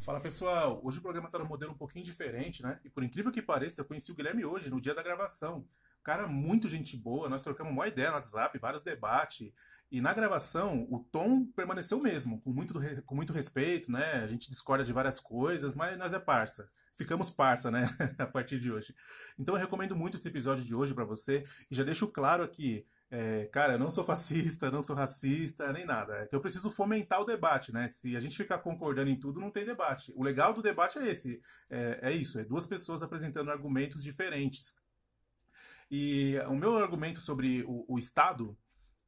Fala pessoal, hoje o programa está no modelo um pouquinho diferente, né? E por incrível que pareça, eu conheci o Guilherme hoje, no dia da gravação. Cara, muito gente boa, nós trocamos uma ideia no WhatsApp, vários debates. E na gravação, o tom permaneceu mesmo, com muito, com muito respeito, né? A gente discorda de várias coisas, mas nós é parça. Ficamos parça, né? a partir de hoje. Então eu recomendo muito esse episódio de hoje para você. E já deixo claro aqui, é, cara, eu não sou fascista, não sou racista, nem nada. É que eu preciso fomentar o debate, né? Se a gente ficar concordando em tudo, não tem debate. O legal do debate é esse. É, é isso, é duas pessoas apresentando argumentos diferentes. E o meu argumento sobre o, o Estado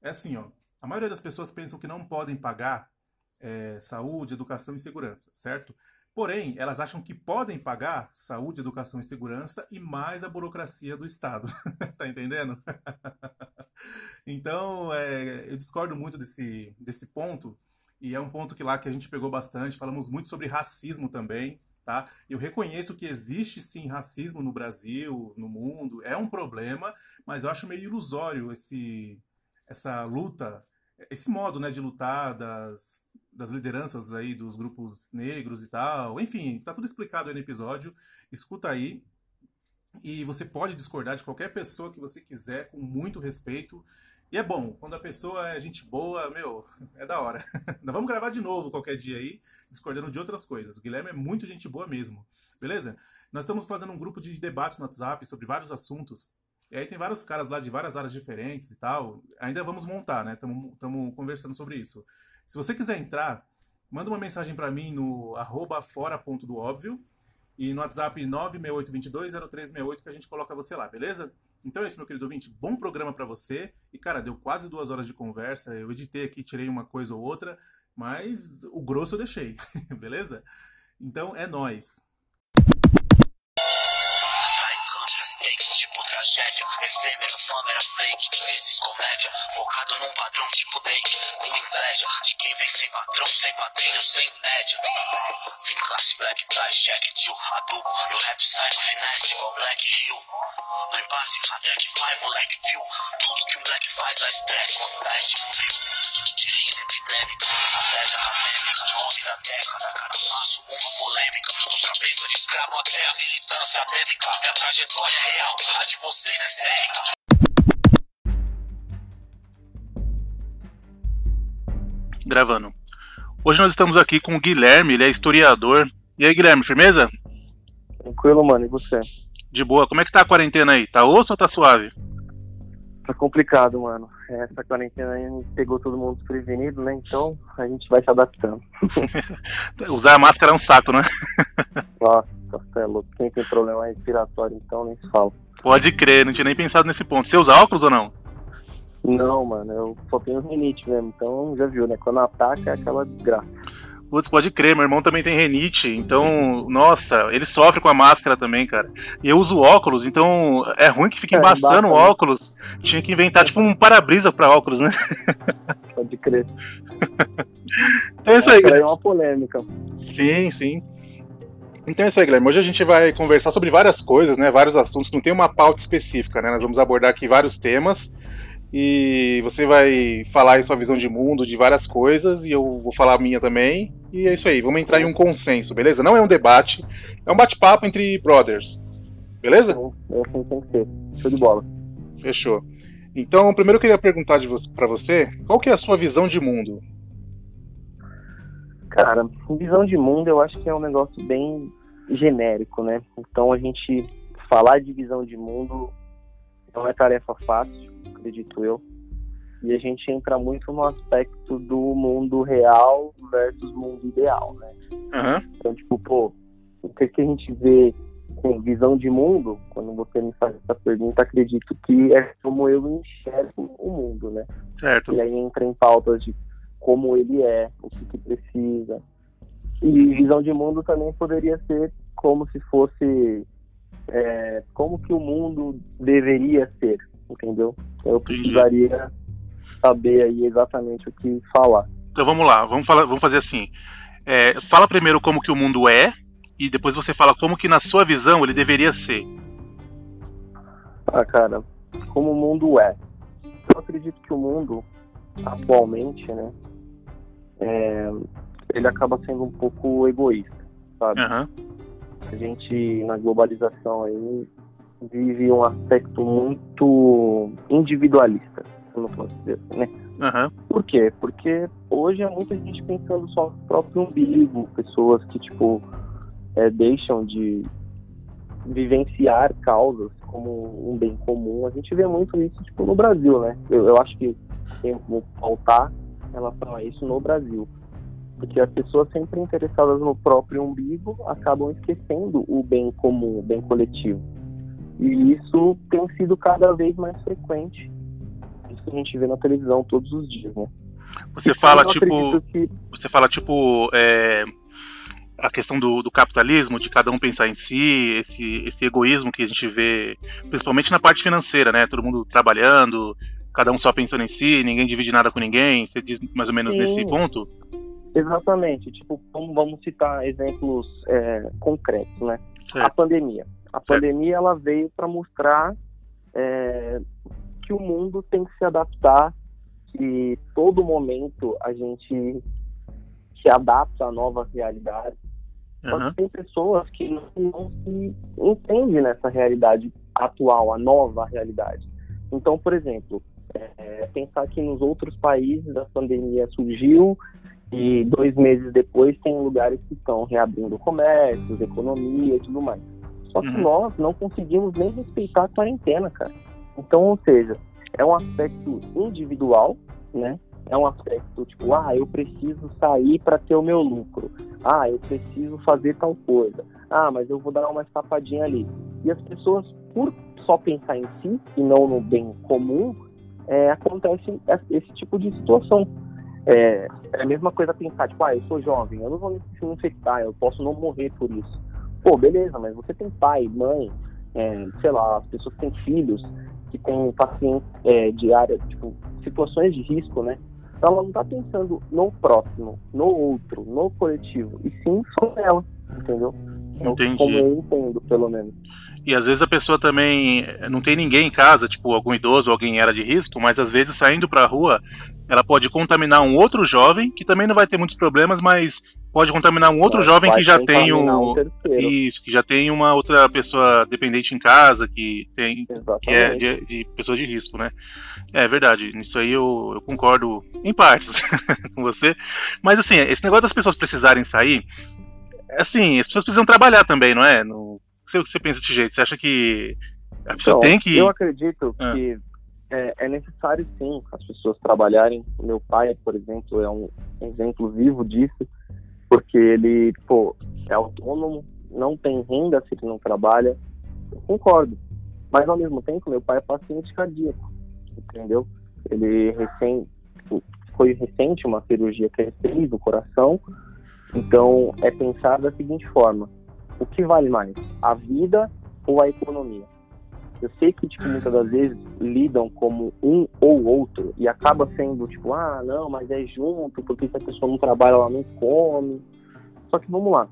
é assim, ó. A maioria das pessoas pensam que não podem pagar é, saúde, educação e segurança, certo? Porém, elas acham que podem pagar saúde, educação e segurança e mais a burocracia do Estado. tá entendendo? então, é, eu discordo muito desse, desse ponto, e é um ponto que lá que a gente pegou bastante, falamos muito sobre racismo também, tá? Eu reconheço que existe sim racismo no Brasil, no mundo, é um problema, mas eu acho meio ilusório esse, essa luta, esse modo né, de lutar das, das lideranças aí dos grupos negros e tal. Enfim, tá tudo explicado aí no episódio. Escuta aí. E você pode discordar de qualquer pessoa que você quiser, com muito respeito. E é bom, quando a pessoa é gente boa, meu, é da hora. Nós vamos gravar de novo qualquer dia aí, discordando de outras coisas. O Guilherme é muito gente boa mesmo, beleza? Nós estamos fazendo um grupo de debate no WhatsApp sobre vários assuntos. E aí tem vários caras lá de várias áreas diferentes e tal. Ainda vamos montar, né? Estamos conversando sobre isso. Se você quiser entrar, manda uma mensagem para mim no arroba fora.doóbvio e no WhatsApp 968220368 que a gente coloca você lá, beleza? Então é isso, meu querido ouvinte. Bom programa para você. E, cara, deu quase duas horas de conversa. Eu editei aqui, tirei uma coisa ou outra, mas o grosso eu deixei, beleza? Então é nós. Padrão tipo date Com inveja De quem vem sem patrão Sem padrinho, sem média Vim classe black, traz check, deal Adubo e o rap sai no finesse Igual Black Hill. No impasse, até que vai moleque Viu. Tudo que o black faz dá estresse Quando perde frio De rima epidêmica A pedra acadêmica Nome da década Cada passo uma polêmica Dos cabeças de escravo até a militância acadêmica Minha trajetória é real A de você vocês é sério. Gravando. Hoje nós estamos aqui com o Guilherme, ele é historiador. E aí, Guilherme, firmeza? Tranquilo, mano, e você? De boa. Como é que tá a quarentena aí? Tá osso ou tá suave? Tá complicado, mano. Essa quarentena aí pegou todo mundo desprevenido, né? Então a gente vai se adaptando. Usar a máscara é um saco, né? Nossa, você é louco. Quem tem problema respiratório, então nem se fala. Pode crer, não tinha nem pensado nesse ponto. Você usa óculos ou não? Não, mano, eu só tenho rinite mesmo, então já viu, né? Quando ataca é aquela desgraça. Putz, pode crer, meu irmão também tem renite, então, nossa, ele sofre com a máscara também, cara. E eu uso óculos, então é ruim que fique é, embaçando o óculos. Tinha que inventar tipo um para-brisa pra óculos, né? Pode crer. então é isso aí. É uma polêmica. Sim, sim. Então é isso aí, Guilherme. Hoje a gente vai conversar sobre várias coisas, né? Vários assuntos. Não tem uma pauta específica, né? Nós vamos abordar aqui vários temas e você vai falar aí sua visão de mundo, de várias coisas, e eu vou falar a minha também. E é isso aí. Vamos entrar em um consenso, beleza? Não é um debate, é um bate-papo entre brothers. Beleza? É assim tem que ser. Show de bola. Fechou. Então, primeiro eu queria perguntar para você, qual que é a sua visão de mundo? Cara, visão de mundo eu acho que é um negócio bem genérico, né? Então a gente falar de visão de mundo não é tarefa fácil, acredito eu. E a gente entra muito no aspecto do mundo real versus mundo ideal, né? Uhum. Então, tipo, pô, o que, que a gente vê com visão de mundo, quando você me faz essa pergunta, acredito que é como eu enxergo o mundo, né? Certo. E aí entra em pautas de como ele é, o que, que precisa. E visão de mundo também poderia ser como se fosse é, como que o mundo deveria ser, entendeu? Eu precisaria saber aí exatamente o que falar. Então vamos lá, vamos falar, vamos fazer assim. É, fala primeiro como que o mundo é e depois você fala como que na sua visão ele deveria ser. Ah, cara, como o mundo é. Eu acredito que o mundo, atualmente, né, é, ele acaba sendo um pouco egoísta, sabe? Uhum. A gente, na globalização aí, vive um aspecto muito individualista, se não posso dizer assim, né? Uhum. Por quê? Porque hoje é muita gente pensando só no próprio umbigo, pessoas que, tipo, é, deixam de vivenciar causas como um bem comum. A gente vê muito isso, tipo, no Brasil, né? Eu, eu acho que tem como faltar em relação a isso no Brasil. Porque as pessoas sempre interessadas no próprio umbigo acabam esquecendo o bem comum, o bem coletivo. E isso tem sido cada vez mais frequente. Isso que a gente vê na televisão todos os dias, né? Você fala, tipo. que Você fala, tipo. é, a questão do, do capitalismo, de cada um pensar em si, esse, esse egoísmo que a gente vê, principalmente na parte financeira, né? Todo mundo trabalhando, cada um só pensando em si, ninguém divide nada com ninguém. Você diz mais ou menos Sim. nesse ponto? Exatamente. Tipo, vamos citar exemplos é, concretos, né? A Certo. pandemia. A pandemia ela veio para mostrar é, que o mundo tem que se adaptar, que todo momento a gente se adapta a novas realidades. Só Uhum. que tem pessoas que não, não se entendem nessa realidade atual, a nova realidade. Então, por exemplo, é, pensar que nos outros países a pandemia surgiu e dois meses depois tem lugares que estão reabrindo comércios, economia e tudo mais. Só que Uhum. nós não conseguimos nem respeitar a quarentena, cara. Então, ou seja, é um aspecto individual, né? É um aspecto tipo, ah, eu preciso sair para ter o meu lucro. Ah, eu preciso fazer tal coisa. Ah, mas eu vou dar uma escapadinha ali. E as pessoas, por só pensar em si e não no bem comum, é, acontece esse tipo de situação. É, é a mesma coisa pensar, tipo, ah, eu sou jovem, eu não vou me infectar, eu posso não morrer por isso. Pô, beleza, mas você tem pai, mãe, é, sei lá, as pessoas que têm filhos, que têm pacientes é, de área, tipo, situações de risco, né? Então ela não tá pensando no próximo, no outro, no coletivo, e sim só nela, entendeu? É Entendi. Como eu entendo, pelo menos. E às vezes a pessoa também não tem ninguém em casa, tipo algum idoso, alguém em área de risco, mas às vezes saindo pra rua, ela pode contaminar um outro jovem, que também não vai ter muitos problemas, mas pode contaminar um outro Vai- jovem que já tem o um isso, que já tem uma outra pessoa dependente em casa, que tem que é Exatamente. de, de pessoas de risco, né? É verdade, nisso aí eu, eu concordo em partes com você. Mas assim, esse negócio das pessoas precisarem sair, assim, as pessoas precisam trabalhar também, não é? No, você, você pensa desse jeito, você acha que a pessoa Então, tem que. Eu acredito Ah. que é, é necessário sim as pessoas trabalharem. Meu pai, por exemplo, é um exemplo vivo disso, porque ele, pô, é autônomo, não tem renda se ele não trabalha. Eu concordo. Mas ao mesmo tempo, meu pai é paciente cardíaco, entendeu? Ele recém, foi recente uma cirurgia que ele fez do coração. Então é pensar da seguinte forma: o que vale mais, a vida ou a economia? Eu sei que, tipo, muitas das vezes lidam como um ou outro e acaba sendo, tipo, ah, não, mas é junto, porque se a pessoa não trabalha, ela não come. Só que vamos lá.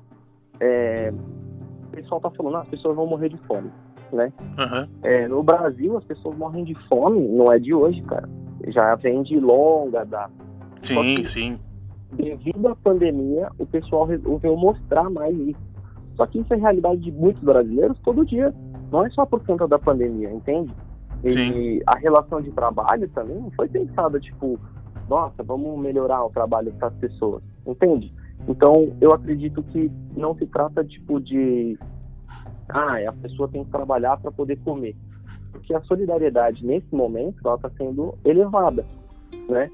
É, o pessoal tá falando, ah, as pessoas vão morrer de fome, né? Aham. É, no Brasil, as pessoas morrem de fome, não é de hoje, cara. Já vem de longa data. Sim, sim. Devido à pandemia, o pessoal resolveu mostrar mais isso. Só que isso é realidade de muitos brasileiros todo dia. Não é só por conta da pandemia, entende? E a relação de trabalho também não foi pensada, tipo, nossa, vamos melhorar o trabalho para as pessoas, entende? Então, eu acredito que não se trata, tipo, de. Ah, a pessoa tem que trabalhar para poder comer. Porque a solidariedade, nesse momento, ela está sendo elevada, né?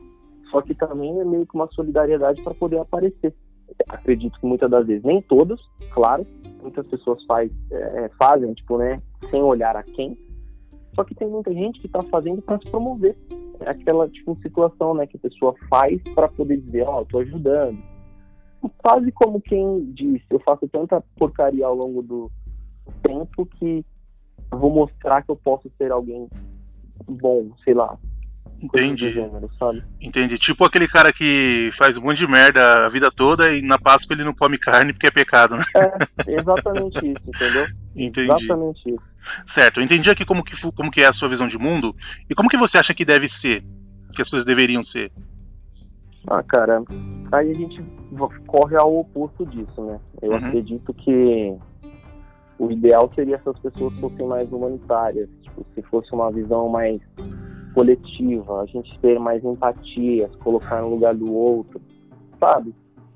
Só que também é meio que uma solidariedade para poder aparecer. Acredito que muitas das vezes, nem todas, claro, muitas pessoas faz, é, fazem, tipo, né, sem olhar a quem. Só que tem muita gente que está fazendo para se promover. É aquela, tipo, situação, né, que a pessoa faz para poder dizer, ó, eu tô ajudando. Quase como quem diz, eu faço tanta porcaria ao longo do tempo que vou mostrar que eu posso ser alguém bom, sei lá. Entendi. Gênero? Entendi. Tipo aquele cara que faz um monte de merda a vida toda e na Páscoa ele não come carne porque é pecado, né? É, exatamente isso, entendeu? Entendi. Exatamente isso. Certo, entendi aqui como que, como que é a sua visão de mundo e como que você acha que deve ser, que as coisas deveriam ser. Ah, cara, aí a gente corre ao oposto disso, né? Eu uhum. acredito que o ideal seria se as pessoas fossem mais humanitárias, tipo, se fosse uma visão mais coletiva, a gente ter mais empatia, se colocar no lugar do outro, sabe?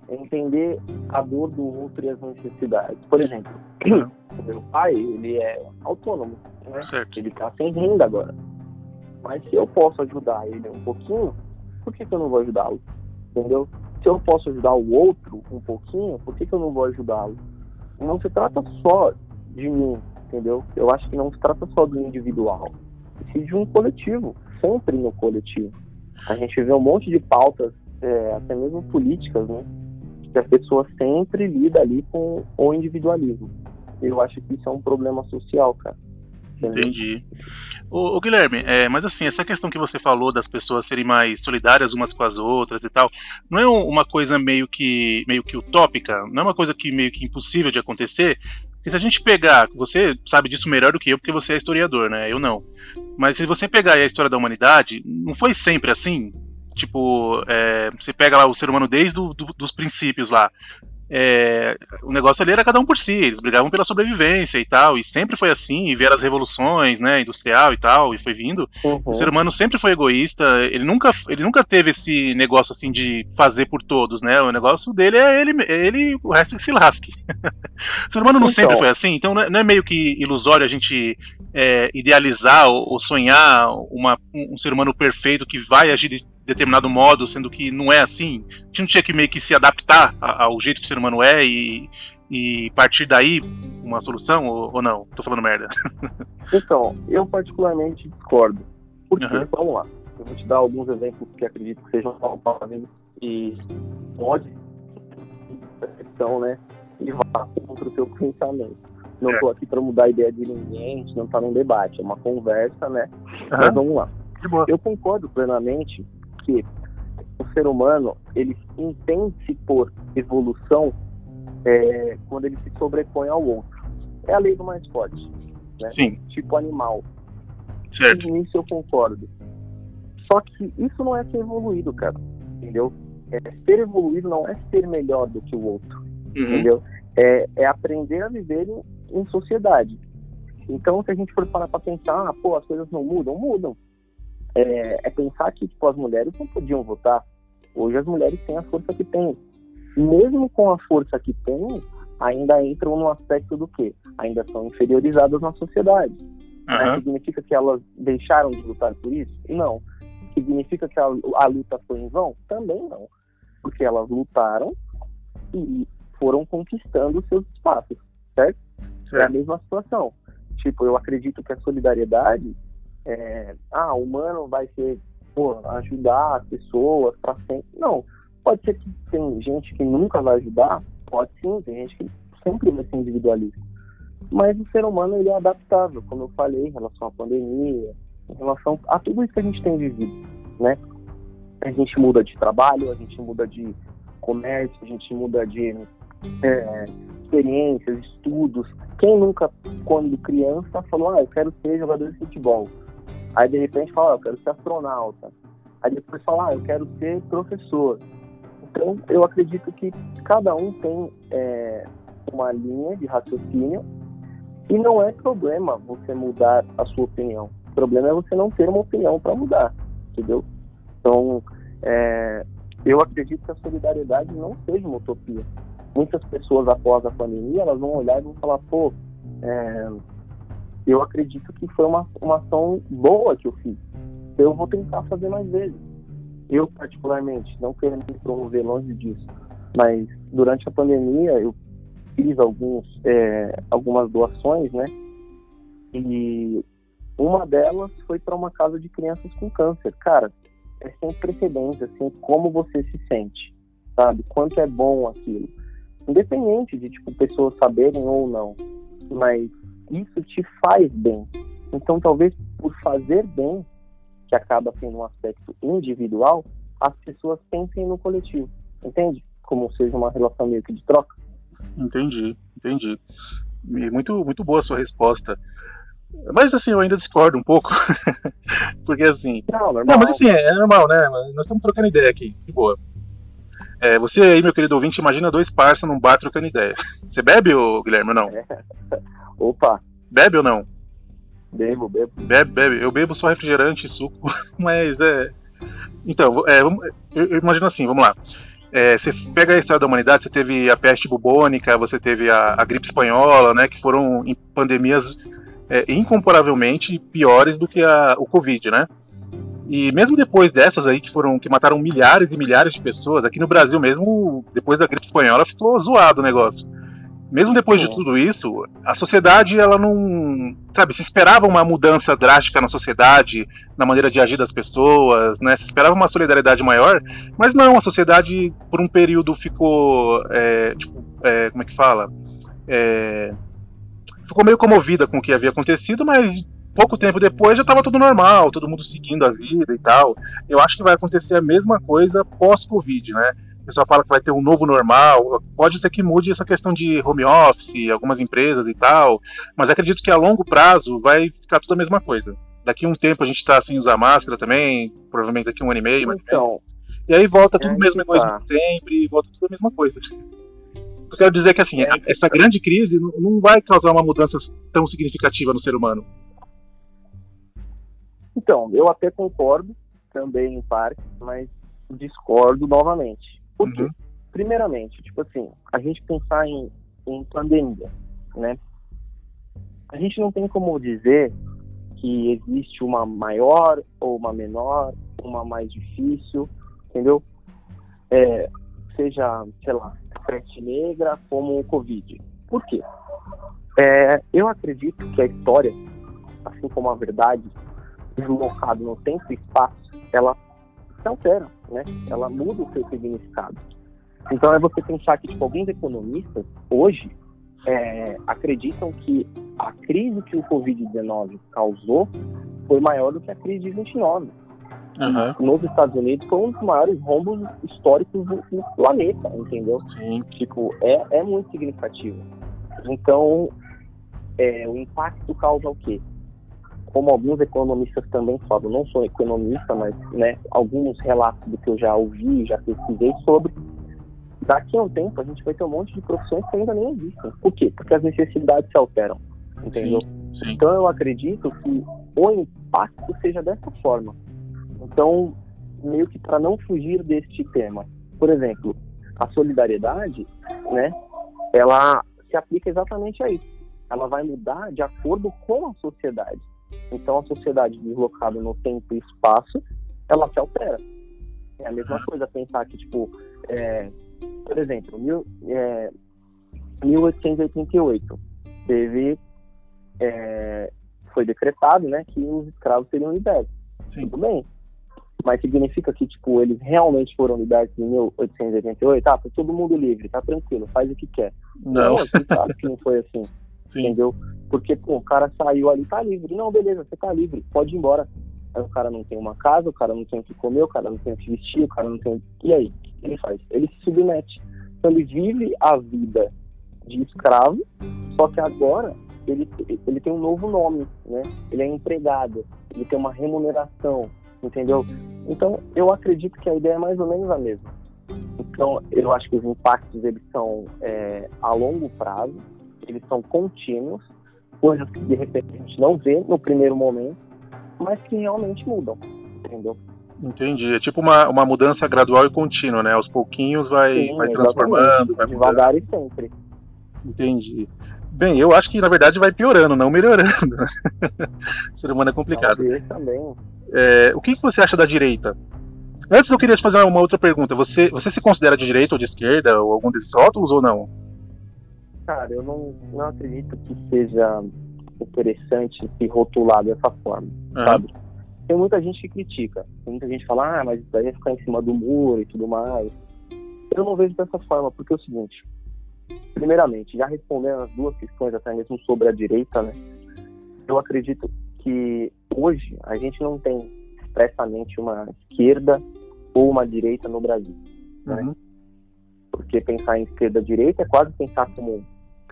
Entender a dor do outro e as necessidades. Por exemplo, meu pai, ele é autônomo, né? Certo. Ele tá sem renda agora. Mas se eu posso ajudar ele um pouquinho, por que, que eu não vou ajudá-lo? Entendeu? Se eu posso ajudar o outro um pouquinho, por que, que eu não vou ajudá-lo? Não se trata só de mim, entendeu? Eu acho que não se trata só do individual, e de um coletivo, sempre no coletivo. A gente vê um monte de pautas, é, até mesmo políticas, né? Que a pessoa sempre lida ali com o individualismo. Eu acho que isso é um problema social, cara. Entendi. Ô, ô Guilherme, é, mas assim, essa questão que você falou das pessoas serem mais solidárias umas com as outras e tal, não é uma coisa meio que meio que utópica? Não é uma coisa que meio que impossível de acontecer? Porque se a gente pegar, você sabe disso melhor do que eu, porque você é historiador, né? Eu não. Mas se você pegar a história da humanidade, não foi sempre assim? Tipo, é, você pega lá o ser humano desde do, do, dos princípios lá é, o negócio ali era cada um por si, eles brigavam pela sobrevivência e tal, e sempre foi assim, e vieram as revoluções, né, industrial e tal, e foi vindo. Uhum. O ser humano sempre foi egoísta, ele nunca, ele nunca teve esse negócio assim de fazer por todos, né, o negócio dele é ele, é ele o resto que se lasque. o ser humano não então. sempre foi assim, então não é, não é meio que ilusório a gente é, idealizar ou, ou sonhar uma, um ser humano perfeito que vai agir de determinado modo, sendo que não é assim. A gente não tinha que meio que se adaptar ao jeito que o ser humano é e, e partir daí uma solução ou, ou não? Tô falando merda. então, eu particularmente discordo. Porque, uhum. vamos lá, eu vou te dar alguns exemplos que acredito que sejam palpáveis e pode percepção, né? E vá contra o seu pensamento. Não estou é. aqui para mudar a ideia de ninguém, a gente não está num debate, é uma conversa, né? Uhum. Mas vamos lá. Eu concordo plenamente que o ser humano ele entende-se por evolução é, quando ele se sobrepõe ao outro. É a lei do mais forte, né? Sim. Tipo animal. Certo. E nisso eu concordo. Só que isso não é ser evoluído, cara. Entendeu? É, ser evoluído não é ser melhor do que o outro. Uhum. Entendeu? É, é, aprender a viver em, em sociedade. Então, se a gente for parar para pensar, ah, pô, as coisas não mudam, mudam é, é, pensar que tipo, as mulheres não podiam votar. Hoje as mulheres têm a força que têm. Mesmo com a força que têm, ainda entram no aspecto do quê? Ainda são inferiorizadas na sociedade. Uhum. Significa que elas deixaram de lutar por isso? Não. Significa que a, a luta foi em vão? Também não. Porque elas lutaram e foram conquistando seus espaços, certo? certo? É a mesma situação. Tipo, eu acredito que a solidariedade é, ah, o humano vai ser pô, ajudar as pessoas para sempre. Não. Pode ser que tem gente que nunca vai ajudar, pode sim, tem gente que sempre vai ser individualista. Mas o ser humano ele é adaptável, como eu falei, em relação à pandemia, em relação a tudo isso que a gente tem vivido, né? A gente muda de trabalho, a gente muda de comércio, a gente muda de é, experiências, estudos. Quem nunca, quando criança, falou, ah, eu quero ser jogador de futebol? Aí de repente fala, ah, eu quero ser astronauta. Aí depois fala, ah, eu quero ser professor. Então eu acredito que cada um tem é, uma linha de raciocínio e não é problema você mudar a sua opinião. O problema é você não ter uma opinião para mudar, entendeu? Então, é, eu acredito que a solidariedade não seja uma utopia. Muitas pessoas após a pandemia, elas vão olhar e vão falar, pô, é, eu acredito que foi uma, uma ação boa que eu fiz. Eu vou tentar fazer mais vezes. Eu, particularmente, não querendo me promover longe disso, mas durante a pandemia eu fiz alguns, é, algumas doações, né? E uma delas foi para uma casa de crianças com câncer. Cara, é sem precedentes, assim, como você se sente, sabe? Quanto é bom aquilo. Independente de, tipo, pessoas saberem ou não. Mas isso te faz bem. Então, talvez por fazer bem, que acaba sendo um aspecto individual, as pessoas pensem no coletivo, entende? Como seja uma relação meio que de troca. Entendi, entendi. E muito, muito boa a sua resposta. Mas assim, eu ainda discordo um pouco. Porque assim. Não, normal. Não, mas assim, é, é normal, né? Nós estamos trocando ideia aqui, de boa. É, você aí, meu querido ouvinte, imagina dois parceiros num bar trocando ideia. Você bebe, ô, Guilherme, ou não? É. Opa, Bebe ou não? bebo, bebo. Bebe, bebe. Eu bebo só refrigerante e suco, mas é. Então, é, eu, imagino assim, vamos lá. É, você pega a história da humanidade, você teve a peste bubônica, você teve a, a gripe espanhola, né, que foram em pandemias é, incomparavelmente piores do que a, o Covid, né? E mesmo depois dessas aí que foram que mataram milhares e milhares de pessoas, aqui no Brasil mesmo, depois da gripe espanhola ficou zoado o negócio. Mesmo depois de Sim. tudo isso, a sociedade ela não, sabe, se esperava uma mudança drástica na sociedade, na maneira de agir das pessoas, né? Se esperava uma solidariedade maior, mas não, a sociedade por um período ficou, é, tipo, é, como é que fala? É, ficou meio comovida com o que havia acontecido, mas pouco tempo depois já estava tudo normal, todo mundo seguindo a vida e tal. Eu acho que vai acontecer a mesma coisa pós-Covid, né? O pessoal fala que vai ter um novo normal, pode ser que mude essa questão de home office, algumas empresas e tal, mas acredito que a longo prazo vai ficar tudo a mesma coisa. Daqui a um tempo a gente está sem usar máscara também, provavelmente daqui a um ano e meio, mas Então, e aí volta tudo É que coisa tá. de sempre, volta tudo a mesma coisa. Eu quero dizer que assim, É. a- essa grande crise não vai causar uma mudança tão significativa no ser humano. Então, eu até concordo também em parte, mas discordo novamente. Por quê? Uhum. Primeiramente, tipo assim, a gente pensar em, em pandemia, né? A gente não tem como dizer que existe uma maior ou uma menor, uma mais difícil, entendeu? É, seja, sei lá, a peste negra como o Covid. Por quê? É, eu acredito que a história, assim como a verdade, deslocado no tempo e espaço, ela se altera, né? Ela muda o seu significado. Então é você pensar que tipo, alguns economistas hoje é, acreditam que a crise que o Covid-19 causou foi maior do que a crise de 29. Aham, Nos Estados Unidos foi um dos maiores rombos históricos do, do planeta, entendeu? sim. Tipo, é, é muito significativo. Então, é, o impacto causa o quê? Como alguns economistas também falam, não sou economista, mas né, alguns relatos do que eu já ouvi, já pesquisei sobre, daqui a um tempo a gente vai ter um monte de profissões que ainda nem existem. Por quê? Porque as necessidades se alteram, entendeu? Sim. Então eu acredito que o impacto seja dessa forma. Então, meio que para não fugir deste tema, por exemplo, a solidariedade, né, ela se aplica exatamente a isso. Ela vai mudar de acordo com a sociedade. Então, a sociedade deslocada no tempo e espaço, ela se altera. É a mesma coisa pensar que, tipo, é, por exemplo, mil, é, 1888 teve é, foi decretado, né, que os escravos seriam libertos. Sim. Tudo bem. Mas significa que, tipo, eles realmente foram libertos em 1888? Ah, foi todo mundo livre, tá tranquilo, faz o que quer. Não, é claro que não foi assim, sim. entendeu? Porque, pô, o cara saiu ali, tá livre. Não, beleza, você tá livre, pode ir embora. Aí o cara não tem uma casa, o cara não tem o que comer, o cara não tem o que vestir, o cara não tem... E aí, o que ele faz? Ele se submete. Então ele vive a vida de escravo, só que agora ele, ele tem um novo nome, né? Ele é empregado, ele tem uma remuneração, entendeu? Então, eu acredito que a ideia é mais ou menos a mesma. Então, eu acho que os impactos, eles são é, a longo prazo, eles são contínuos, coisas que de repente a gente não vê no primeiro momento, mas que realmente mudam, entendeu? Entendi. É tipo uma, uma mudança gradual e contínua, né? Aos pouquinhos vai, Sim, vai transformando, vai mudando. Devagar e sempre. Entendi. Bem, eu acho que na verdade vai piorando, não melhorando. o ser humano é complicado. Também. É, o que que você acha da direita? Antes eu queria te fazer uma outra pergunta. Você, você se considera de direita ou de esquerda, ou algum desses rótulos ou não? Cara, eu não, não acredito que seja interessante se rotular dessa forma, Aham. sabe? Tem muita gente que critica, tem muita gente que fala, ah, mas isso daí é ficar em cima do muro e tudo mais. Eu não vejo dessa forma, porque é o seguinte, primeiramente, já respondendo as duas questões, até mesmo sobre a direita, né? Eu acredito que hoje a gente não tem expressamente uma esquerda ou uma direita no Brasil. Né? Uhum. Porque pensar em esquerda-direita é quase pensar como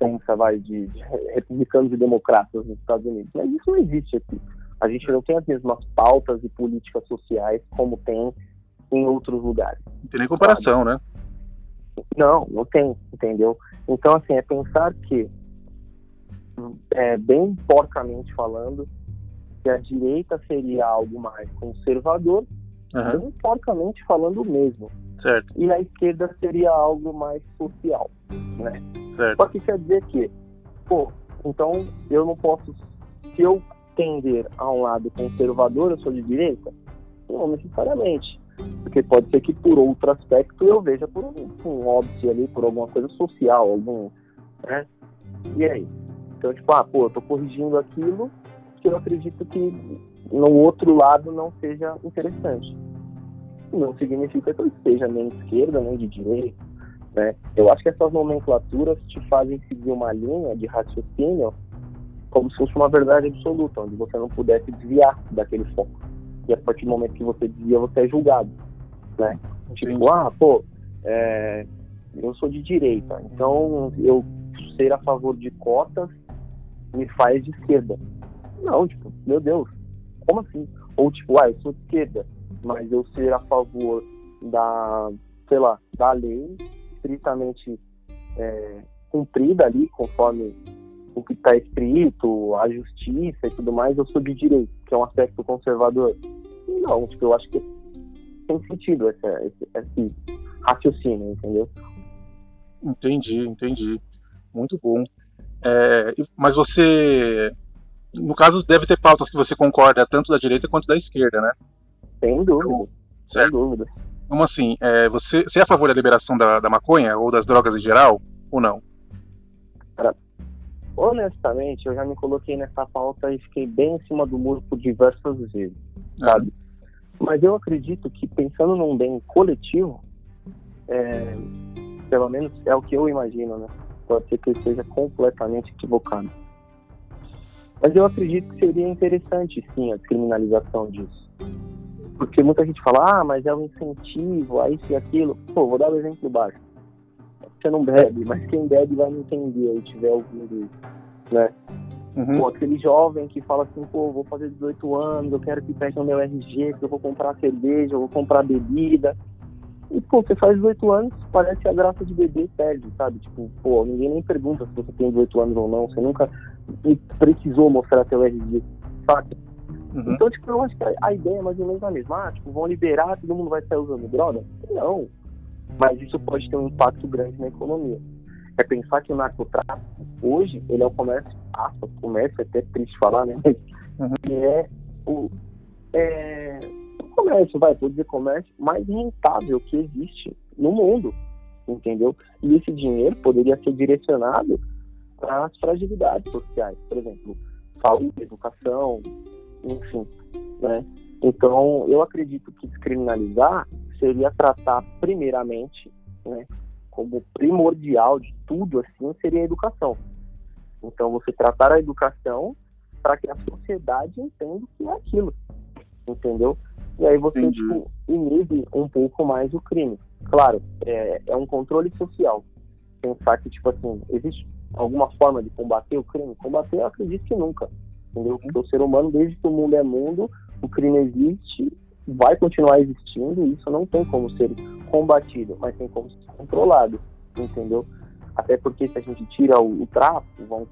pensa vai de, de republicanos e democratas nos Estados Unidos. Mas isso não existe aqui. A gente não tem as mesmas pautas e políticas sociais como tem em outros lugares. Não tem nem comparação, né? Não, não tem, entendeu? Então, assim, é pensar que, é, bem porcamente falando, que a direita seria algo mais conservador, Uhum. bem porcamente falando mesmo. Certo, E a esquerda seria algo mais social, né? certo. Só que quer dizer que, pô, então eu não posso, se eu tender a um lado conservador, eu sou de direita? Não necessariamente. Porque pode ser que por outro aspecto eu veja por um, um óbvio ali, por alguma coisa social, algum, né? E aí? Então, tipo, ah, pô, eu tô corrigindo aquilo que eu acredito que no outro lado não seja interessante. Não significa que eu esteja nem de esquerda, nem de direita, né? Eu acho que essas nomenclaturas te fazem seguir uma linha de raciocínio como se fosse uma verdade absoluta, onde você não pudesse desviar daquele foco. E a partir do momento que você desvia, você é julgado, né? Tipo, ah, pô, é, eu sou de direita, então eu ser a favor de cotas me faz de esquerda. Não, tipo, meu Deus, como assim? Ou tipo, ah, eu sou de esquerda, mas eu ser a favor da, sei lá, da lei estritamente é, cumprida ali, conforme o que está escrito, a justiça e tudo mais, eu sou de direito, que é um aspecto conservador. Não, tipo, eu acho que tem sentido esse, esse, raciocínio, entendeu? Entendi, entendi. Muito bom. É, mas você, no caso, deve ter pautas que você concorda tanto da direita quanto da esquerda, né? Sem dúvida, sem Certo. dúvida. Como assim? É, você, você é a favor da liberação da, da maconha ou das drogas em geral? Ou não? Honestamente, eu já me coloquei nessa pauta e fiquei bem em cima do muro por diversas vezes, sabe? Mas eu acredito que pensando num bem coletivo, é, pelo menos é o que eu imagino, né? Pode ser que eu esteja completamente equivocado. Mas eu acredito que seria interessante, sim, a descriminalização disso. Porque muita gente fala, ah, mas é um incentivo a isso e aquilo. Pô, vou dar um exemplo básico. Você não bebe, mas quem bebe vai me entender e tiver ouvindo isso, né? Uhum. Pô, aquele jovem que fala assim, pô, vou fazer 18 anos, eu quero que pegue o meu RG, que eu vou comprar cerveja, eu vou comprar bebida. E, pô, você faz 18 anos, parece que a graça de beber perde, sabe? Tipo, pô, ninguém nem pergunta se você tem 18 anos ou não, você nunca precisou mostrar seu RG, sabe? Uhum. Então, tipo, eu acho que a, ideia é mais ou menos a mesma. Ah, tipo, vão liberar, todo mundo vai sair usando droga? Não. Mas isso pode ter um impacto grande na economia. É pensar que o narcotráfico, hoje, ele é o comércio, aspas, comércio, é até triste falar, né? Mas Uhum. é o, é o comércio, vai, vou dizer comércio, mais rentável que existe no mundo, entendeu? E esse dinheiro poderia ser direcionado para as fragilidades sociais, por exemplo, saúde, educação, enfim, né? Então, eu acredito que descriminalizar seria tratar primeiramente, né, como primordial de tudo assim, seria a educação. Então, você tratar a educação para que a sociedade entenda o que é aquilo, entendeu? E aí você Entendi. tipo, inibe um pouco mais o crime. Claro, é, é um controle social. Pensar que, tipo assim, existe alguma forma de combater o crime? Combater, eu acredito que nunca. Entendeu? Porque o ser humano, desde que o mundo é mundo, o crime existe, vai continuar existindo, e isso não tem como ser combatido, mas tem como ser controlado, entendeu? Até porque se a gente tira o, o tráfico, vão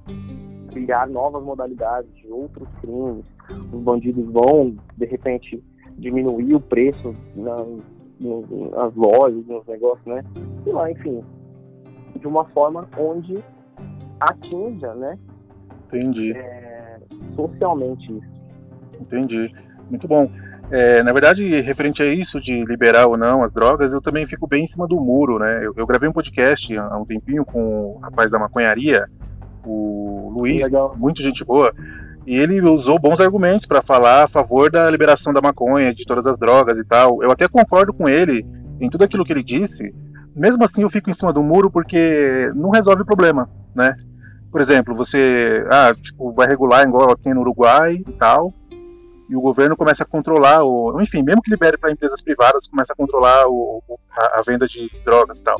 criar novas modalidades de outros crimes, os bandidos vão, de repente, diminuir o preço na, no- nas lojas, nos negócios, né? E lá, enfim, de uma forma onde atinja, né, Entendi, é, socialmente isso. entendi. Muito bom. É, na verdade, referente a isso de liberar ou não as drogas, eu também fico bem em cima do muro, né? Eu, eu gravei um podcast há um tempinho com o rapaz da maconharia, o Luiz, Legal. muito gente boa, e ele usou bons argumentos para falar a favor da liberação da maconha, de todas as drogas e tal. Eu até concordo com ele em tudo aquilo que ele disse. Mesmo assim, eu fico em cima do muro porque não resolve o problema, né? Por exemplo, você ah, tipo, vai regular igual aqui no Uruguai e tal, e o governo começa a controlar, o, enfim, mesmo que libere para empresas privadas, começa a controlar o, a, a, venda de drogas e tal.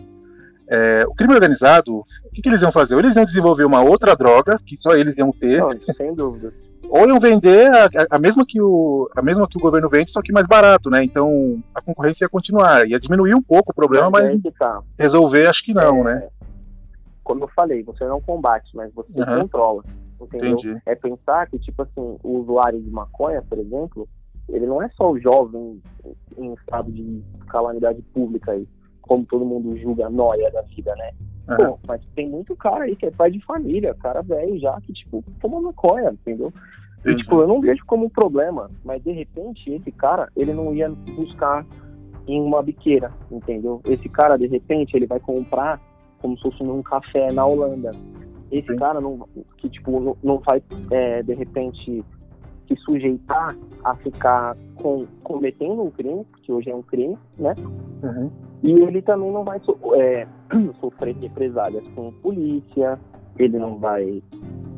É, o crime organizado, o que, que, eles iam fazer? Ou eles iam desenvolver uma outra droga, que só eles iam ter. Não, sem dúvida. Ou iam vender a, a, mesma que o, a mesma que o governo vende, só que mais barato, né? Então a concorrência ia continuar, ia diminuir um pouco o problema, mas, mas tá. resolver acho que não, é, né? Como eu falei, você não combate, mas você uhum. controla. Entendeu? Entendi. É pensar que, tipo assim, o usuário de maconha, por exemplo, ele não é só o jovem em estado de calamidade pública aí, como todo mundo julga a noia da vida, né? Uhum. Pô, mas tem muito cara aí que é pai de família, cara velho já, que, tipo, toma maconha, entendeu? E, tipo, eu não vejo como um problema, mas de repente esse cara, ele não ia buscar em uma biqueira, entendeu? Esse cara, de repente, ele vai comprar como se fosse num café na Holanda. Esse Sim. cara não, que tipo não, não vai é, de repente se sujeitar a ficar com, cometendo um crime, porque hoje é um crime, né? Uhum. E ele também não vai so, é, sofrer represálias com polícia, ele não vai,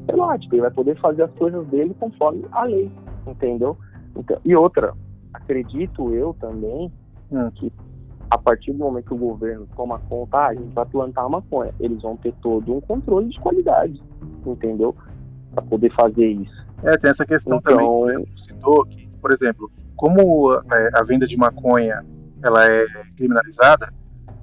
sei lá, tipo, ele vai poder fazer as coisas dele conforme a lei, entendeu? Então, e outra, acredito eu também uhum. que a partir do momento que o governo toma conta, ah, a gente vai plantar maconha, eles vão ter todo um controle de qualidade, entendeu? Para poder fazer isso. É, tem essa questão então, também, você citou que, por exemplo, como é, a venda de maconha ela é criminalizada,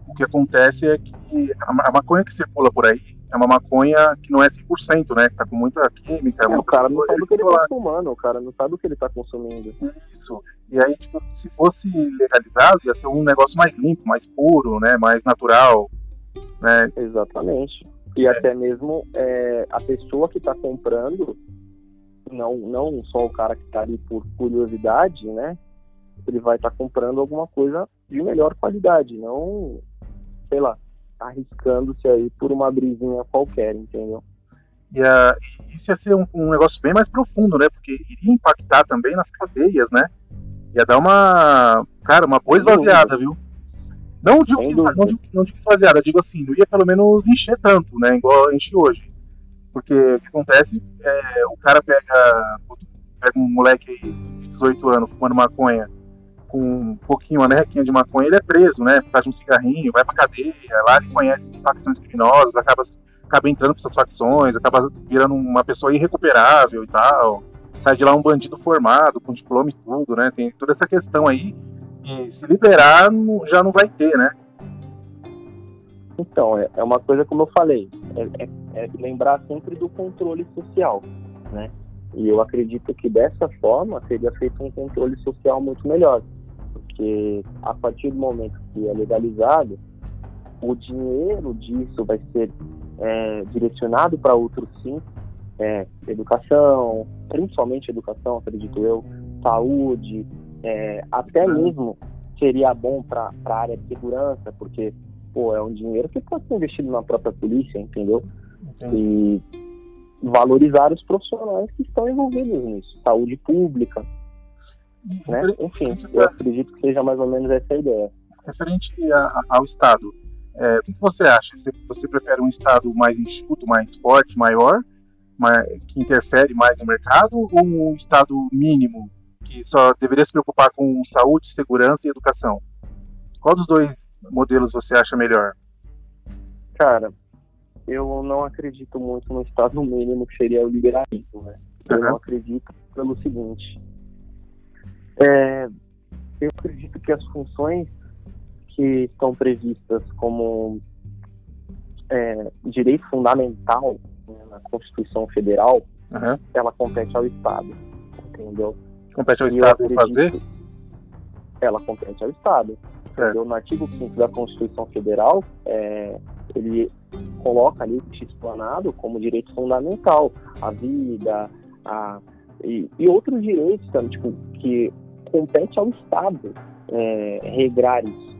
o que acontece é que a, maconha que circula por aí é uma maconha que não é 100%, né? Que tá com muita química. É, muita o cara não sabe o que ele tá fumando, o cara não sabe o que ele tá consumindo. Isso. E aí, tipo, se fosse legalizado, ia ser um negócio mais limpo, mais puro, né? Mais natural, né? Exatamente. E é. até mesmo é, a pessoa que está comprando, não, não só o cara que está ali por curiosidade, né? Ele vai estar tá comprando alguma coisa de melhor qualidade, não, sei lá, arriscando-se aí por uma brisinha qualquer, entendeu? E uh, isso ia ser um, um, negócio bem mais profundo, né? Porque iria impactar também nas cadeias, né? Ia dar uma, cara, uma boa esvaziada, viu? Não digo, que, não, digo, não digo esvaziada, digo assim, não ia pelo menos encher tanto, né? Igual enche hoje. Porque o que acontece é o cara pega, pega um moleque aí de 18 anos fumando maconha com um pouquinho, uma merrequinha de maconha, ele é preso, né? Faz um cigarrinho, vai pra cadeia, lá ele conhece facções criminosas, acaba, acaba entrando pra essas facções, acaba virando uma pessoa irrecuperável e tal. Sai de lá um bandido formado, com diploma e tudo, né? Tem toda essa questão aí. E se liberar, já não vai ter, né? Então, é, é uma coisa como eu falei, é, é, é lembrar sempre do controle social, né? E eu acredito que dessa forma seria feito um controle social muito melhor porque a partir do momento que é legalizado, o dinheiro disso vai ser é, direcionado para outros sim, é, educação, principalmente educação, acredito eu, saúde, é, até mesmo seria bom para a área de segurança, porque pô, é um dinheiro que pode ser investido na própria polícia, entendeu? E valorizar os profissionais que estão envolvidos nisso, saúde pública, né? Enfim, eu acredito que seja mais ou menos essa a ideia. Referente a, ao Estado, é, o que você acha? Você, você, prefere um Estado mais enxuto, mais forte, maior, mais, que interfere mais no mercado, ou um Estado mínimo, que só deveria se preocupar com saúde, segurança e educação? Qual dos dois modelos você acha melhor? Cara, eu não acredito muito no Estado mínimo, que seria o liberalismo. Né? Eu uhum. não acredito pelo seguinte é, eu acredito que as funções que estão previstas como é, direito fundamental né, na Constituição Federal, uhum. ela compete ao Estado, entendeu? Compete ao e Estado fazer? Ela compete ao Estado. Entendeu? No artigo 5 da Constituição Federal, é, ele coloca ali explanado como direito fundamental a vida, a, e, e outros direitos também, tipo, que compete ao Estado é, regrar isso.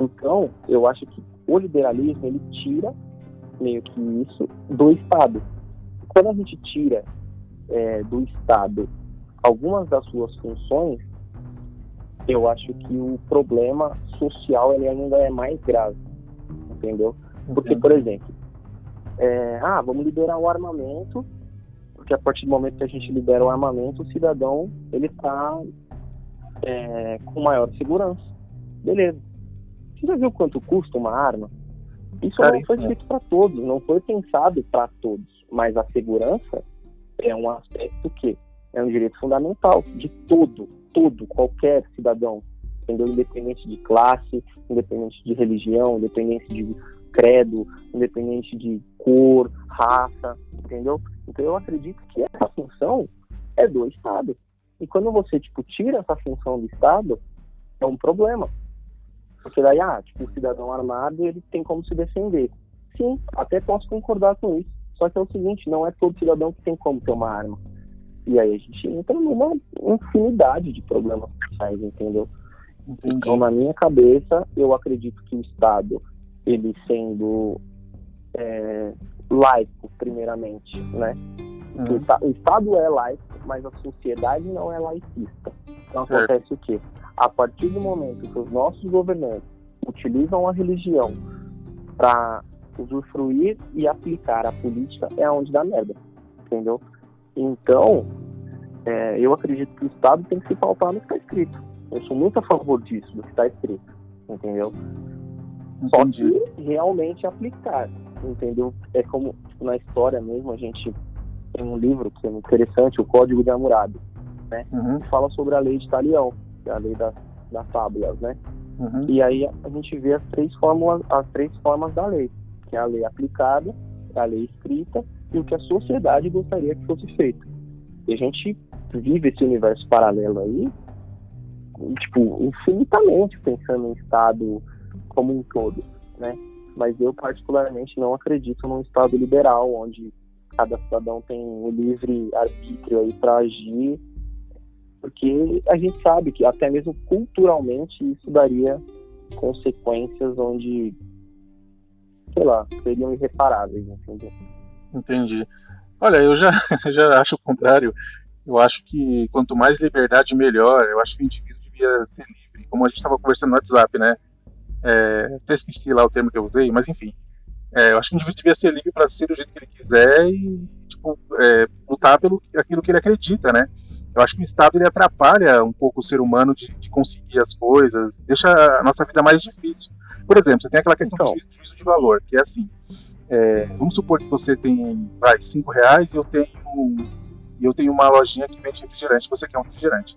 Então, eu acho que o liberalismo ele tira meio que isso do Estado. Quando a gente tira é, do Estado algumas das suas funções, eu acho que o problema social ele ainda é mais grave, entendeu? Porque, por exemplo, é, ah, vamos liberar o armamento porque a partir do momento que a gente libera o armamento, o cidadão ele está é, com maior segurança. Beleza. Você já viu quanto custa uma arma? Isso não foi feito para todos, não foi pensado para todos. Mas a segurança é um aspecto que é um direito fundamental de todo, todo, qualquer cidadão, entendeu? Independente de classe, independente de religião, independente de credo, independente de cor, raça, entendeu? Então eu acredito que essa função é do Estado. E quando você, tipo, tira essa função do Estado, é um problema. Porque daí, ah, tipo, o cidadão armado, ele tem como se defender. Sim, até posso concordar com isso. Só que é o seguinte, não é todo cidadão que tem como ter uma arma. E aí a gente entra numa infinidade de problemas sociais, entendeu? Entendi. Então, na minha cabeça, eu acredito que o Estado, ele sendo é, laico, primeiramente, né? Uhum. O, Estado é laico, mas a sociedade não é laicista. Então certo. acontece o quê? A partir do momento que os nossos governantes utilizam a religião para usufruir e aplicar a política, é onde dá merda, entendeu? Então, é, eu acredito que o Estado tem que se pautar no que está escrito. Eu sou muito a favor disso, do que está escrito, entendeu? Só que realmente aplicar, entendeu? É como tipo, na história mesmo, a gente tem um livro que é interessante, o Código de Hammurabi, né? Uhum. Que fala sobre a lei de Talião, que é a lei das, das fábulas, né? Uhum. E aí a gente vê as três fórmulas, as três formas da lei, que é a lei aplicada, a lei escrita e o que a sociedade gostaria que fosse feito. E a gente vive esse universo paralelo aí, tipo, infinitamente pensando em Estado como um todo, né? Mas eu particularmente não acredito num Estado liberal, onde cada cidadão tem o livre arbítrio aí para agir, porque a gente sabe que até mesmo culturalmente isso daria consequências onde, sei lá, seriam irreparáveis, entendeu? Entendi. Olha, eu já, já acho o contrário. Eu acho que quanto mais liberdade, melhor. Eu acho que o indivíduo devia ser livre. Como a gente estava conversando no WhatsApp, né? É, até esqueci lá o termo que eu usei, mas enfim. É, eu acho que o indivíduo devia ser livre para ser do jeito que ele quiser e tipo, é, lutar pelo aquilo que ele acredita, né? Eu acho que o Estado ele atrapalha um pouco o ser humano de, de conseguir as coisas, deixa a nossa vida mais difícil. Por exemplo, você tem aquela questão então, de juízo de valor, que é assim: é, vamos supor que você tem, vai, cinco reais e eu tenho e eu tenho uma lojinha que vende refrigerante, você quer um refrigerante.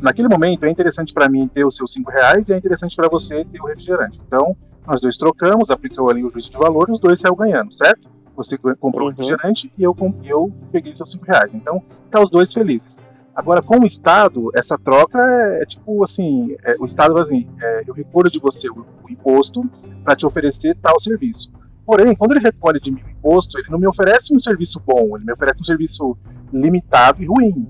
Naquele momento é interessante para mim ter os seus cinco reais e é interessante para você ter o refrigerante. Então nós dois trocamos, aplicou ali o juízo de valor os dois saiu ganhando, certo? Você comprou o uhum. refrigerante e eu, eu peguei seus cinco reais. Então tá os dois felizes. Agora, com o Estado, essa troca é, é tipo assim: é, o Estado assim, é, eu recolho de você o, o imposto para te oferecer tal serviço. Porém, quando ele recolhe de mim o imposto, ele não me oferece um serviço bom, ele me oferece um serviço limitado e ruim.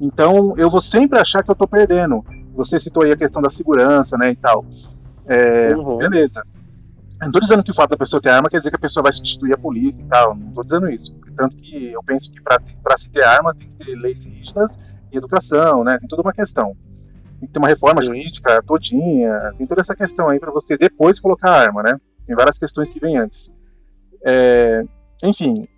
Então, eu vou sempre achar que eu estou perdendo. Você citou aí a questão da segurança, né, e tal. É, uhum. Beleza. não estou dizendo que o fato da pessoa ter arma quer dizer que a pessoa vai substituir a polícia e tal. Não estou dizendo isso. Tanto que eu penso que para se ter arma tem que ter leis rígidas e educação, né? Tem toda uma questão. Tem que ter uma reforma jurídica todinha. Tem toda essa questão aí para você depois colocar a arma, né? Tem várias questões que vêm antes. É, enfim,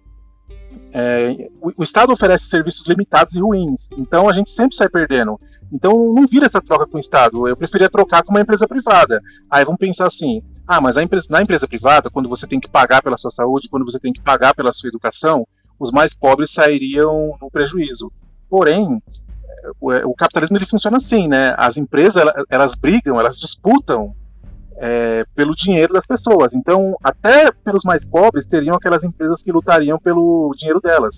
é, o, o, Estado oferece serviços limitados e ruins, então a gente sempre sai perdendo. Então não vira essa troca com o Estado. Eu preferia trocar com uma empresa privada. Aí vamos pensar assim: ah, mas empresa, na empresa privada, quando você tem que pagar pela sua saúde, quando você tem que pagar pela sua educação, os mais pobres sairiam no prejuízo. Porém, o, o capitalismo ele funciona assim, né? As empresas elas, elas brigam, elas disputam é, pelo dinheiro das pessoas. Então, até pelos mais pobres, teriam aquelas empresas que lutariam pelo dinheiro delas,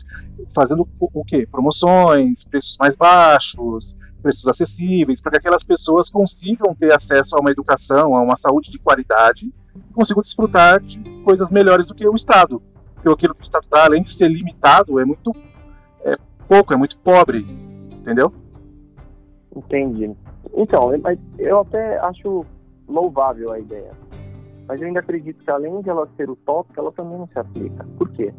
fazendo o, o quê? Promoções, preços mais baixos, preços acessíveis, para que aquelas pessoas consigam ter acesso a uma educação, a uma saúde de qualidade, consigam desfrutar de coisas melhores do que o Estado. Porque aquilo que o Estado dá, além de ser limitado, é muito é pouco, é muito pobre, entendeu? Entendi. Então, eu até acho louvável a ideia. Mas eu ainda acredito que além de ela ser utópica, ela também não se aplica. Por quê?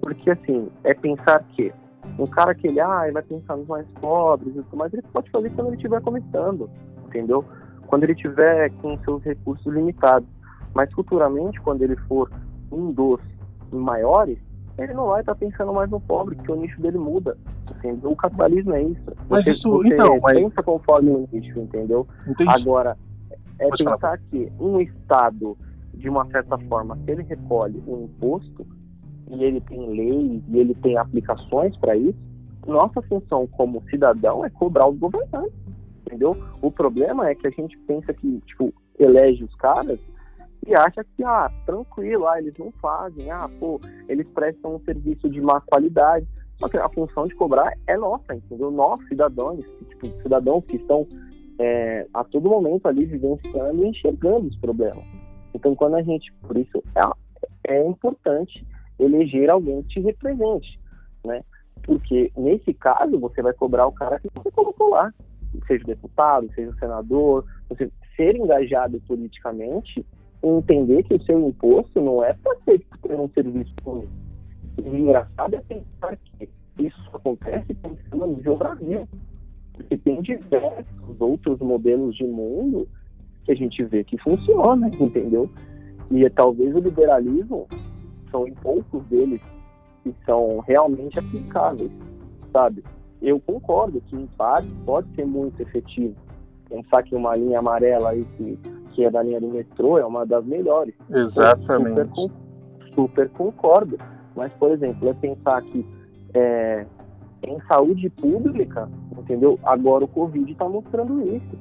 Porque assim, é pensar que um cara que ele ah, vai pensar nos mais pobres e tudo mais, ele pode fazer quando ele estiver começando, entendeu? Quando ele tiver com seus recursos limitados. Mas futuramente, quando ele for um dos maiores, ele não vai estar tá pensando mais no pobre, porque o nicho dele muda. Assim, o capitalismo é isso. Mas você, isso, você então, mas... pensa conforme o nicho, entendeu? Entendi. Agora, é Pode pensar falar. que um Estado, de uma certa forma, se ele recolhe um imposto, e ele tem leis, e ele tem aplicações para isso, nossa função como cidadão é cobrar os governantes, entendeu? O problema é que a gente pensa que, tipo, elege os caras e acha que, ah, tranquilo, ah, eles não fazem, ah, pô, eles prestam um serviço de má qualidade. Só que a função de cobrar é nossa, entendeu? Nós, cidadãos, tipo, cidadãos que estão é, a todo momento ali vivenciando e enxergando os problemas. Então, quando a gente, por isso, é, é importante eleger alguém que te represente, né? Porque nesse caso você vai cobrar o cara que você colocou lá, seja deputado, seja senador, você ser engajado politicamente e entender que o seu imposto não é para ser ter um serviço ruim. O engraçado é pensar que isso acontece pensando no Brasil. Porque tem diversos outros modelos de mundo que a gente vê que funciona, entendeu? E talvez o liberalismo são em poucos deles que são realmente aplicáveis, sabe? Eu concordo que em parte pode ser muito efetivo. Pensar que uma linha amarela aí que, que é da linha do metrô é uma das melhores. Exatamente. Super, super concordo. Mas, por exemplo, é pensar que é, em saúde pública, entendeu? Agora o Covid está mostrando isso.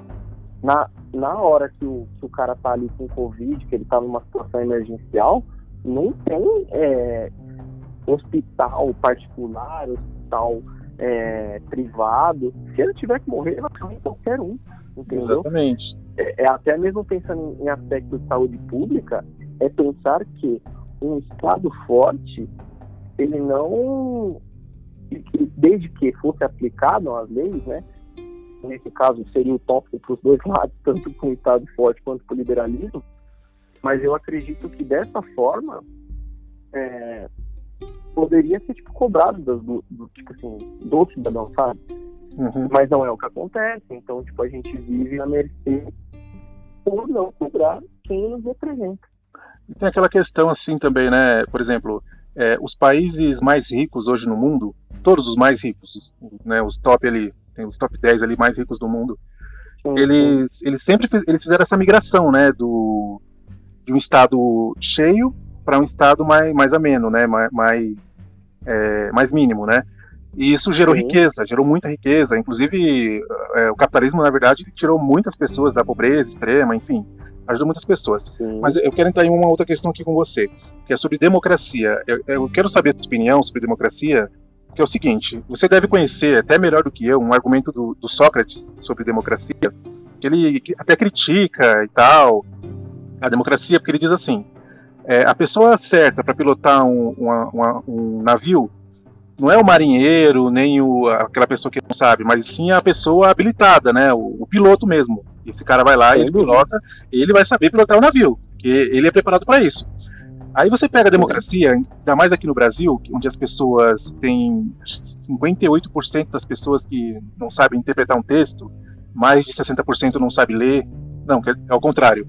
Na, na hora que o, que o cara tá ali com Covid, que ele tá numa situação emergencial, não tem é, hospital particular, hospital é, privado. Se ele tiver que morrer, ele vai morrer qualquer um, entendeu? Exatamente. É, é até mesmo pensando em, em aspectos de saúde pública, é pensar que um Estado forte, ele não, que- desde que fosse aplicado as leis, né? Nesse caso seria utópico para os dois lados, tanto para um Estado forte quanto para o liberalismo. Mas eu acredito que dessa forma é, poderia ser tipo cobrado do, do- do, tipo assim do cidadão, sabe? Uhum. Mas não é o que acontece. Então, tipo, a gente vive à mercê por não cobrar quem nos representa. E tem aquela questão assim também, né? Por exemplo, é, os países mais ricos hoje no mundo, todos os mais ricos, né? Os top ali, tem os top 10 ali mais ricos do mundo, eles, eles sempre eles fizeram essa migração, né? Do, de um estado cheio para um estado mais, mais ameno, né? Mais, mais, é, mais mínimo, né? E isso gerou Sim. riqueza, gerou muita riqueza. Inclusive, é, o capitalismo, na verdade, tirou muitas pessoas da pobreza extrema, enfim, ajudou muitas pessoas. Sim. Mas eu quero entrar em uma outra questão aqui com você, que é sobre democracia. Eu, eu quero saber a sua opinião sobre democracia, que é o seguinte: você deve conhecer, até melhor do que eu, um argumento do, do Sócrates sobre democracia, que ele até critica e tal a democracia, porque ele diz assim: é, a pessoa certa para pilotar um, uma- uma- um navio não é o marinheiro, nem o, aquela pessoa que não sabe, mas sim a pessoa habilitada, né? O, o piloto mesmo. Esse cara vai lá ele pilota, ele vai saber pilotar o navio, porque ele é preparado para isso. Aí você pega a democracia, ainda mais aqui no Brasil, onde as pessoas têm 58% das pessoas que não sabem interpretar um texto, mais de 60% não sabe ler, não, é ao contrário.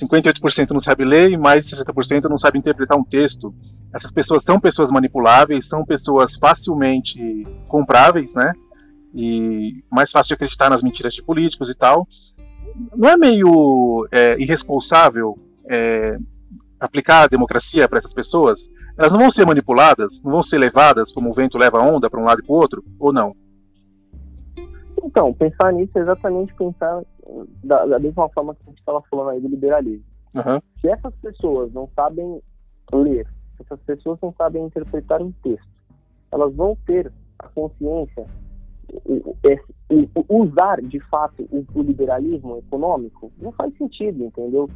58% não sabe ler e mais de 60% não sabe interpretar um texto. Essas pessoas são pessoas manipuláveis, são pessoas facilmente compráveis, né? E mais fácil de acreditar nas mentiras de políticos e tal. Não é meio é, irresponsável é, aplicar a democracia para essas pessoas? Elas não vão ser manipuladas, não vão ser levadas como o vento leva a onda para um lado e para o outro, ou não? Então, pensar nisso é exatamente pensar da, da mesma forma que a gente estava falando aí do liberalismo. Uhum. Se essas pessoas não sabem ler, se essas pessoas não sabem interpretar um texto, elas vão ter a consciência, usar de fato o, o liberalismo econômico, não faz sentido, entendeu?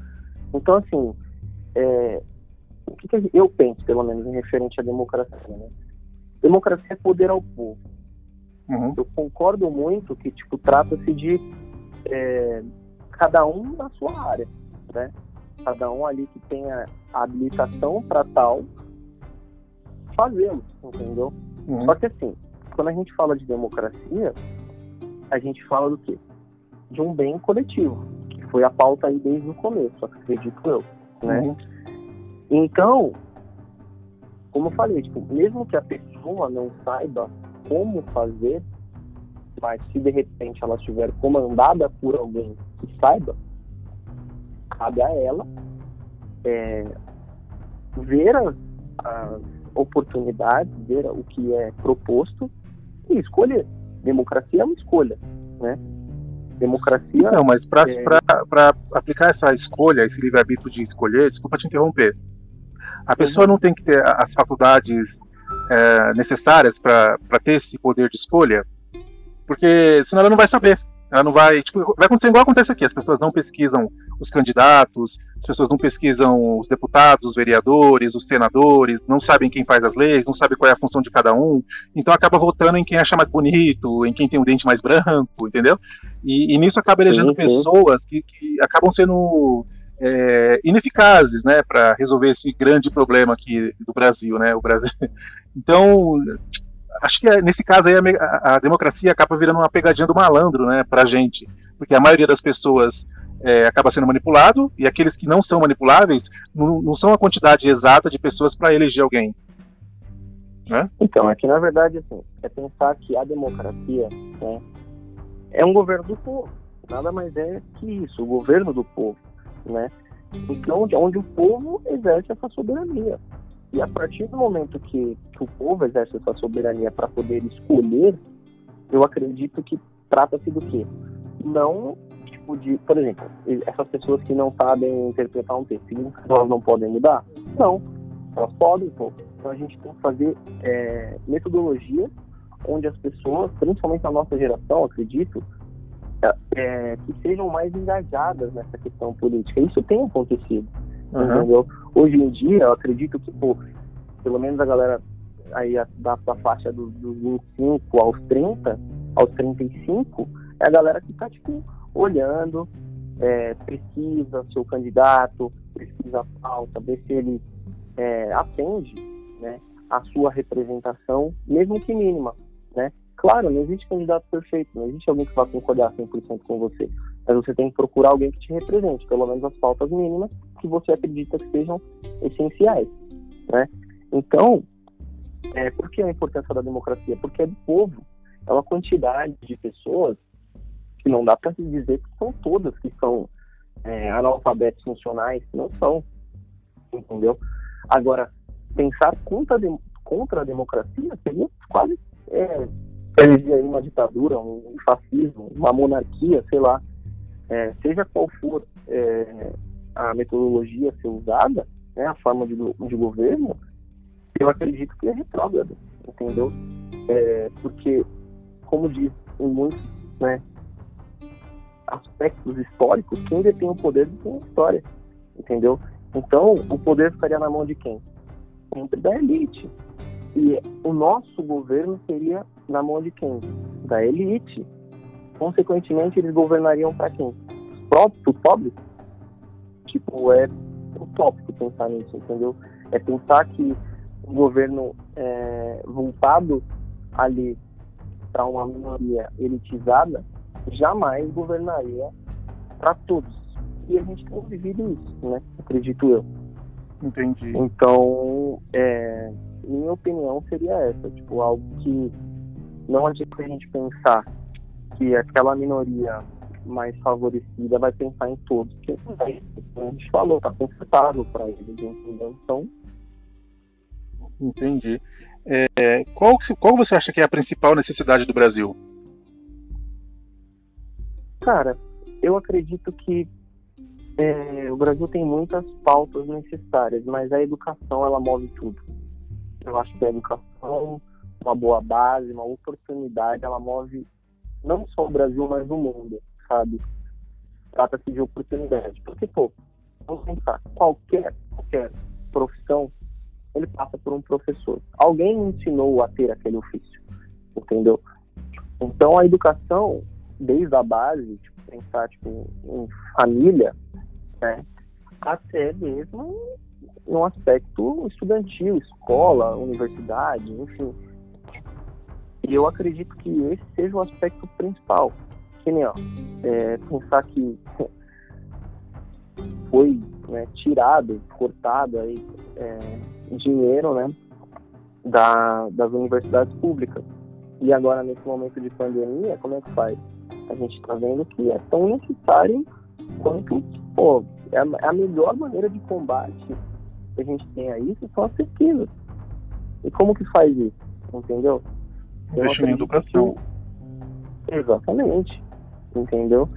Então, assim, é, o que, que eu penso, pelo menos, em referente à democracia, né? Democracia é poder ao povo. Uhum. Eu concordo muito que, tipo, trata-se de é, cada um na sua área, né? Cada um ali que tenha a habilitação para tal fazê-lo, entendeu? Uhum. Só que assim, quando a gente fala de democracia, a gente fala do quê? De um bem coletivo, que foi a pauta aí desde o começo, acredito eu, né? Uhum. Então, como eu falei, tipo, mesmo que a pessoa não saiba como fazer, mas se de repente ela estiver comandada por alguém que saiba, cabe a ela é, ver as, as oportunidades, ver o que é proposto e escolher. Democracia é uma escolha, né? Democracia. Não, mas para é... aplicar essa escolha, esse livre-arbítrio de escolher, desculpa te interromper, a pessoa não tem que ter as faculdades é, necessárias para ter esse poder de escolha, porque senão ela não vai saber. Ela não vai. Tipo, vai acontecer igual acontece aqui: as pessoas não pesquisam os candidatos, as pessoas não pesquisam os deputados, os vereadores, os senadores, não sabem quem faz as leis, não sabem qual é a função de cada um, então acaba votando em quem acha mais bonito, em quem tem um dente mais branco, entendeu? E, e nisso acaba elegendo sim, sim. pessoas que, que acabam sendo é, ineficazes, né, para resolver esse grande problema aqui do Brasil, né, o Brasil. Então, acho que é, nesse caso aí a, a, democracia acaba virando uma pegadinha do malandro, né, para gente, porque a maioria das pessoas é, acaba sendo manipulado e aqueles que não são manipuláveis não, não são a quantidade exata de pessoas para eleger alguém. Né? Então, é que na verdade assim, é pensar que a democracia né, é um governo do povo. Nada mais é que isso, o governo do povo né? Então, onde o povo exerce essa soberania. E a partir do momento que, que o povo exerce essa soberania para poder escolher, eu acredito que trata-se do quê? Não, tipo, de, por exemplo, essas pessoas que não sabem interpretar um texto, elas não podem mudar? Não, elas podem, pô. Então a gente tem que fazer é, metodologias onde as pessoas, principalmente a nossa geração, acredito, é, que sejam mais engajadas nessa questão política. Isso tem acontecido, uhum. entendeu? Hoje em dia, eu acredito que, pô, pelo menos a galera aí da, da faixa dos, dos 25 aos 30, aos 35, é a galera que está, tipo, olhando, é, pesquisa seu candidato, pesquisa a pauta, vê se ele é, atende né, a sua representação, mesmo que mínima, né? Claro, não existe candidato perfeito, não existe alguém que vá concordar 100% com você. Mas você tem que procurar alguém que te represente, pelo menos as pautas mínimas que você acredita que sejam essenciais. Né? Então, é, por que a importância da democracia? Porque é do povo. É uma quantidade de pessoas que não dá para se dizer que são todas que são é, analfabetos funcionais, não são. Entendeu? Agora, pensar contra, de, contra a democracia seria quase é, eleger aí uma ditadura, um fascismo, uma monarquia, sei lá, é, seja qual for é, a metodologia a ser usada, né, a forma de, de governo, eu acredito que é retrógrado, entendeu? É, porque, como diz muitos né, aspectos históricos, quem detém o poder detém a história, entendeu? Então, o poder ficaria na mão de quem? Sempre da elite. E o nosso governo seria na mão de quem? Da elite. Consequentemente, eles governariam para quem? Os próprios, os pobres? Tipo, é utópico pensar nisso, entendeu? É pensar que um governo é, voltado ali para uma minoria elitizada jamais governaria para todos. E a gente tem vivido isso, né? Acredito eu. Entendi. Então, é, minha opinião seria essa, tipo, algo que não adianta a gente pensar que aquela minoria mais favorecida vai pensar em todos, como a gente falou, tá confortável para eles, entendeu? Então. Entendi. É, qual, qual você acha que é a principal necessidade do Brasil? Cara, eu acredito que é, o Brasil tem muitas pautas necessárias, mas a educação ela move tudo. Eu acho que a educação, uma boa base, uma oportunidade, ela move não só o Brasil, mas o mundo, sabe? Trata-se de oportunidade. Porque, pô, vamos pensar, qualquer, qualquer profissão, ele passa por um professor. Alguém ensinou a ter aquele ofício, entendeu? Então, a educação, desde a base, tipo, pensar tipo, em família, né? até mesmo no aspecto estudantil, escola, universidade, enfim. E eu acredito que esse seja o aspecto principal. Que nem, ó, é, pensar que foi né, tirado, cortado aí, é, dinheiro, né, da, das universidades públicas. E agora, nesse momento de pandemia, como é que faz? A gente está vendo que é tão necessário quanto, pô, é a, é a melhor maneira de combate que a gente tem a isso são as pesquisas. E como que faz isso? Entendeu? Investir em educação. Que... Exatamente. Entendeu?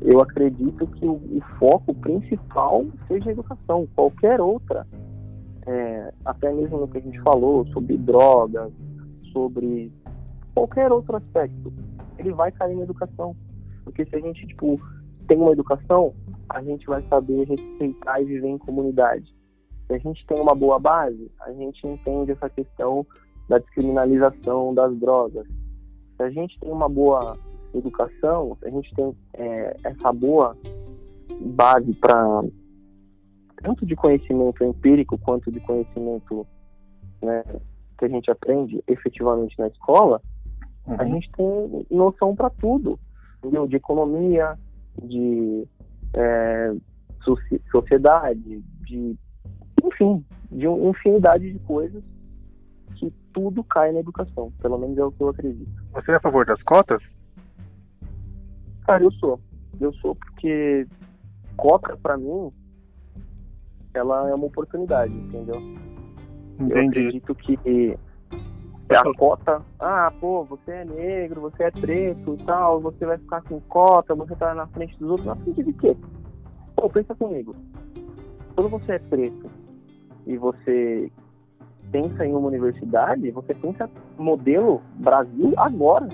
Eu acredito que o, o, foco principal seja a educação. Qualquer outra, é, até mesmo no que a gente falou sobre drogas, sobre qualquer outro aspecto, ele vai cair na educação. Porque se a gente, tipo, tem uma educação, a gente vai saber respeitar e viver em comunidade. Se a gente tem uma boa base, a gente entende essa questão da descriminalização das drogas. Se a gente tem uma boa educação, se a gente tem é, essa boa base para tanto de conhecimento empírico quanto de conhecimento né, que a gente aprende efetivamente na escola, uhum. a gente tem noção para tudo, entendeu? De economia, de é, sociedade, de enfim, de infinidade de coisas que tudo cai na educação. Pelo menos é o que eu acredito. Você é a favor das cotas? Cara, eu sou. Eu sou porque cota, para mim, ela é uma oportunidade, entendeu? Entendi. Eu acredito que a cota, ah, pô, você é negro, você é preto e tal, você vai ficar com cota, você tá na frente dos outros, na frente de quê? Pô, pensa comigo. Quando você é preto e você pensa em uma universidade, você pensa modelo Brasil agora.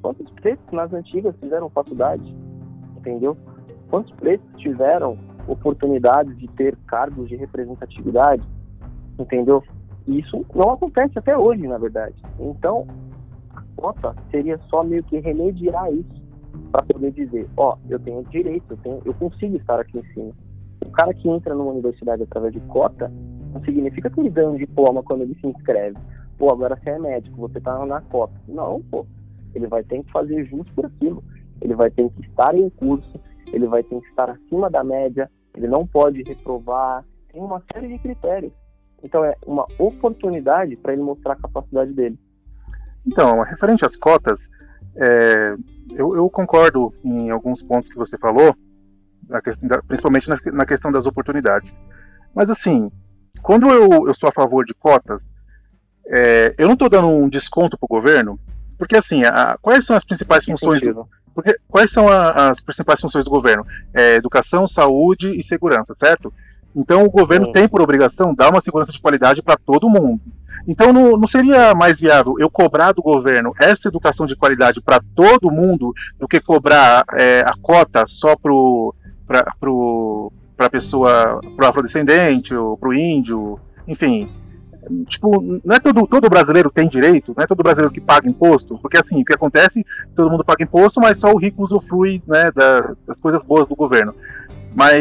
Quantos pretos nas antigas fizeram faculdade? Entendeu? Quantos pretos tiveram oportunidades de ter cargos de representatividade? Entendeu? Isso não acontece até hoje, na verdade. Então, a cota seria só meio que remediar isso para poder dizer, ó, eu tenho direito, eu, tenho, eu consigo estar aqui em cima. O cara que entra numa universidade através de cota não significa que ele ganha um diploma quando ele se inscreve. Pô, agora você é médico, você tá na cota. Não, pô. Ele vai ter que fazer justo por aquilo. Ele vai ter que estar em curso, ele vai ter que estar acima da média, ele não pode reprovar. Tem uma série de critérios. Então é uma oportunidade para ele mostrar a capacidade dele. Então, referente às cotas, é, eu, eu, concordo em alguns pontos que você falou, questão, principalmente na, na, questão das oportunidades. Mas assim, quando eu, eu sou a favor de cotas, é, eu não estou dando um desconto para o governo, porque assim, a, quais são as principais funções? Porque quais são a, as principais funções do governo? É, educação, saúde e segurança, certo? Então o governo tem por obrigação dar uma segurança de qualidade para todo mundo. Então não, não, seria mais viável eu cobrar do governo essa educação de qualidade para todo mundo do que cobrar é, a cota só para pro, a pessoa, pro afrodescendente ou pro índio, enfim. Tipo, não é todo, todo brasileiro tem direito, não é todo brasileiro que paga imposto, porque assim, o que acontece, todo mundo paga imposto, mas só o rico usufrui né, das, das coisas boas do governo. Mas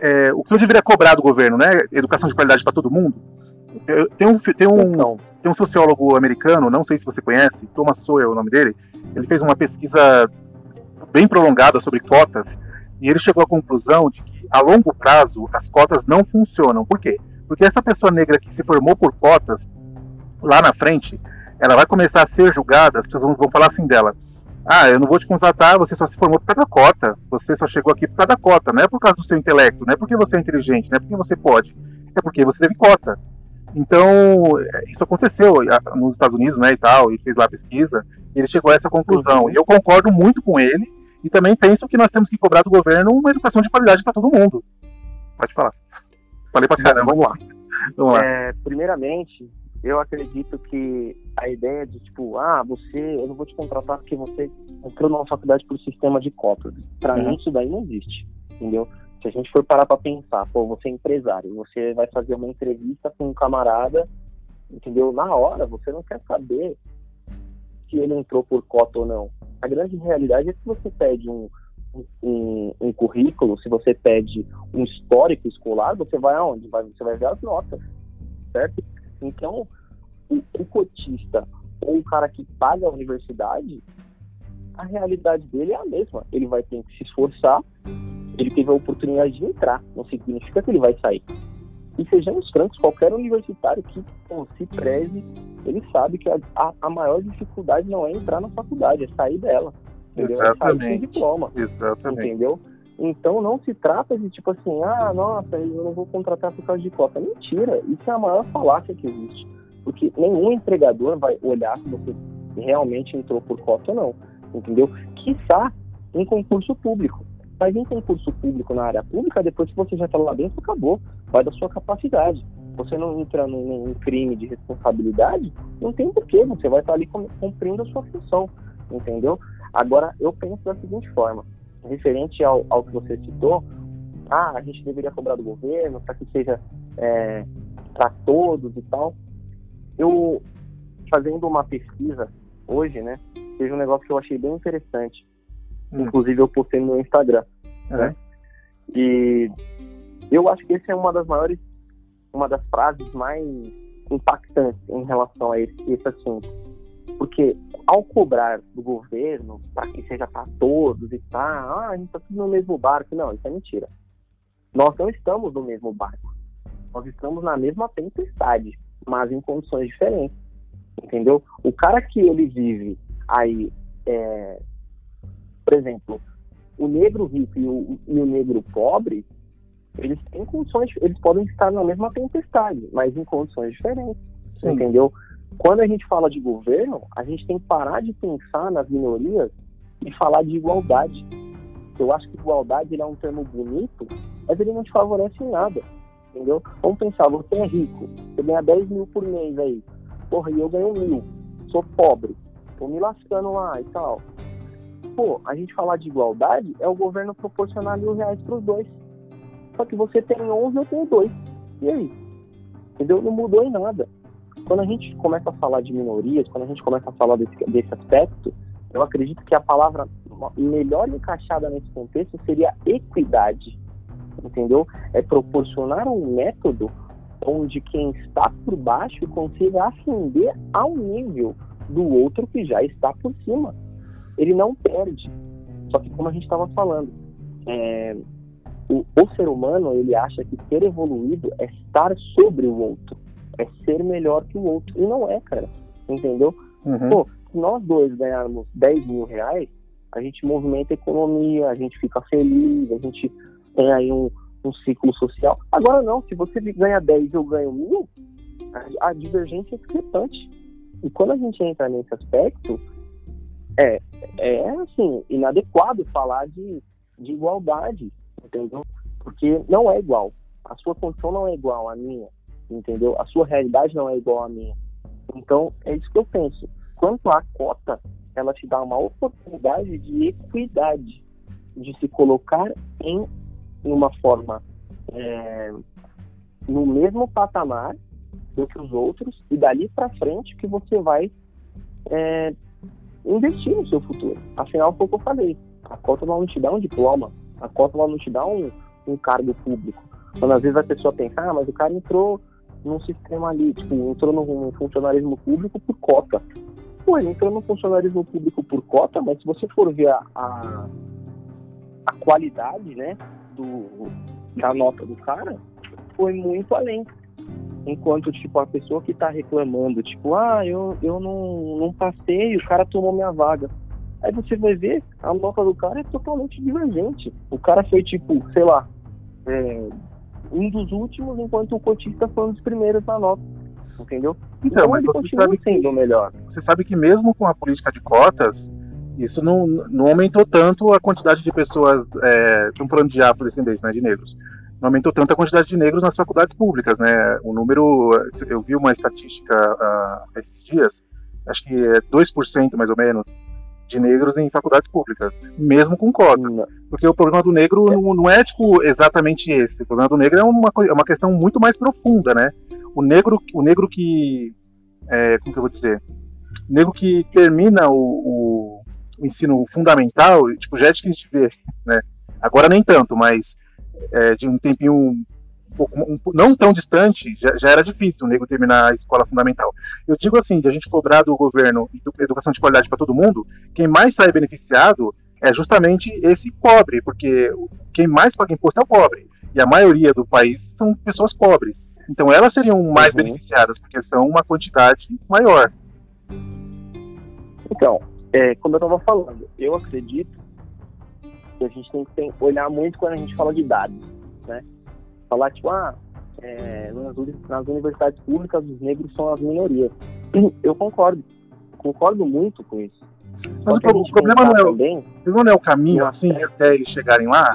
é, é, o que eu deveria cobrar do governo, né? Educação de qualidade para todo mundo. Tem um, tem, um, tem um sociólogo americano, não sei se você conhece, Thomas Sowell é o nome dele. Ele fez uma pesquisa bem prolongada sobre cotas e ele chegou à conclusão de que a longo prazo as cotas não funcionam. Por quê? Porque essa pessoa negra que se formou por cotas lá na frente, ela vai começar a ser julgada, as pessoas vão falar assim dela: ah, eu não vou te contratar, você só se formou por causa da cota. Você só chegou aqui por causa da cota. Não é por causa do seu intelecto, não é porque você é inteligente, não é porque você pode. É porque você teve cota. Então, é, isso aconteceu nos Estados Unidos, né, e tal, e fez lá a pesquisa, e ele chegou a essa conclusão. E eu concordo muito com ele, e também penso que nós temos que cobrar do governo uma educação de qualidade para todo mundo. Pode falar. Falei pra caramba. Vamos lá. Vamos lá. É, primeiramente, eu acredito que a ideia de tipo, ah, você, eu não vou te contratar porque você entrou numa faculdade por sistema de cotas. Para uhum. mim isso daí não existe, entendeu? Se a gente for parar para pensar, pô, você é empresário, você vai fazer uma entrevista com um camarada, entendeu? Na hora, você não quer saber se ele entrou por cota ou não. A grande realidade é que você pede um, um, um, currículo, se você pede um histórico escolar, você vai aonde? Vai, você vai ver as notas, certo? Então, o, o cotista ou o cara que paga a universidade, a realidade dele é a mesma. Ele vai ter que se esforçar, ele teve a oportunidade de entrar, não significa que ele vai sair. E sejamos francos, qualquer universitário que pô, se preze, ele sabe que a, a, a, maior dificuldade não é entrar na faculdade, é sair dela. Entendeu? Exatamente. É sair diploma. Exatamente. Entendeu? Então não se trata de tipo assim, ah, nossa, eu não vou contratar por causa de cota. Mentira, isso é a maior falácia que existe. Porque nenhum empregador vai olhar se você realmente entrou por cota ou não. Entendeu? Quiçá em concurso público. Mas em concurso público na área pública, depois que você já está lá dentro, acabou. Vai da sua capacidade. Você não entra num, num crime de responsabilidade, não tem porquê. Você vai estar tá ali cumprindo a sua função. Entendeu? Agora, eu penso da seguinte forma referente ao, ao que você citou, ah, a gente deveria cobrar do governo para que seja é, para todos e tal. Eu, fazendo uma pesquisa hoje, né, teve um negócio que eu achei bem interessante. Hum. Inclusive, eu postei no meu Instagram. É. Né? E eu acho que essa é uma das maiores, uma das frases mais impactantes em relação a esse, esse assunto. Porque ao cobrar do governo para que seja para todos e tá, ah, a gente está tudo no mesmo barco, não, isso é mentira. Nós não estamos no mesmo barco. Nós estamos na mesma tempestade, mas em condições diferentes. Entendeu? O cara que ele vive aí, é, por exemplo, o negro rico e o, e o negro pobre, eles têm condições, eles podem estar na mesma tempestade, mas em condições diferentes. Sim. Entendeu? Quando a gente fala de governo, a gente tem que parar de pensar nas minorias e falar de igualdade. Eu acho que igualdade é um termo bonito, mas ele não te favorece em nada. Entendeu? Vamos pensar, você é rico, você ganha 10 mil por mês aí. Porra, e eu ganho mil. Sou pobre. Tô me lascando lá e tal. Pô, a gente falar de igualdade é o governo proporcionar mil reais pros dois. Só que você tem 11, eu tenho dois. E aí? Entendeu? Não mudou em nada. Quando a gente começa a falar de minorias, quando a gente começa a falar desse, desse aspecto, eu acredito que a palavra melhor encaixada nesse contexto seria equidade, entendeu? É proporcionar um método onde quem está por baixo consiga ascender ao nível do outro que já está por cima. Ele não perde. Só que como a gente estava falando, é, o, o ser humano ele acha que ser evoluído é estar sobre o outro é ser melhor que o outro. E não é, cara. Entendeu? Uhum. Pô, se nós dois ganharmos 10 mil reais, a gente movimenta a economia, a gente fica feliz, a gente tem aí um, um ciclo social. Agora não, se você ganha 10 e eu ganho mil, a, a divergência é discrepante. E quando a gente entra nesse aspecto, é, é assim, inadequado falar de, de igualdade, entendeu? Porque não é igual. A sua condição não é igual à minha entendeu? A sua realidade não é igual à minha. Então, é isso que eu penso. Quanto à cota, ela te dá uma oportunidade de equidade, de se colocar em uma forma é, no mesmo patamar do que os outros e dali para frente que você vai é, investir no seu futuro. Afinal, foi o que eu falei. A cota não te dá um diploma, a cota não te dá um, um cargo público. Quando às vezes a pessoa pensa, ah, mas o cara entrou num sistema ali, tipo, entrou no funcionarismo público por cota. Pô, ele entrou no funcionarismo público por cota, mas se você for ver a, a, a qualidade, né, do, da nota do cara, foi muito além. Enquanto, tipo, a pessoa que tá reclamando, tipo, ah, eu, eu não, não passei, o cara tomou minha vaga. Aí você vai ver, a nota do cara é totalmente divergente. O cara foi, tipo, sei lá, é, um dos últimos, enquanto o cotista foi um dos primeiros na nota. Entendeu? Então, então ele continua sabe sendo o melhor. Você sabe que mesmo com a política de cotas, isso não, não aumentou tanto a quantidade de pessoas é, que um plano de afrodescendentes, né, de negros. Não aumentou tanto a quantidade de negros nas faculdades públicas, né? O número, eu vi uma estatística uh, esses dias, acho que é 2% mais ou menos, de negros em faculdades públicas, mesmo com cota. Porque o problema do negro não, não, é tipo exatamente esse. O problema do negro é uma, é uma questão muito mais profunda, né? O negro, o negro que. É, como que eu vou dizer? O negro que termina o, o, o ensino fundamental, tipo, já é difícil de ver, né? Agora nem tanto, mas é, de um tempinho um, não tão distante, já, já, era difícil o nego terminar a escola fundamental. Eu digo assim, de a gente cobrar do governo educação de qualidade para todo mundo, quem mais sai beneficiado é justamente esse pobre, porque quem mais paga imposto é o pobre. E a maioria do país são pessoas pobres. Então elas seriam mais uhum. beneficiadas, porque são uma quantidade maior. Então, é, como eu estava falando, eu acredito que a gente tem que olhar muito quando a gente fala de dados, né? Falar tipo, ah, é, nas, nas universidades públicas os negros são as minorias. Eu concordo, concordo muito com isso. Mas o, o problema não é, também, não é o caminho assim até eles chegarem lá,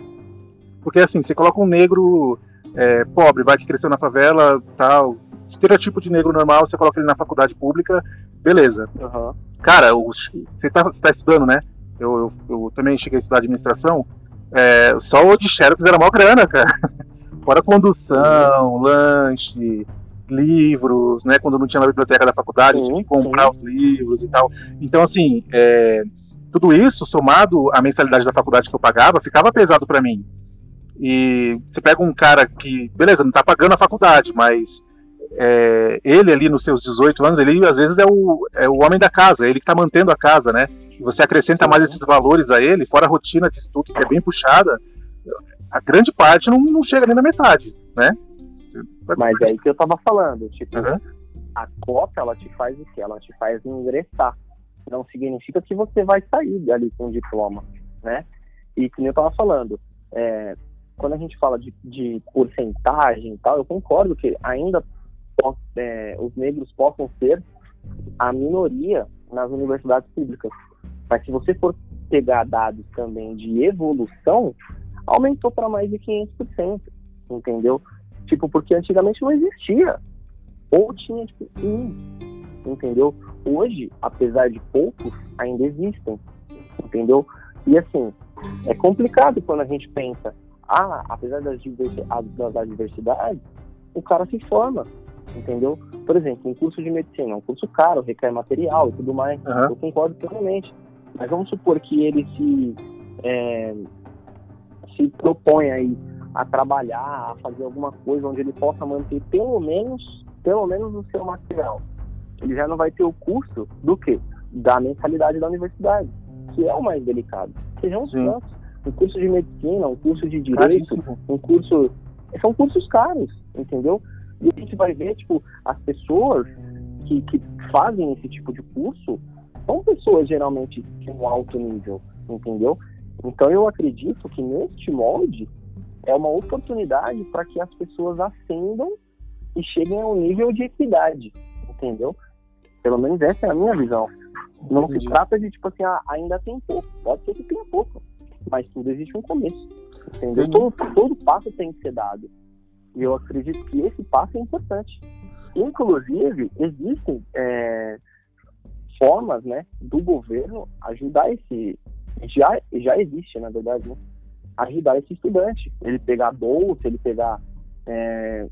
porque assim, você coloca um negro é, pobre, vai que cresceu na favela, tal, estereotipo de negro normal, você coloca ele na faculdade pública, beleza. Uhum. Cara, os, você está tá estudando, né? Eu, eu, eu, também cheguei a estudar administração, é, só o de Xerox era maior grana, cara. Fora condução, lanche, livros, né? Quando não tinha na biblioteca da faculdade, sim, tinha que comprar sim. os livros e tal. Então, assim, é, tudo isso, somado à mensalidade da faculdade que eu pagava, ficava pesado para mim. E você pega um cara que, beleza, não tá pagando a faculdade, mas é, ele ali nos seus 18 anos, ele às vezes é o, é o homem da casa, é ele que está mantendo a casa, né? E você acrescenta mais esses valores a ele, fora a rotina de estudo que é bem puxada, a grande parte não, não chega nem na metade, né? Mas é aí que eu tava falando, tipo, uhum. a cota ela te faz o quê? Ela te faz ingressar. Não significa que você vai sair ali com o diploma, né? E como eu tava falando, é, quando a gente fala de, de porcentagem e tal, eu concordo que ainda é, os negros possam ser a minoria nas universidades públicas. Mas se você for pegar dados também de evolução, aumentou para mais de 500%, entendeu? Tipo, porque antigamente não existia. Ou tinha, tipo, um, entendeu? Hoje, apesar de poucos, ainda existem, entendeu? E assim, é complicado quando a gente pensa ah, apesar das, das adversidades, o cara se forma, entendeu? Por exemplo, um curso de medicina é um curso caro, requer material e tudo mais, uhum. eu concordo plenamente. Mas vamos supor que ele se, é, se propõe aí a trabalhar, a fazer alguma coisa onde ele possa manter pelo menos, pelo menos o seu material. Ele já não vai ter o custo do quê? Da mensalidade da universidade, que é o mais delicado. Sejam os cantos um curso de medicina, um curso de direito, um curso. São cursos caros, entendeu? E a gente vai ver, tipo, as pessoas que, que fazem esse tipo de curso são pessoas geralmente de um alto nível, entendeu? Então eu acredito que neste molde é uma oportunidade para que as pessoas ascendam e cheguem a um nível de equidade, entendeu? Pelo menos essa é a minha visão. Não se trata de tipo assim, ah, ainda tem pouco. Pode ser que tenha pouco mas tudo existe um começo. Entendeu? Todo, todo passo tem que ser dado. E eu acredito que esse passo é importante. Inclusive, existem é, formas né, do governo ajudar esse. Já, já existe, na verdade, né, ajudar esse estudante. Ele pegar bolsa, ele pegar é,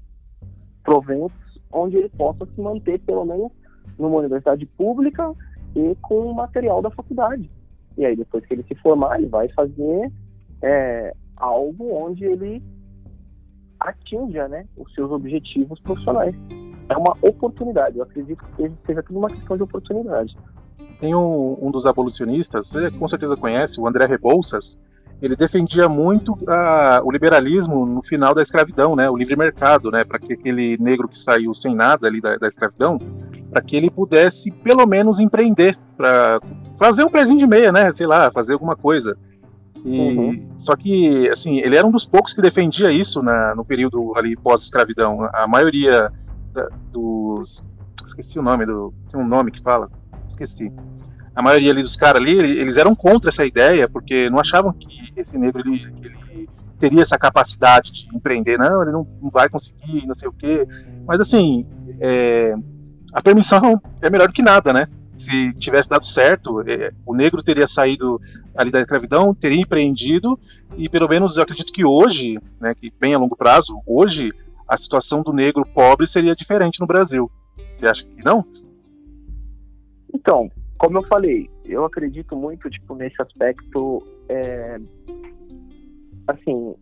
proventos onde ele possa se manter, pelo menos, numa universidade pública e com o material da faculdade. E aí, depois que ele se formar, ele vai fazer é, algo onde ele atinja né, os seus objetivos profissionais. É uma oportunidade. Eu acredito que seja tudo uma questão de oportunidade. Tem um, um dos abolicionistas, você com certeza conhece, o André Rebouças, ele defendia muito uh, o liberalismo no final da escravidão, né, o livre mercado, né, para que aquele negro que saiu sem nada ali da, da escravidão, para que ele pudesse pelo menos empreender, para fazer um pezinho de meia, né? Sei lá, fazer alguma coisa. E, uhum. Só que, assim, ele era um dos poucos que defendia isso na, no período ali pós-escravidão. A maioria da, dos. Esqueci o nome do. Tem um nome que fala. Esqueci. A maioria ali dos caras ali, eles eram contra essa ideia, porque não achavam que esse negro ele, ele teria essa capacidade de empreender. Não, ele não, não vai conseguir, não sei o quê. Mas, assim, é, a permissão é melhor do que nada, né? se tivesse dado certo, é, o negro teria saído ali da escravidão, teria empreendido, e pelo menos eu acredito que hoje, né, que bem a longo prazo, hoje a situação do negro pobre seria diferente no Brasil. Você acha que não? Então, como eu falei, eu acredito muito tipo nesse aspecto, é, assim,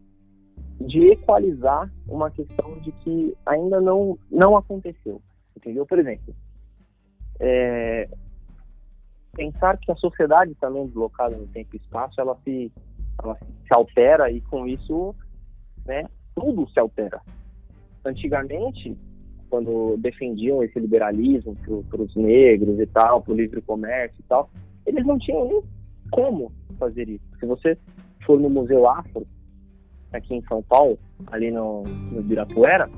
de equalizar uma questão de que ainda não não aconteceu, entendeu? Por exemplo, é, pensar que a sociedade também deslocada no tempo e espaço, ela se, ela se altera e com isso, né, tudo se altera. Antigamente, quando defendiam esse liberalismo para os negros e tal, para o livre comércio e tal, eles não tinham nem como fazer isso. Se você for no Museu Afro, aqui em São Paulo, ali no, no Ibirapuera,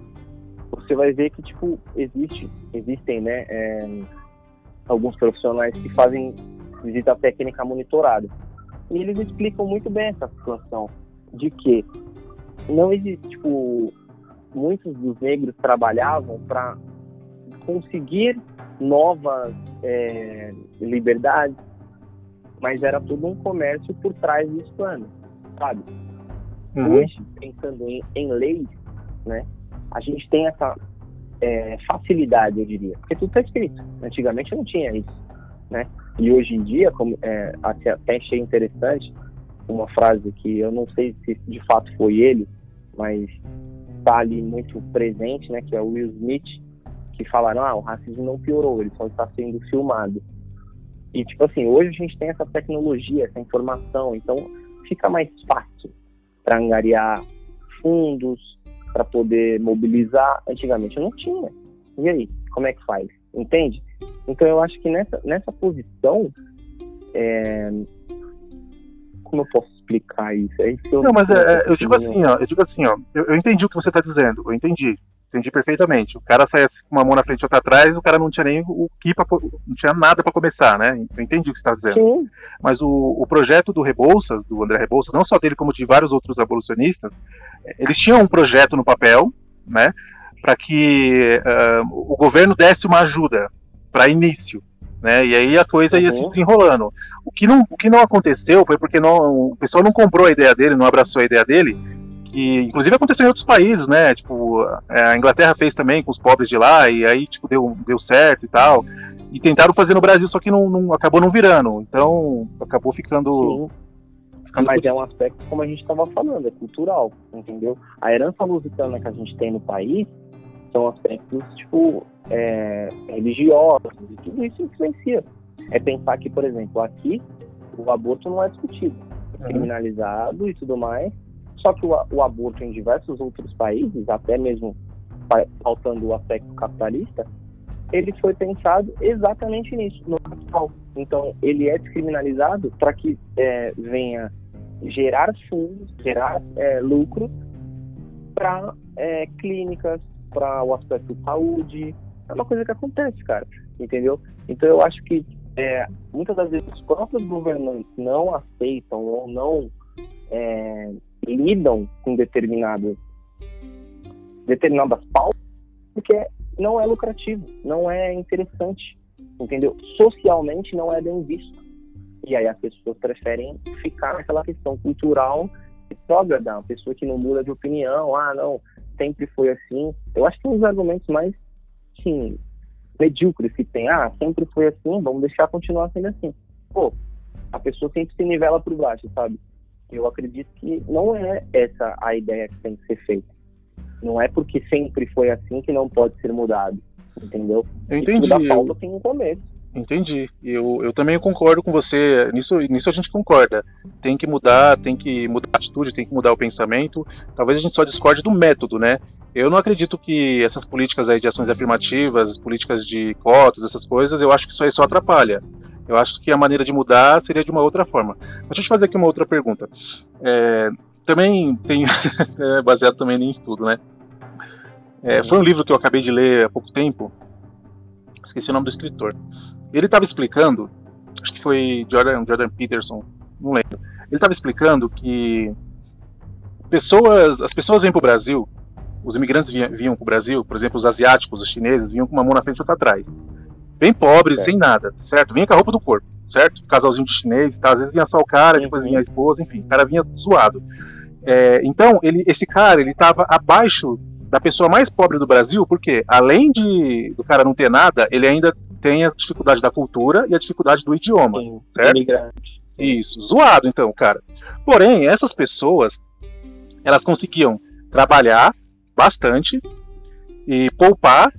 você vai ver que, tipo, existe, existem, né, é, alguns profissionais que fazem visita técnica monitorada. E eles explicam muito bem essa situação de que não existe, tipo, muitos dos negros trabalhavam para conseguir novas é, liberdades, mas era todo um comércio por trás dos planos, sabe? Uhum. Hoje, pensando em, em leis, né, a gente tem essa é, facilidade, eu diria, porque tudo está escrito. Antigamente não tinha isso, né? E hoje em dia, como é, até achei interessante uma frase que eu não sei se de fato foi ele, mas está ali muito presente, né? Que é o Will Smith, que falaram, ah, o racismo não piorou, ele só está sendo filmado. E tipo assim, hoje a gente tem essa tecnologia, essa informação, então fica mais fácil para angariar fundos, para poder mobilizar. Antigamente não tinha. E aí, como é que faz? Entende? Então eu acho que nessa, nessa posição, é... como eu posso explicar isso? É isso não, mas é, é, eu digo assim, ó, eu digo assim, ó, eu, eu entendi o que você está dizendo, eu entendi. Entendi perfeitamente. O cara saia com uma mão na frente e outra atrás, o cara não tinha nem o que pra, não tinha nada para começar, né? Eu entendi o que você está dizendo. Sim. Mas o, o projeto do Rebouças, do André Rebouças, não só dele como de vários outros abolicionistas, eles tinham um projeto no papel, né? Para que uh, o governo desse uma ajuda para início, né? E aí a coisa ia uhum. se desenrolando. O que não, o que não aconteceu foi porque não, o pessoal não comprou a ideia dele, não abraçou a ideia dele que inclusive aconteceu em outros países, né? Tipo, é, a Inglaterra fez também com os pobres de lá e aí tipo deu, deu certo e tal. E tentaram fazer no Brasil, só que não, não acabou não virando. Então acabou ficando. Mas é um aspecto como a gente estava falando, é cultural, entendeu? A herança lusitana que a gente tem no país são aspectos tipo é, religiosos e tudo isso influencia. É pensar que, por exemplo, aqui o aborto não é discutido, é criminalizado e tudo mais só que o, o aborto em diversos outros países, até mesmo faltando o aspecto capitalista, ele foi pensado exatamente nisso, no capital. Então, ele é descriminalizado para que é, venha gerar fundos, gerar é, lucro para é, clínicas, para o aspecto de saúde. É uma coisa que acontece, cara, entendeu? Então, eu acho que é, muitas das vezes os próprios governantes não aceitam ou não é, lidam com determinadas determinadas pautas porque não é lucrativo, não é interessante, entendeu? Socialmente não é bem visto. E aí as pessoas preferem ficar naquela questão cultural retrógrada, uma pessoa que não muda de opinião, ah, não, sempre foi assim. Eu acho que um dos argumentos mais, sim, medíocres que tem, ah, sempre foi assim, vamos deixar continuar sendo assim. Pô, a pessoa sempre se nivela por baixo, sabe? Eu acredito que não é essa a ideia que tem que ser feita. Não é porque sempre foi assim que não pode ser mudado, entendeu? Entendi. Da pauta tem um começo. Entendi. Eu, eu também concordo com você. Nisso, nisso a gente concorda. Tem que mudar, tem que mudar a atitude, tem que mudar o pensamento. Talvez a gente só discorde do método, né? Eu não acredito que essas políticas aí de ações afirmativas, políticas de cotas, essas coisas, eu acho que isso aí só atrapalha. Eu acho que a maneira de mudar seria de uma outra forma. Deixa eu te fazer aqui uma outra pergunta. É, também tem é baseado também em estudo, né? É, foi um livro que eu acabei de ler há pouco tempo. Esqueci o nome do escritor. Ele estava explicando, acho que foi Jordan, Jordan Peterson, não lembro. Ele estava explicando que pessoas, as pessoas vêm para o Brasil, os imigrantes vinham, vinham para o Brasil, por exemplo, os asiáticos, os chineses, vinham com uma mão na frente e outra atrás bem pobres, sem nada, certo? Vinha com a roupa do corpo, certo? Casalzinho de chinês, tá? às vezes vinha só o cara, depois vinha a esposa, enfim, o cara vinha zoado. É, então, ele, esse cara, ele estava abaixo da pessoa mais pobre do Brasil, porque além de do cara não ter nada, ele ainda tem a dificuldade da cultura e a dificuldade do idioma, Sim, certo? Imigrante. Isso, zoado então, cara. Porém, essas pessoas, elas conseguiam trabalhar bastante e poupar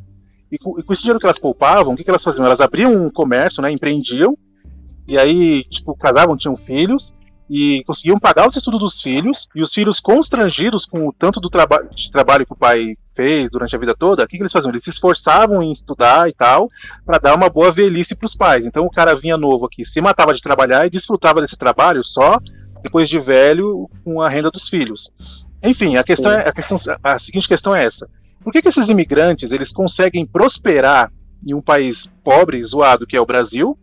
e com, e com esse dinheiro que elas poupavam, o que, que elas faziam? Elas abriam um comércio, né, empreendiam, e aí, tipo, casavam, tinham filhos, e conseguiam pagar os estudos dos filhos, e os filhos constrangidos com o tanto do traba de trabalho que o pai fez durante a vida toda, o que, que eles faziam? Eles se esforçavam em estudar e tal, para dar uma boa velhice para os pais. Então o cara vinha novo aqui, se matava de trabalhar e desfrutava desse trabalho só depois de velho com a renda dos filhos. Enfim, a questão, é, a, questão, a seguinte questão é essa. Por que, que esses imigrantes eles conseguem prosperar em um país pobre, zoado, que é o Brasil,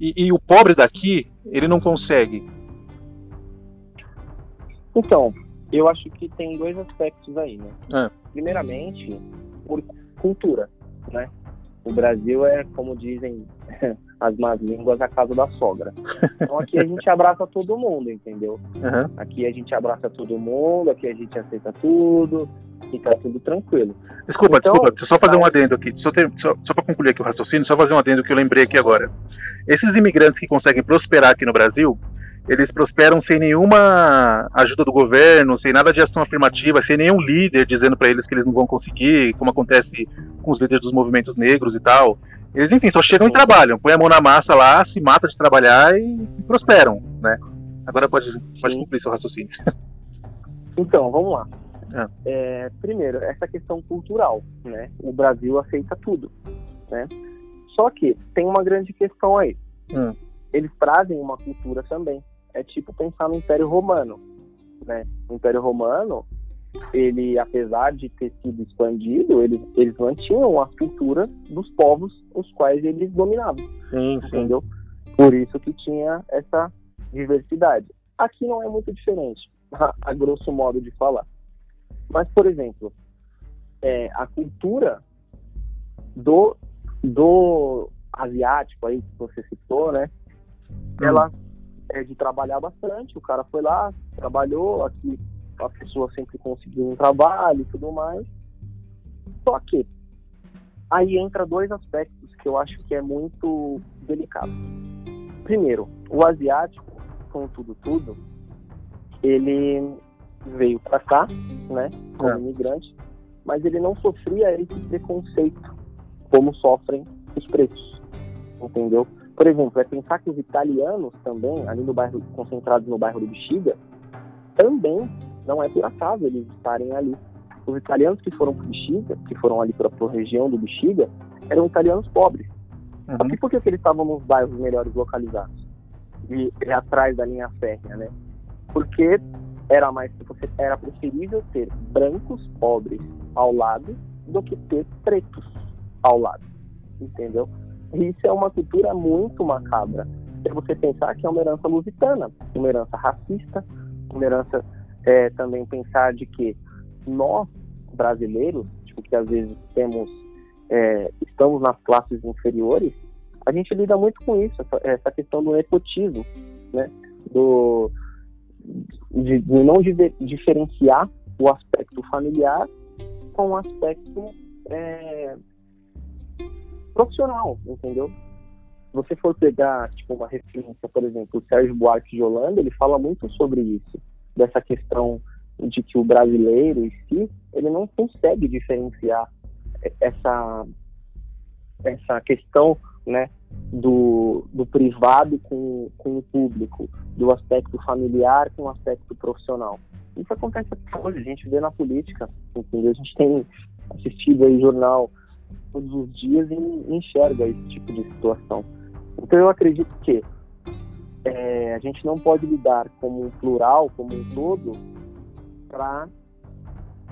e, e o pobre daqui, ele não consegue? Então, eu acho que tem dois aspectos aí, né? É. Primeiramente, por cultura, né? O Brasil é, como dizem as más línguas, a casa da sogra. Então aqui a gente abraça todo mundo, entendeu? Uhum. Aqui a gente abraça todo mundo, aqui a gente aceita tudo, e tá tudo tranquilo. Desculpa, então, desculpa, deixa eu só fazer um adendo aqui, só, só, só para concluir aqui o raciocínio, só fazer um adendo que eu lembrei aqui agora. Esses imigrantes que conseguem prosperar aqui no Brasil, eles prosperam sem nenhuma ajuda do governo, sem nada de ação afirmativa, sem nenhum líder dizendo para eles que eles não vão conseguir, como acontece com os líderes dos movimentos negros e tal. Eles, enfim, só chegam e trabalham, põem a mão na massa lá, se mata de trabalhar e, e prosperam, né? Agora pode, pode cumprir seu raciocínio. Então, vamos lá. É. É, primeiro, essa questão cultural, né? O Brasil aceita tudo, né? Só que tem uma grande questão aí. Hum. Eles trazem uma cultura também. É tipo pensar no Império Romano, né? O Império Romano, ele, apesar de ter sido expandido, eles, eles mantinham a cultura dos povos os quais eles dominavam. Sim, entendeu? Sim. Por isso que tinha essa diversidade. Aqui não é muito diferente, a, a grosso modo de falar. Mas, por exemplo, é, a cultura do, do asiático aí que você citou, né? Hum. Ela é de trabalhar bastante. O cara foi lá, trabalhou, aqui a pessoa sempre conseguiu um trabalho e tudo mais. Só que aí entra dois aspectos que eu acho que é muito delicado. Primeiro, o asiático, com tudo tudo, ele veio para cá, né, como é. imigrante, mas ele não sofria esse preconceito como sofrem os pretos, entendeu? Por exemplo, é pensar que os italianos também, ali no bairro, concentrados no bairro do Bexiga, também não é por acaso eles estarem ali. Os italianos que foram para Bexiga, que foram ali para a região do Bexiga, eram italianos pobres. Uhum. Só que por que, que eles estavam nos bairros melhores localizados? E, e atrás da linha férrea, né? Porque era mais era preferível ter brancos pobres ao lado do que ter pretos ao lado, entendeu? Isso é uma cultura muito macabra. É você pensar que é uma herança lusitana, uma herança racista, uma herança é, também pensar de que nós brasileiros, tipo, que às vezes temos é, estamos nas classes inferiores, a gente lida muito com isso, essa, essa questão do nepotismo, né? Do de, de não diferenciar o aspecto familiar com o aspecto é, profissional, entendeu? Se você for pegar tipo, uma referência, por exemplo, o Sérgio Buarque de Holanda, ele fala muito sobre isso, dessa questão de que o brasileiro em si, ele não consegue diferenciar essa, essa questão né, do, do privado com, com o público, do aspecto familiar com o aspecto profissional. Isso acontece hoje, a gente vê na política, entendeu? A gente tem assistido aí jornal todos os dias e enxerga esse tipo de situação. Então eu acredito que é, a gente não pode lidar como um plural, como um todo, para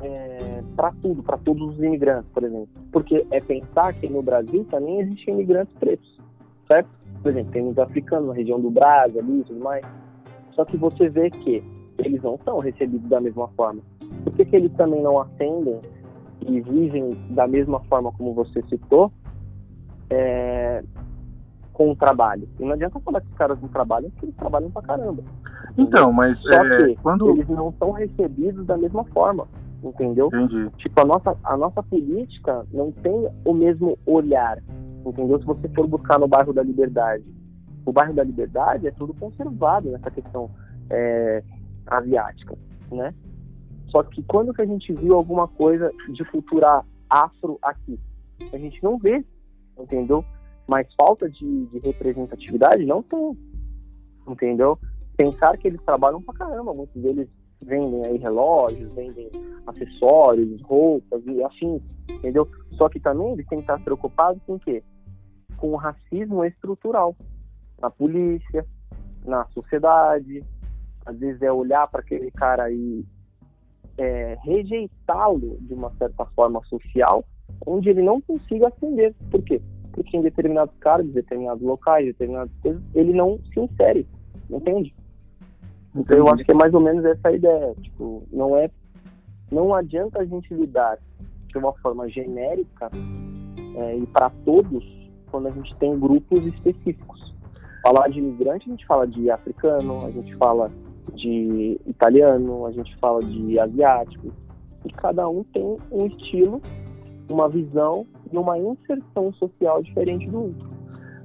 é, para tudo, para todos os imigrantes, por exemplo. Porque é pensar que no Brasil também existem imigrantes pretos, certo? Por exemplo, tem muitos africanos na região do Brasil ali e tudo mais. Só que você vê que eles não são recebidos da mesma forma. Por que, que eles também não ascendem e vivem da mesma forma como você citou é, com o trabalho? E não adianta falar que os caras não trabalham, porque eles trabalham pra caramba. Então, mas Só é, que quando... eles não são recebidos da mesma forma entendeu? Entendi. Tipo, a nossa, a nossa política não tem o mesmo olhar, entendeu? Se você for buscar no bairro da Liberdade, o bairro da Liberdade é tudo conservado nessa questão é, asiática, né? Só que quando que a gente viu alguma coisa de cultura afro aqui? A gente não vê, entendeu? Mas falta de, de representatividade não tem, entendeu? pensar que eles trabalham pra caramba, muitos deles vendem aí relógios, vendem acessórios, roupas e assim, entendeu? Só que também eles têm que estar preocupados com o quê? Com o racismo estrutural na polícia, na sociedade. Às vezes é olhar para aquele cara e é, rejeitá-lo de uma certa forma social, onde ele não consiga ascender. Por quê? Porque em determinados cargos, determinados locais, determinadas coisas, ele não se insere, entende? Então eu acho que é mais ou menos essa a ideia. Tipo, não é, não adianta a gente lidar de uma forma genérica é, e para todos quando a gente tem grupos específicos. Falar de imigrante, a gente fala de africano, a gente fala de italiano, a gente fala de asiático. E cada um tem um estilo, uma visão e uma inserção social diferente do outro.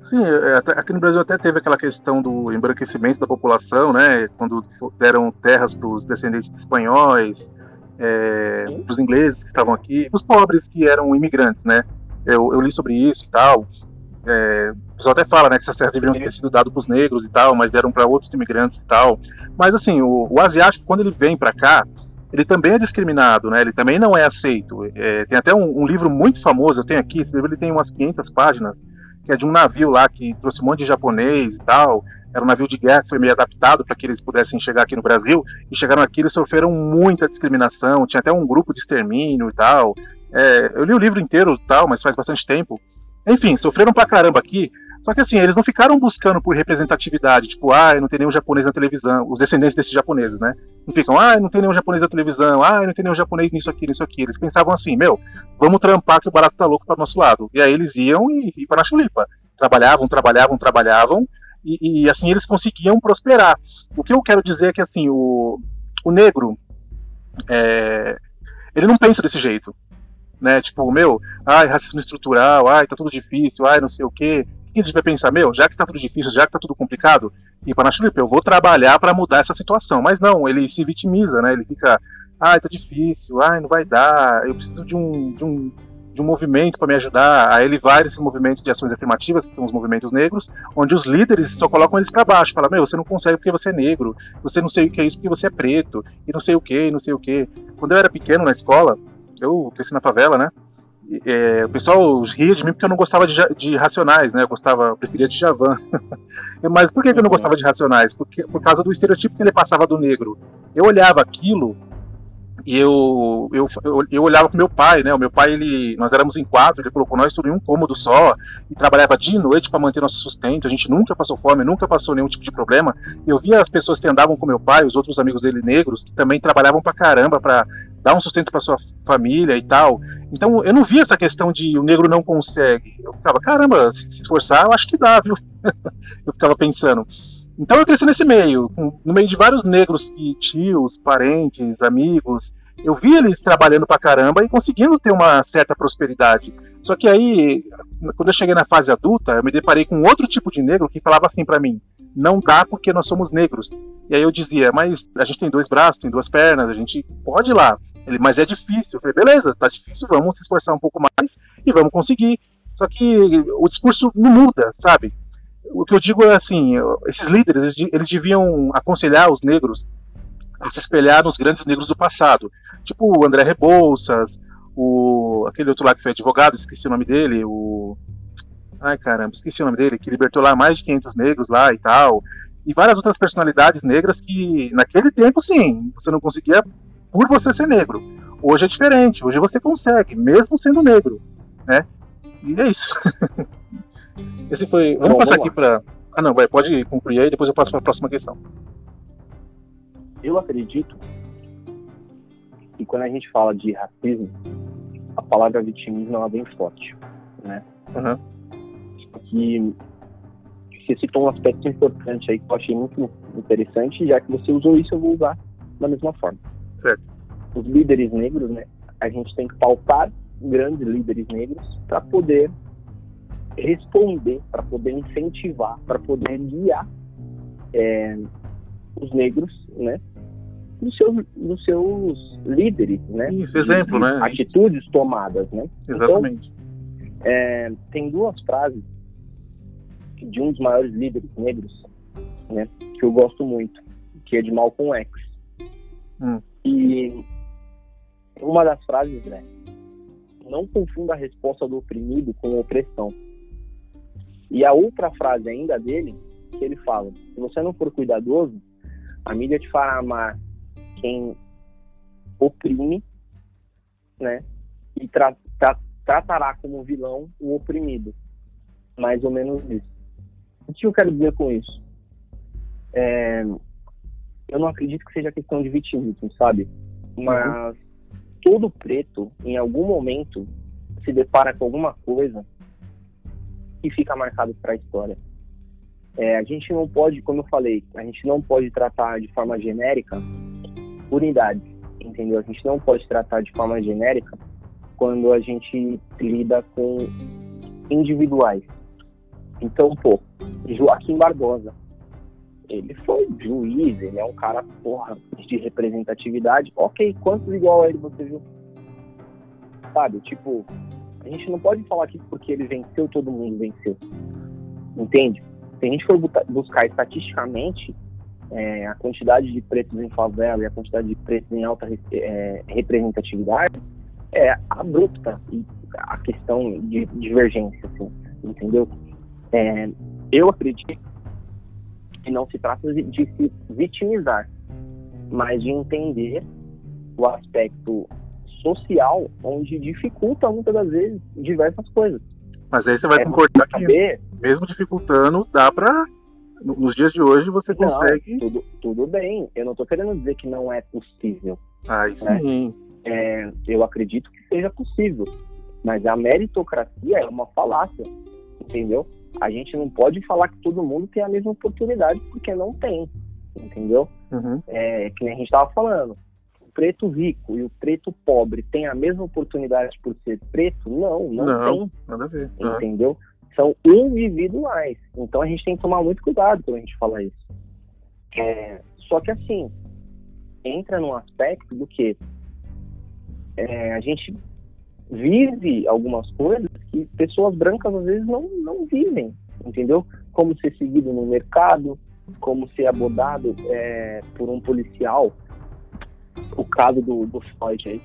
Sim, é, aqui no Brasil até teve aquela questão do embranquecimento da população, né? Quando deram terras para os descendentes de espanhóis, é, para os ingleses que estavam aqui, os pobres que eram imigrantes, né? Eu, eu li sobre isso e tal. É, o pessoal até fala, né, que essas terras deveriam ter sido dadas para os negros e tal, mas eram para outros imigrantes e tal. Mas assim, o, o asiático quando ele vem para cá, ele também é discriminado, né? Ele também não é aceito. É, tem até um, um, livro muito famoso, eu tenho aqui, esse livro ele tem umas 500 páginas, que é de um navio lá que trouxe um monte de japonês e tal. Era um navio de guerra que foi meio adaptado para que eles pudessem chegar aqui no Brasil. E chegaram aqui, eles sofreram muita discriminação. Tinha até um grupo de extermínio e tal. É, eu li o livro inteiro e tal, mas faz bastante tempo. Enfim, sofreram pra caramba aqui. Só que assim, eles não ficaram buscando por representatividade, tipo, ah, não tem nenhum japonês na televisão, os descendentes desses japoneses, né? Não ficam, ah, não tem nenhum japonês na televisão, ah, não tem nenhum japonês nisso aqui, nisso aqui. Eles pensavam assim, meu, vamos trampar que o barato tá louco para nosso lado. E aí eles iam e, e para na chulipa. Trabalhavam, trabalhavam, trabalhavam, e, e, assim eles conseguiam prosperar. O que eu quero dizer é que assim, o, o negro, é, ele não pensa desse jeito. Né, tipo, meu, ai, racismo estrutural, ai, tá tudo difícil, ai, não sei o quê que a gente vai pensar, meu, já que está tudo difícil, já que está tudo complicado, e para eu vou trabalhar para mudar essa situação. Mas não, ele se vitimiza, né? Ele fica, ai, tá difícil, ai, não vai dar, eu preciso de um, de um, de um movimento para me ajudar. Aí ele vai nesse movimento de ações afirmativas, que são os movimentos negros, onde os líderes só colocam eles para baixo, fala, meu, você não consegue porque você é negro, você não sei o que é isso porque você é preto, e não sei o que, não sei o que. Quando eu era pequeno na escola, eu cresci na favela, né? é, o pessoal ria de mim porque eu não gostava de, de Racionais, né? Eu gostava, eu preferia de Javan. Mas por que, eu não gostava de Racionais? Porque, por causa do estereotipo que ele passava do negro. Eu olhava aquilo e eu, eu, eu, eu olhava com meu pai, né? O meu pai, ele, nós éramos em quatro, ele colocou nós em um cômodo só e trabalhava dia e noite para manter nosso sustento. A gente nunca passou fome, nunca passou nenhum tipo de problema. Eu via as pessoas que andavam com meu pai, os outros amigos dele negros, que também trabalhavam para caramba para dar um sustento para sua família e tal. Então eu não via essa questão de o negro não consegue. Eu ficava, caramba, se esforçar, eu acho que dá, viu? eu ficava pensando. Então eu cresci nesse meio, no meio de vários negros e tios, parentes, amigos. Eu vi eles trabalhando pra caramba e conseguindo ter uma certa prosperidade. Só que aí, quando eu cheguei na fase adulta, eu me deparei com outro tipo de negro que falava assim para mim: não dá porque nós somos negros. E aí eu dizia, mas a gente tem dois braços, tem duas pernas, a gente pode ir lá. Ele, mas é difícil. Eu falei, beleza, tá difícil, vamos se esforçar um pouco mais e vamos conseguir. Só que o discurso não muda, sabe? O que eu digo é assim, esses líderes, eles deviam aconselhar os negros a se espelhar nos grandes negros do passado. Tipo o André Rebouças, o, aquele outro lá que foi advogado, esqueci o nome dele, o... Ai, caramba, esqueci o nome dele, que libertou lá mais de 500 negros lá e tal. E várias outras personalidades negras que, naquele tempo, sim, você não conseguia por você ser negro. Hoje é diferente, hoje você consegue, mesmo sendo negro, né? E é isso. Esse foi. Vamos Bom, passar vamos aqui para. Ah, não, vai, pode concluir aí, depois eu passo para a próxima questão. Eu acredito que quando a gente fala de racismo, a palavra vitimismo é bem forte, né? Uhum. Que você citou um aspecto importante aí que eu achei muito interessante, já que você usou isso, eu vou usar da mesma forma. Certo. Os líderes negros, né? A gente tem que pautar grandes líderes negros para poder responder, para poder incentivar, para poder guiar é, os negros, né? Dos seus, dos seus líderes, né? Isso, exemplo, né? Atitudes tomadas, né? Exatamente. Então, é, tem duas frases de um dos maiores líderes negros né? Que eu gosto muito, que é de Malcolm X. Hum. E uma das frases é: não confunda a resposta do oprimido com opressão. E a outra frase ainda dele, que ele fala: se você não for cuidadoso, a mídia te fará amar quem oprime, né? E tra tra tratará como vilão o oprimido. Mais ou menos isso. O que eu quero dizer com isso? É, eu não acredito que seja questão de vitimismo, sabe? Mas uhum. todo preto, em algum momento, se depara com alguma coisa que fica marcado para a história. É, a gente não pode, como eu falei, a gente não pode tratar de forma genérica unidade, entendeu? A gente não pode tratar de forma genérica quando a gente lida com individuais. Então, pô, Joaquim Barbosa, ele foi juiz, ele é um cara, porra, de representatividade. Ok, quantos igual a ele você viu? Sabe, tipo, a gente não pode falar que porque ele venceu, todo mundo venceu. Entende? Se a gente for buscar estatisticamente é, a quantidade de pretos em favela e a quantidade de pretos em alta é, representatividade, é abrupta a questão de divergência, assim, entendeu? É, eu acredito que não se trata de, de se vitimizar, mas de entender o aspecto social, onde dificulta muitas das vezes diversas coisas. Mas aí você vai é concordar que, saber... mesmo dificultando, dá para nos dias de hoje você consegue. Não, tudo, tudo bem. Eu não estou querendo dizer que não é possível. Ah, né? sim. É, eu acredito que seja possível. Mas a meritocracia é uma falácia. Entendeu? A gente não pode falar que todo mundo tem a mesma oportunidade, porque não tem. Entendeu? Uhum. É, que nem a gente estava falando. O preto rico e o preto pobre têm a mesma oportunidade por ser preto? Não, não, não tem. Nada a ver. Entendeu? São individuais. Então a gente tem que tomar muito cuidado quando a gente fala isso. É, só que assim, entra num aspecto do que é, a gente vive algumas coisas que pessoas brancas às vezes não, não vivem, entendeu? Como ser seguido no mercado, como ser abordado é, por um policial. O caso do, do Floyd aí,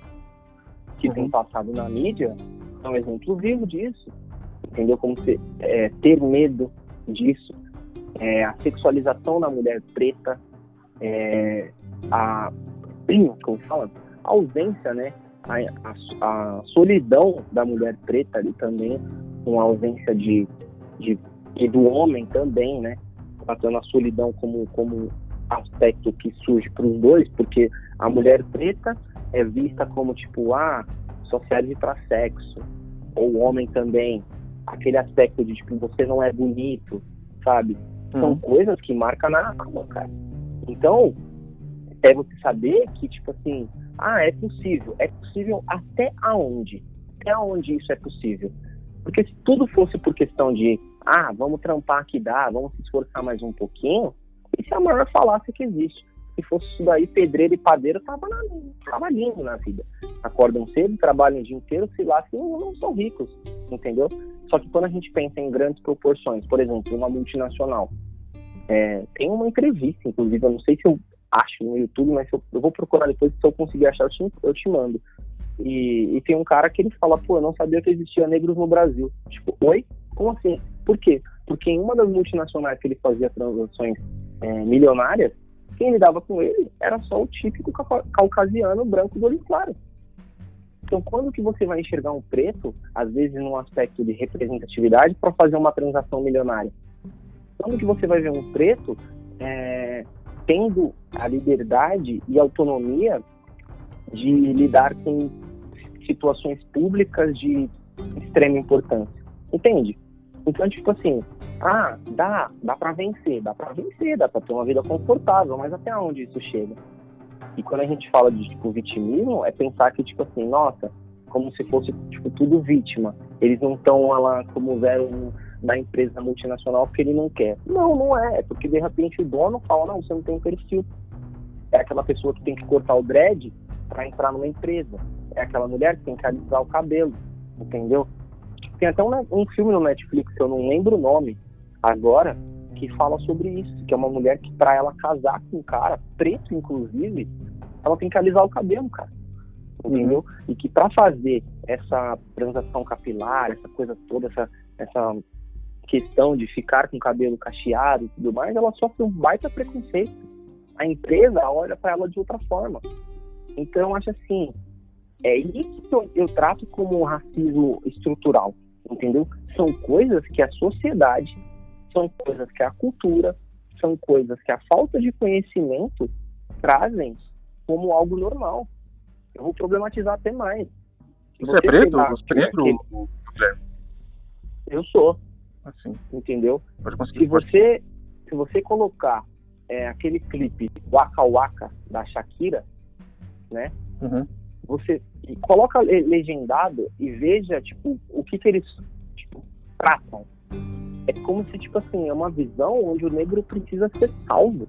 que uhum. tem passado na mídia, é um exemplo vivo disso, entendeu? Como ser, é, ter medo disso, é, a sexualização da mulher preta, é, a, como fala, a ausência, né? A, a, a, solidão da mulher preta ali também, com a ausência de, de e do homem também, né? Tratando a solidão como, como aspecto que surge para os dois, porque a mulher preta é vista como tipo, ah, só serve para sexo, ou o homem também, aquele aspecto de tipo, você não é bonito, sabe? São uhum. coisas que marcam na alma, cara. Então, é você saber que, tipo assim, ah, é possível. É possível até aonde? Até onde isso é possível? Porque se tudo fosse por questão de, ah, vamos trampar que dá, vamos se esforçar mais um pouquinho, isso é a maior falácia que existe. Se fosse isso daí, pedreiro e padeiro tava, na, tava lindo na vida. Acordam cedo, trabalham o dia inteiro, se lá, não, não são ricos, entendeu? Só que quando a gente pensa em grandes proporções, por exemplo, uma multinacional, é, tem uma entrevista, inclusive, eu não sei se eu acho no YouTube, mas eu, eu vou procurar depois, se eu conseguir achar, eu te, eu te mando. E, e, tem um cara que ele fala, pô, eu não sabia que existia negros no Brasil. Tipo, oi? Como assim? Por quê? Porque em uma das multinacionais que ele fazia transações é, milionárias, quem lidava com ele era só o típico caucasiano branco do olho claro. Então, quando que você vai enxergar um preto, às vezes num aspecto de representatividade, para fazer uma transação milionária? Quando que você vai ver um preto é, tendo a liberdade e autonomia de lidar com situações públicas de extrema importância? Entende? Então, tipo assim, ah, dá, dá para vencer, dá para vencer, dá para ter uma vida confortável, mas até onde isso chega? E quando a gente fala de tipo vitimismo, é pensar que tipo assim, nossa, como se fosse tipo tudo vítima. Eles não estão lá como zero da empresa multinacional porque ele não quer. Não, não é, é porque de repente o dono fala, não, você não tem perfil. É aquela pessoa que tem que cortar o dread para entrar numa empresa. É aquela mulher que tem que alisar o cabelo, entendeu? Tem até um, um filme no Netflix, eu não lembro o nome agora, que fala sobre isso, que é uma mulher que para ela casar com um cara, preto inclusive, ela tem que alisar o cabelo, cara. Entendeu? Uhum. E que para fazer essa transação capilar, essa coisa toda, essa, essa questão de ficar com o cabelo cacheado e tudo mais, ela sofre um baita preconceito. A empresa olha para ela de outra forma. Então, eu acho assim, é isso que eu, eu trato como racismo estrutural, entendeu? São coisas que a sociedade, são coisas que a cultura, são coisas que a falta de conhecimento trazem como algo normal. Eu vou problematizar até mais. Você, você é preto? Você é preto? Eu sou. Assim. Entendeu? Se você, se você colocar é, aquele clipe Waka Waka da Shakira, né? Uhum. Você coloca legendado e veja tipo o que, que eles tipo, tratam. É como se tipo assim é uma visão onde o negro precisa ser salvo.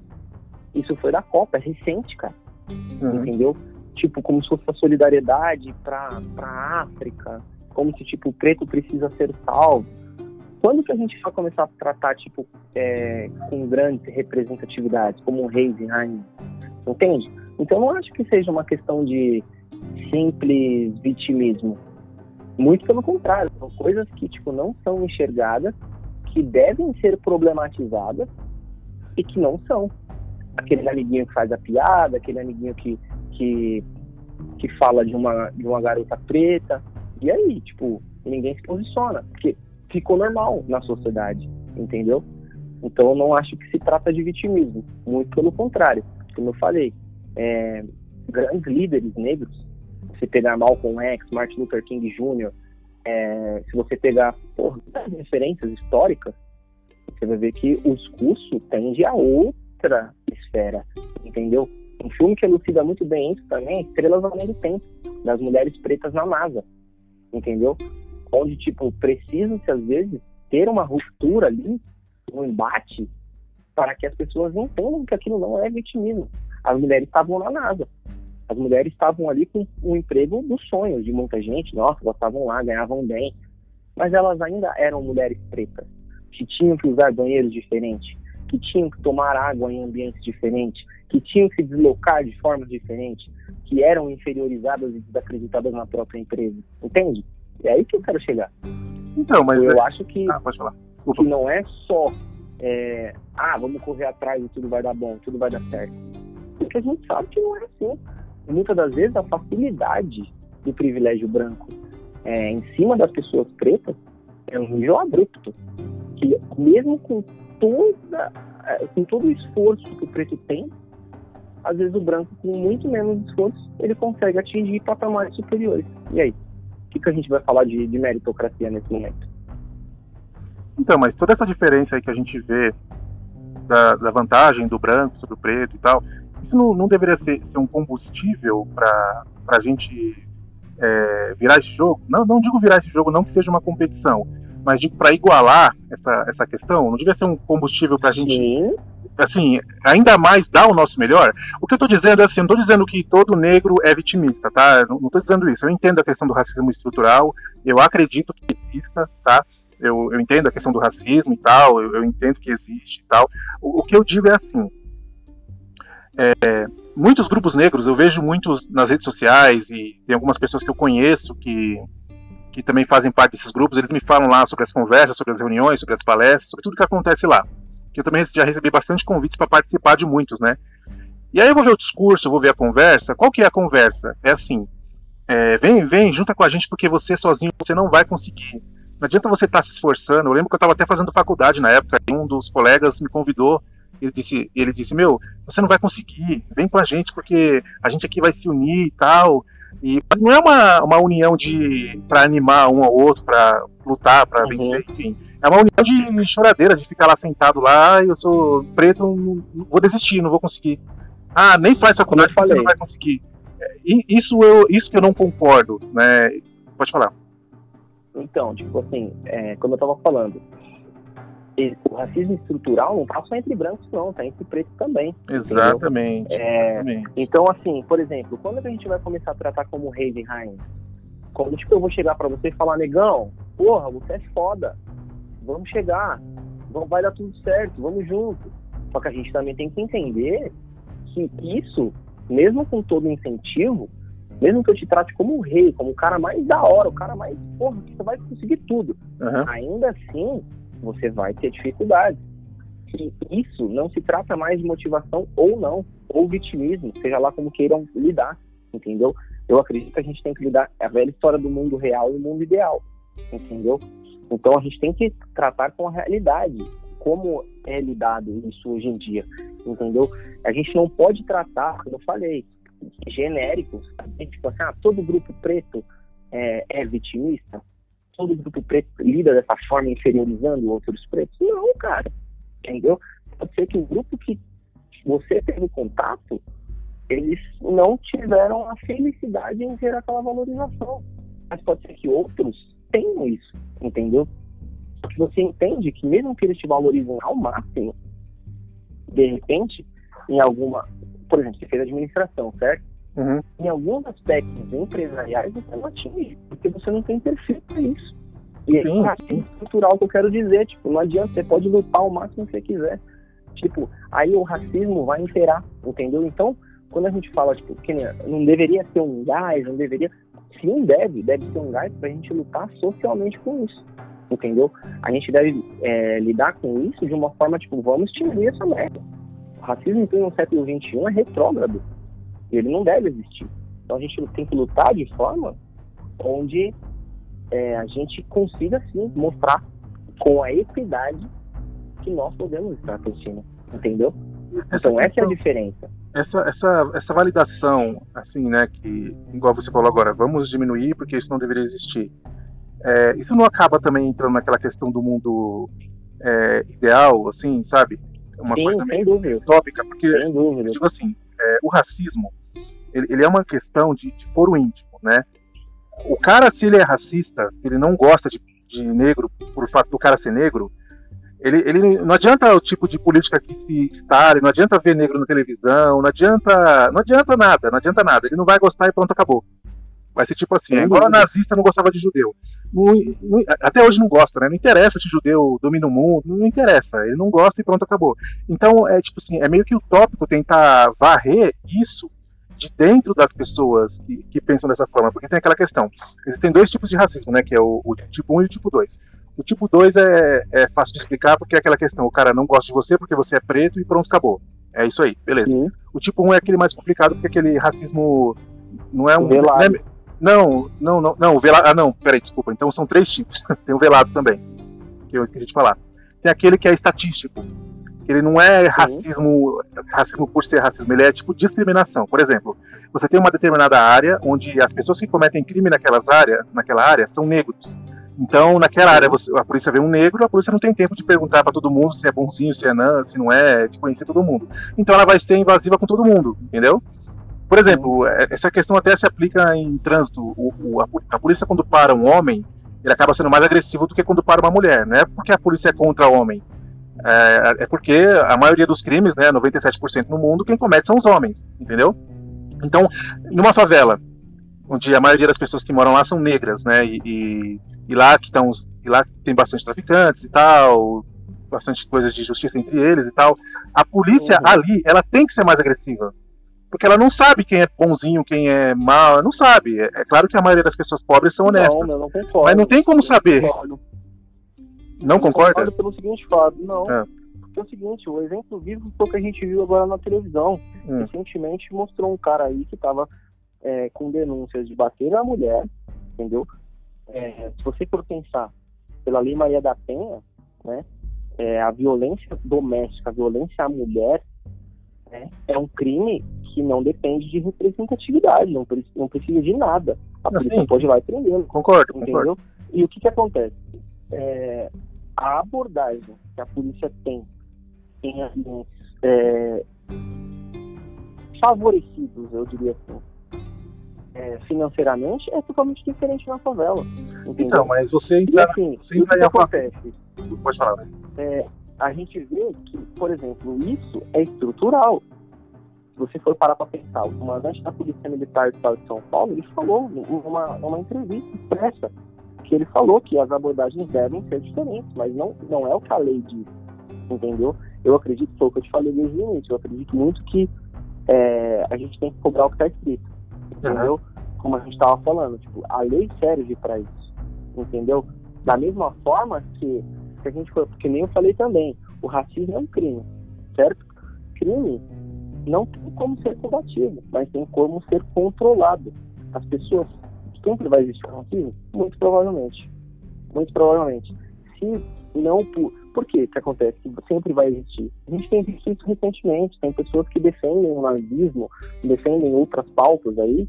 Isso foi da Copa, é recente, cara. Uhum. Entendeu? Tipo como se fosse a solidariedade para para África, como se tipo o preto precisa ser salvo quando que a gente vai começar a tratar, tipo, é, com grandes representatividades, como um reis e rainha? Entende? Então, não acho que seja uma questão de simples vitimismo. Muito pelo contrário, são coisas que, tipo, não são enxergadas, que devem ser problematizadas e que não são. Aquele amiguinho que faz a piada, aquele amiguinho que, que, que fala de uma, de uma garota preta. E aí, tipo, ninguém se posiciona. Porque ficou normal na sociedade, entendeu? Então eu não acho que se trata de vitimismo, muito pelo contrário. Como eu falei, é, grandes líderes negros, se pegar Malcolm X, Martin Luther King Jr., é, se você pegar porra, referências históricas, você vai ver que o discurso tende a outra esfera, entendeu? Um filme que elucida muito bem isso também é Estrelas Além do Tempo, das mulheres pretas na NASA, entendeu? Onde, tipo, precisa-se, às vezes, ter uma ruptura ali, um embate, para que as pessoas entendam que aquilo não é vitimismo. As mulheres estavam na NASA. As mulheres estavam ali com um emprego dos sonhos de muita gente. Nossa, elas estavam lá, ganhavam bem. Mas elas ainda eram mulheres pretas, que tinham que usar banheiros diferentes, que tinham que tomar água em ambientes diferentes, que tinham que se deslocar de formas diferentes, que eram inferiorizadas e desacreditadas na própria empresa. Entende? É aí que eu quero chegar. Então, mas. Eu é... acho que, ah, pode falar. que não é só. É, ah, vamos correr atrás e tudo vai dar bom, tudo vai dar certo. Porque a gente sabe que não é assim. muitas das vezes a facilidade do privilégio branco é, em cima das pessoas pretas é um nível abrupto. Que mesmo com toda é, com todo o esforço que o preto tem, às vezes o branco, com muito menos esforço, ele consegue atingir patamares superiores. E aí? Que, que a gente vai falar de, de meritocracia nesse momento? Então, mas toda essa diferença aí que a gente vê da, da vantagem do branco sobre o preto e tal, isso não, não deveria ser, ser um combustível para a gente é, virar esse jogo? Não, não digo virar esse jogo, não que seja uma competição, mas digo para igualar essa, essa questão, não devia ser um combustível para a gente Sim assim, ainda mais dar o nosso melhor. O que eu estou dizendo é assim, não estou dizendo que todo negro é vitimista, tá? Não estou dizendo isso. Eu entendo a questão do racismo estrutural, eu acredito que exista, tá? Eu, eu entendo a questão do racismo e tal, eu, eu entendo que existe e tal. O, o, que eu digo é assim, é, muitos grupos negros, eu vejo muitos nas redes sociais e tem algumas pessoas que eu conheço que, que também fazem parte desses grupos, eles me falam lá sobre as conversas, sobre as reuniões, sobre as palestras, sobre tudo que acontece lá que eu também já recebi bastante convites para participar de muitos, né? E aí eu vou ver o discurso, eu vou ver a conversa. Qual que é a conversa? É assim, é, vem, vem, junta com a gente porque você sozinho você não vai conseguir. Não adianta você estar tá se esforçando. Eu lembro que eu estava até fazendo faculdade na época, e um dos colegas me convidou. Ele disse, ele disse, meu, você não vai conseguir. Vem com a gente porque a gente aqui vai se unir e tal. E não é uma, uma união de para animar um ao outro, para lutar, para uhum. vencer, enfim. É uma união de choradeira, de ficar lá sentado lá e eu sou preto, não, vou desistir, não vou conseguir. Ah, nem faz faculdade, você não vai conseguir. É, isso, eu, isso que eu não concordo, né? Pode falar. Então, tipo assim, é, como eu tava falando, o racismo estrutural não tá só entre brancos, não, tá entre pretos também. Exatamente, é, exatamente. Então, assim, por exemplo, quando a gente vai começar a tratar como rei e rainha? Como, tipo, eu vou chegar para você e falar, negão, porra, você é foda, vamos chegar, vai dar tudo certo, vamos junto. Só que a gente também tem que entender que isso, mesmo com todo incentivo, mesmo que eu te trate como um rei, como o cara mais da hora, o cara mais, porra, você vai conseguir tudo. Uhum. Ainda assim, você vai ter dificuldades. E isso não se trata mais de motivação ou não, ou vitimismo, seja lá como queiram lidar, entendeu? Eu acredito que a gente tem que lidar é a velha história do mundo real e o mundo ideal, entendeu? Então a gente tem que tratar com a realidade, como é lidado isso hoje em dia, entendeu? A gente não pode tratar, como eu falei, genéricos, tipo assim, ah, todo grupo preto é, é vitimista, todo grupo preto lida dessa forma inferiorizando outros pretos. Não, cara, entendeu? Pode ser que o grupo que você teve contato, eles não tiveram a felicidade em ter aquela valorização. Mas pode ser que outros tenham isso, entendeu? Porque você entende que mesmo que eles te valorizem ao máximo, de repente, em alguma, por exemplo, você fez administração, certo? Uhum. Em alguns aspectos empresariais você não atinge, porque você não tem perfil para isso. E sim, é assim estrutural que eu quero dizer, tipo, não adianta, você pode lutar o máximo que você quiser. Tipo, aí o racismo vai imperar, entendeu? Então, quando a gente fala, tipo, que não deveria ter um gás, não deveria. Sim, deve, deve ter um gás pra gente lutar socialmente com isso. Entendeu? A gente deve é, lidar com isso de uma forma, tipo, vamos extinguir essa merda. O racismo em pleno século XXI é retrógrado. Ele não deve existir. Então a gente tem que lutar de forma onde é, a gente consiga, sim, mostrar com a equidade que nós podemos estar assistindo. Entendeu? Então essa é a diferença. Essa, essa, essa validação, assim, né, que, igual você falou agora, vamos diminuir porque isso não deveria existir. É, isso não acaba também entrando naquela questão do mundo é, ideal, assim, sabe? Uma Sim, coisa meio dúvida. utópica, porque, sem dúvida. tipo assim, é, o racismo, ele, ele, é uma questão de, de pôr o íntimo, né? O cara, se ele é racista, ele não gosta de, de negro, por fato do cara ser negro, ele, ele não adianta o tipo de política que se instale, não adianta ver negro na televisão, não adianta, não adianta nada, não adianta nada. Ele não vai gostar e pronto, acabou. Vai ser tipo assim, agora nazista não gostava de judeu. Não, não, até hoje não gosta, né? Não interessa se judeu domina o mundo, não interessa. Ele não gosta e pronto, acabou. Então, é tipo assim, é meio que utópico tentar varrer isso de dentro das pessoas que, que, pensam dessa forma, porque tem aquela questão. Existem dois tipos de racismo, né? Que é o, o tipo 1 e o tipo 2. O tipo 2 é, é, fácil de explicar porque é aquela questão, o cara não gosta de você porque você é preto e pronto, acabou. É isso aí, beleza. Sim. O tipo 1 é aquele mais complicado porque aquele racismo não é um. Velado. Não, não, não, não, o velado. Ah, não, peraí, desculpa. Então são três tipos. tem o velado também, que eu esqueci de falar. Tem aquele que é estatístico, que ele não é racismo, racismo por ser racismo, ele é tipo discriminação. Por exemplo, você tem uma determinada área onde as pessoas que cometem crime naquelas áreas, naquela área são negros. Então, naquela área, você, a polícia vê um negro, a polícia não tem tempo de perguntar para todo mundo se é bonzinho, se é não, se não é, de conhecer todo mundo. Então, ela vai ser invasiva com todo mundo, entendeu? Por exemplo, é, essa questão até se aplica em trânsito. O, o, a, a, polícia, quando para um homem, ele acaba sendo mais agressivo do que quando para uma mulher. Não é porque a polícia é contra o homem, é, é porque a maioria dos crimes, né, 97% no mundo, quem comete são os homens, entendeu? Então, numa favela, onde a maioria das pessoas que moram lá são negras, né, e, e, e lá que estão, e lá tem bastante traficantes e tal, bastante coisas de justiça entre eles e tal, a polícia uhum. ali, ela tem que ser mais agressiva, porque ela não sabe quem é bonzinho, quem é mal, não sabe. É, é claro que a maioria das pessoas pobres são honestas, não, não concordo, mas não tem como saber. Concordo. Não concorda? Concordo pelo seguinte fato, não. É. Porque é o seguinte, o exemplo vivo foi o que a gente viu agora na televisão. Hum. Recentemente mostrou um cara aí que estava é, com denúncias de bater na mulher, entendeu? É, se você for pensar pela Lei Maria da Penha, né, é, a violência doméstica, a violência à mulher, né, é um crime que não depende de representatividade, não, não precisa de nada. A polícia assim, pode ir lá e prender. Concordo, entendeu? Concordo. E o que, que acontece? é, a abordagem que a polícia tem em ambientes é, favorecidos, eu diria assim, é, financeiramente, é totalmente diferente na favela. Entendeu? Então, mas você entra, e, assim, você entra que acontece? Pode falar, né? É, a gente vê que, por exemplo, isso é estrutural. Se você for parar para pensar, o comandante da Polícia Militar do Estado de São Paulo, ele falou numa, numa entrevista expressa que ele falou que as abordagens devem ser diferentes, mas não, não é o que a lei diz. entendeu? Eu acredito, foi o que eu te falei desde o início, eu acredito muito que é, a gente tem que cobrar o que está escrito, entendeu? Uhum. Como a gente estava falando, tipo, a lei serve para isso, entendeu? Da mesma forma que, que a gente foi, porque nem eu falei também, o racismo é um crime, certo? Crime não tem como ser combatido, mas tem como ser controlado. As pessoas sempre vai existir racismo? Muito provavelmente. Muito provavelmente. Se não por. Por que que acontece? Sempre vai existir. A gente tem visto isso recentemente. Tem pessoas que defendem o nazismo, defendem outras pautas aí,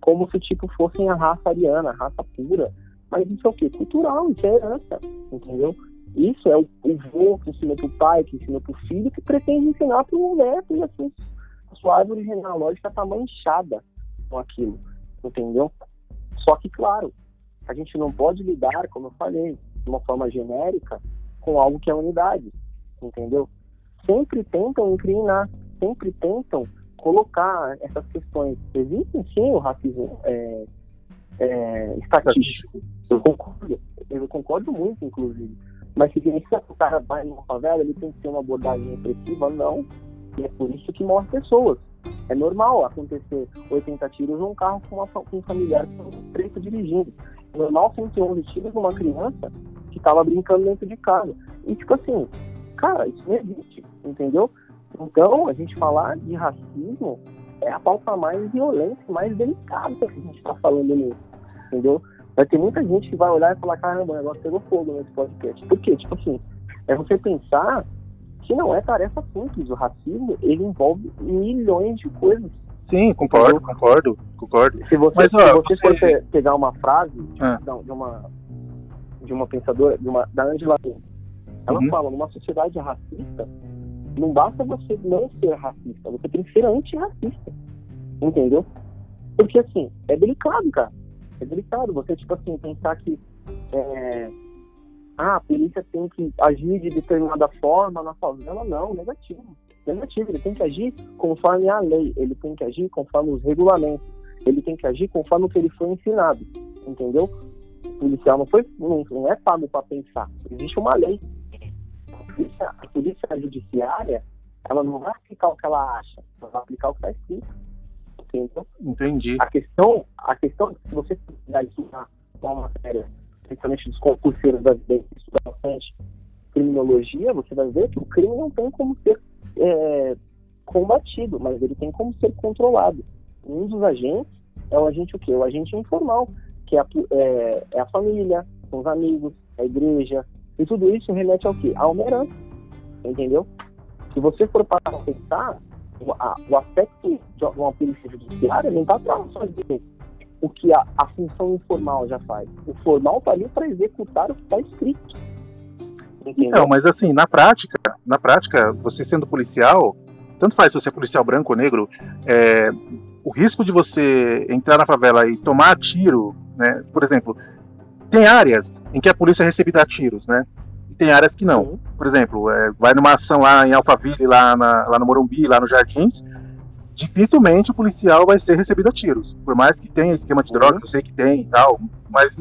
como se tipo fossem a raça ariana, a raça pura. Mas isso é o quê? Cultural, isso é herança, entendeu? Isso é o, o vô que ensina para o pai, que ensina para o filho, que pretende ensinar para o neto, e assim, a sua árvore genealógica está manchada com aquilo, entendeu? Só que, claro, a gente não pode lidar, como eu falei, de uma forma genérica com algo que é unidade, entendeu? Sempre tentam incriminar, sempre tentam colocar essas questões. Existem sim o racismo é, é, estatístico. Eu concordo, eu concordo muito, inclusive. Mas significa que o cara vai numa favela, ele tem que ter uma abordagem repressiva? Não. E é por isso que morre pessoas. É normal acontecer 80 tiros num carro com, uma, com um familiar preto dirigindo. É normal 111 tiros numa criança que estava brincando dentro de casa. E tipo assim, cara, isso não existe, entendeu? Então, a gente falar de racismo é a pauta mais violenta mais delicada que a gente está falando nisso, entendeu? Vai ter muita gente que vai olhar e falar, caramba, o negócio pegou fogo nesse podcast. Por quê? Tipo assim, é você pensar que não é tarefa simples. O racismo, ele envolve milhões de coisas. Sim, concordo, concordo, concordo. Se você, Mas, ó, se você, você for pegar uma frase ah. de, uma de uma pensadora, de uma, da Angela ela uhum. fala, numa sociedade racista, não basta você não ser racista, você tem que ser antirracista. Entendeu? Porque assim, é delicado, cara. É delicado você, tipo assim, pensar que é, ah, a polícia tem que agir de determinada forma na favela, não, negativo. Negativo, ele tem que agir conforme a lei, ele tem que agir conforme os regulamentos, ele tem que agir conforme o que ele foi ensinado, entendeu? O policial não, foi, não, não é pago para pensar, existe uma lei. A polícia, a polícia judiciária, ela não vai aplicar o que ela acha, ela vai aplicar o que está escrito. Entendeu? Entendi. A questão, a questão, se você estudar isso uma matéria principalmente dos concurseiros da vida que estudam bastante criminologia, você vai ver que o crime não tem como ser é, combatido, mas ele tem como ser controlado. Um dos agentes é o agente o quê? O agente informal, que é a, é, é a família, são os amigos, a igreja, e tudo isso remete ao quê? A uma herança, entendeu? Se você for para pensar, o, a, o aspecto de uma polícia judiciária não está para dizer o que a, a função informal já faz. O formal está ali para executar o que está escrito. Entendeu? Então, mas assim, na prática, na prática, você sendo policial, tanto faz se você é policial branco ou negro, é, o risco de você entrar na favela e tomar tiro, né? Por exemplo, tem áreas em que a polícia recebida a tiros, né? Tem áreas que não. Por exemplo, é, vai numa ação lá em Alphaville, lá, na, lá no Morumbi, lá no Jardins, dificilmente o policial vai ser recebido a tiros. Por mais que tenha esquema de drogas, eu sei que tem e tal, mas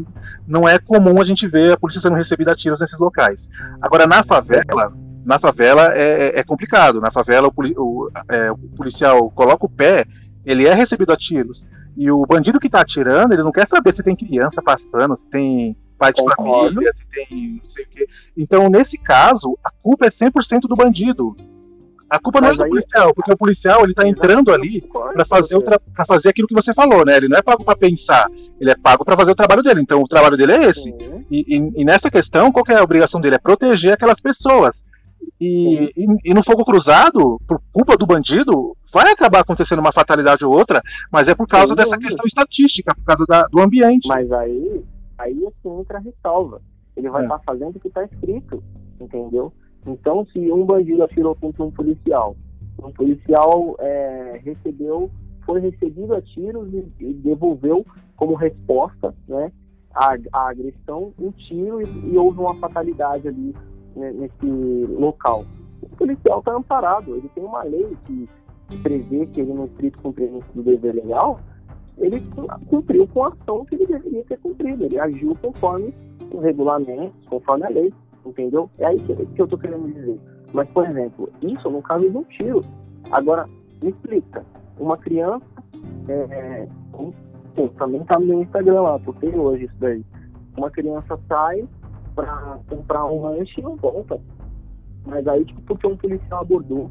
não é comum a gente ver a polícia sendo recebida a tiros nesses locais. Agora, na favela, na favela é, é complicado. Na favela, o, o, é, o, policial coloca o pé, ele é recebido a tiros. E o bandido que está atirando, ele não quer saber se tem criança passando, se tem pai de família, se tem não sei o quê. Então, nesse caso, a culpa é 100% do bandido. A culpa não é do policial, porque o policial ele tá entrando ali para fazer, pra fazer aquilo que você falou, né? Ele não é pago para pensar, ele é pago para fazer o trabalho dele. Então o trabalho dele é esse. Uhum. E, e, e, nessa questão, qual que é a obrigação dele? É proteger aquelas pessoas. E, e, e, no fogo cruzado, por culpa do bandido, vai acabar acontecendo uma fatalidade ou outra, mas é por causa Sim, dessa questão estatística, por causa da, do ambiente. Mas aí, aí assim entra a ressalva. Ele vai estar é. tá fazendo o que está escrito, entendeu? Então, se um bandido atirou contra um policial, um policial é, recebeu, foi recebido a tiros e, e, devolveu como resposta, né, a, a agressão um tiro e, e, houve uma fatalidade ali né, nesse local. O policial está amparado, ele tem uma lei que, prevê que ele, no estrito cumprimento do dever legal, ele cumpriu com a ação que ele deveria ter cumprido, ele agiu conforme os regulamentos, conforme a lei entendeu? É aí que, que eu tô querendo dizer. Mas, por exemplo, isso no caso de um tiro. Agora, me explica, uma criança, é, um, pô, também tá no meu Instagram lá, porque hoje isso daí. Uma criança sai para comprar um lanche e não volta. Mas aí, tipo, porque um policial abordou,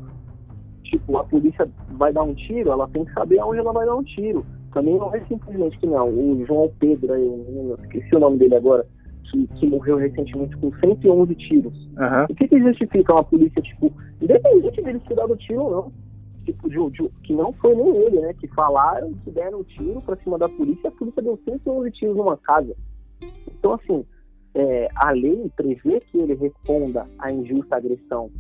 tipo, a polícia vai dar um tiro, ela tem que saber aonde ela vai dar um tiro. Também não é simplesmente que não. O João Pedro, aí, eu esqueci o nome dele agora, que, que morreu recentemente com 111 tiros. Aham. O que, que justifica uma polícia, tipo, independente dele ter dado tiro ou não, tipo, de, de- que não foi nem ele, né? Que falaram que deram um tiro pra cima da polícia a polícia deu 111 tiros numa casa. Então, assim, é, a lei prevê que ele responda à injusta agressão.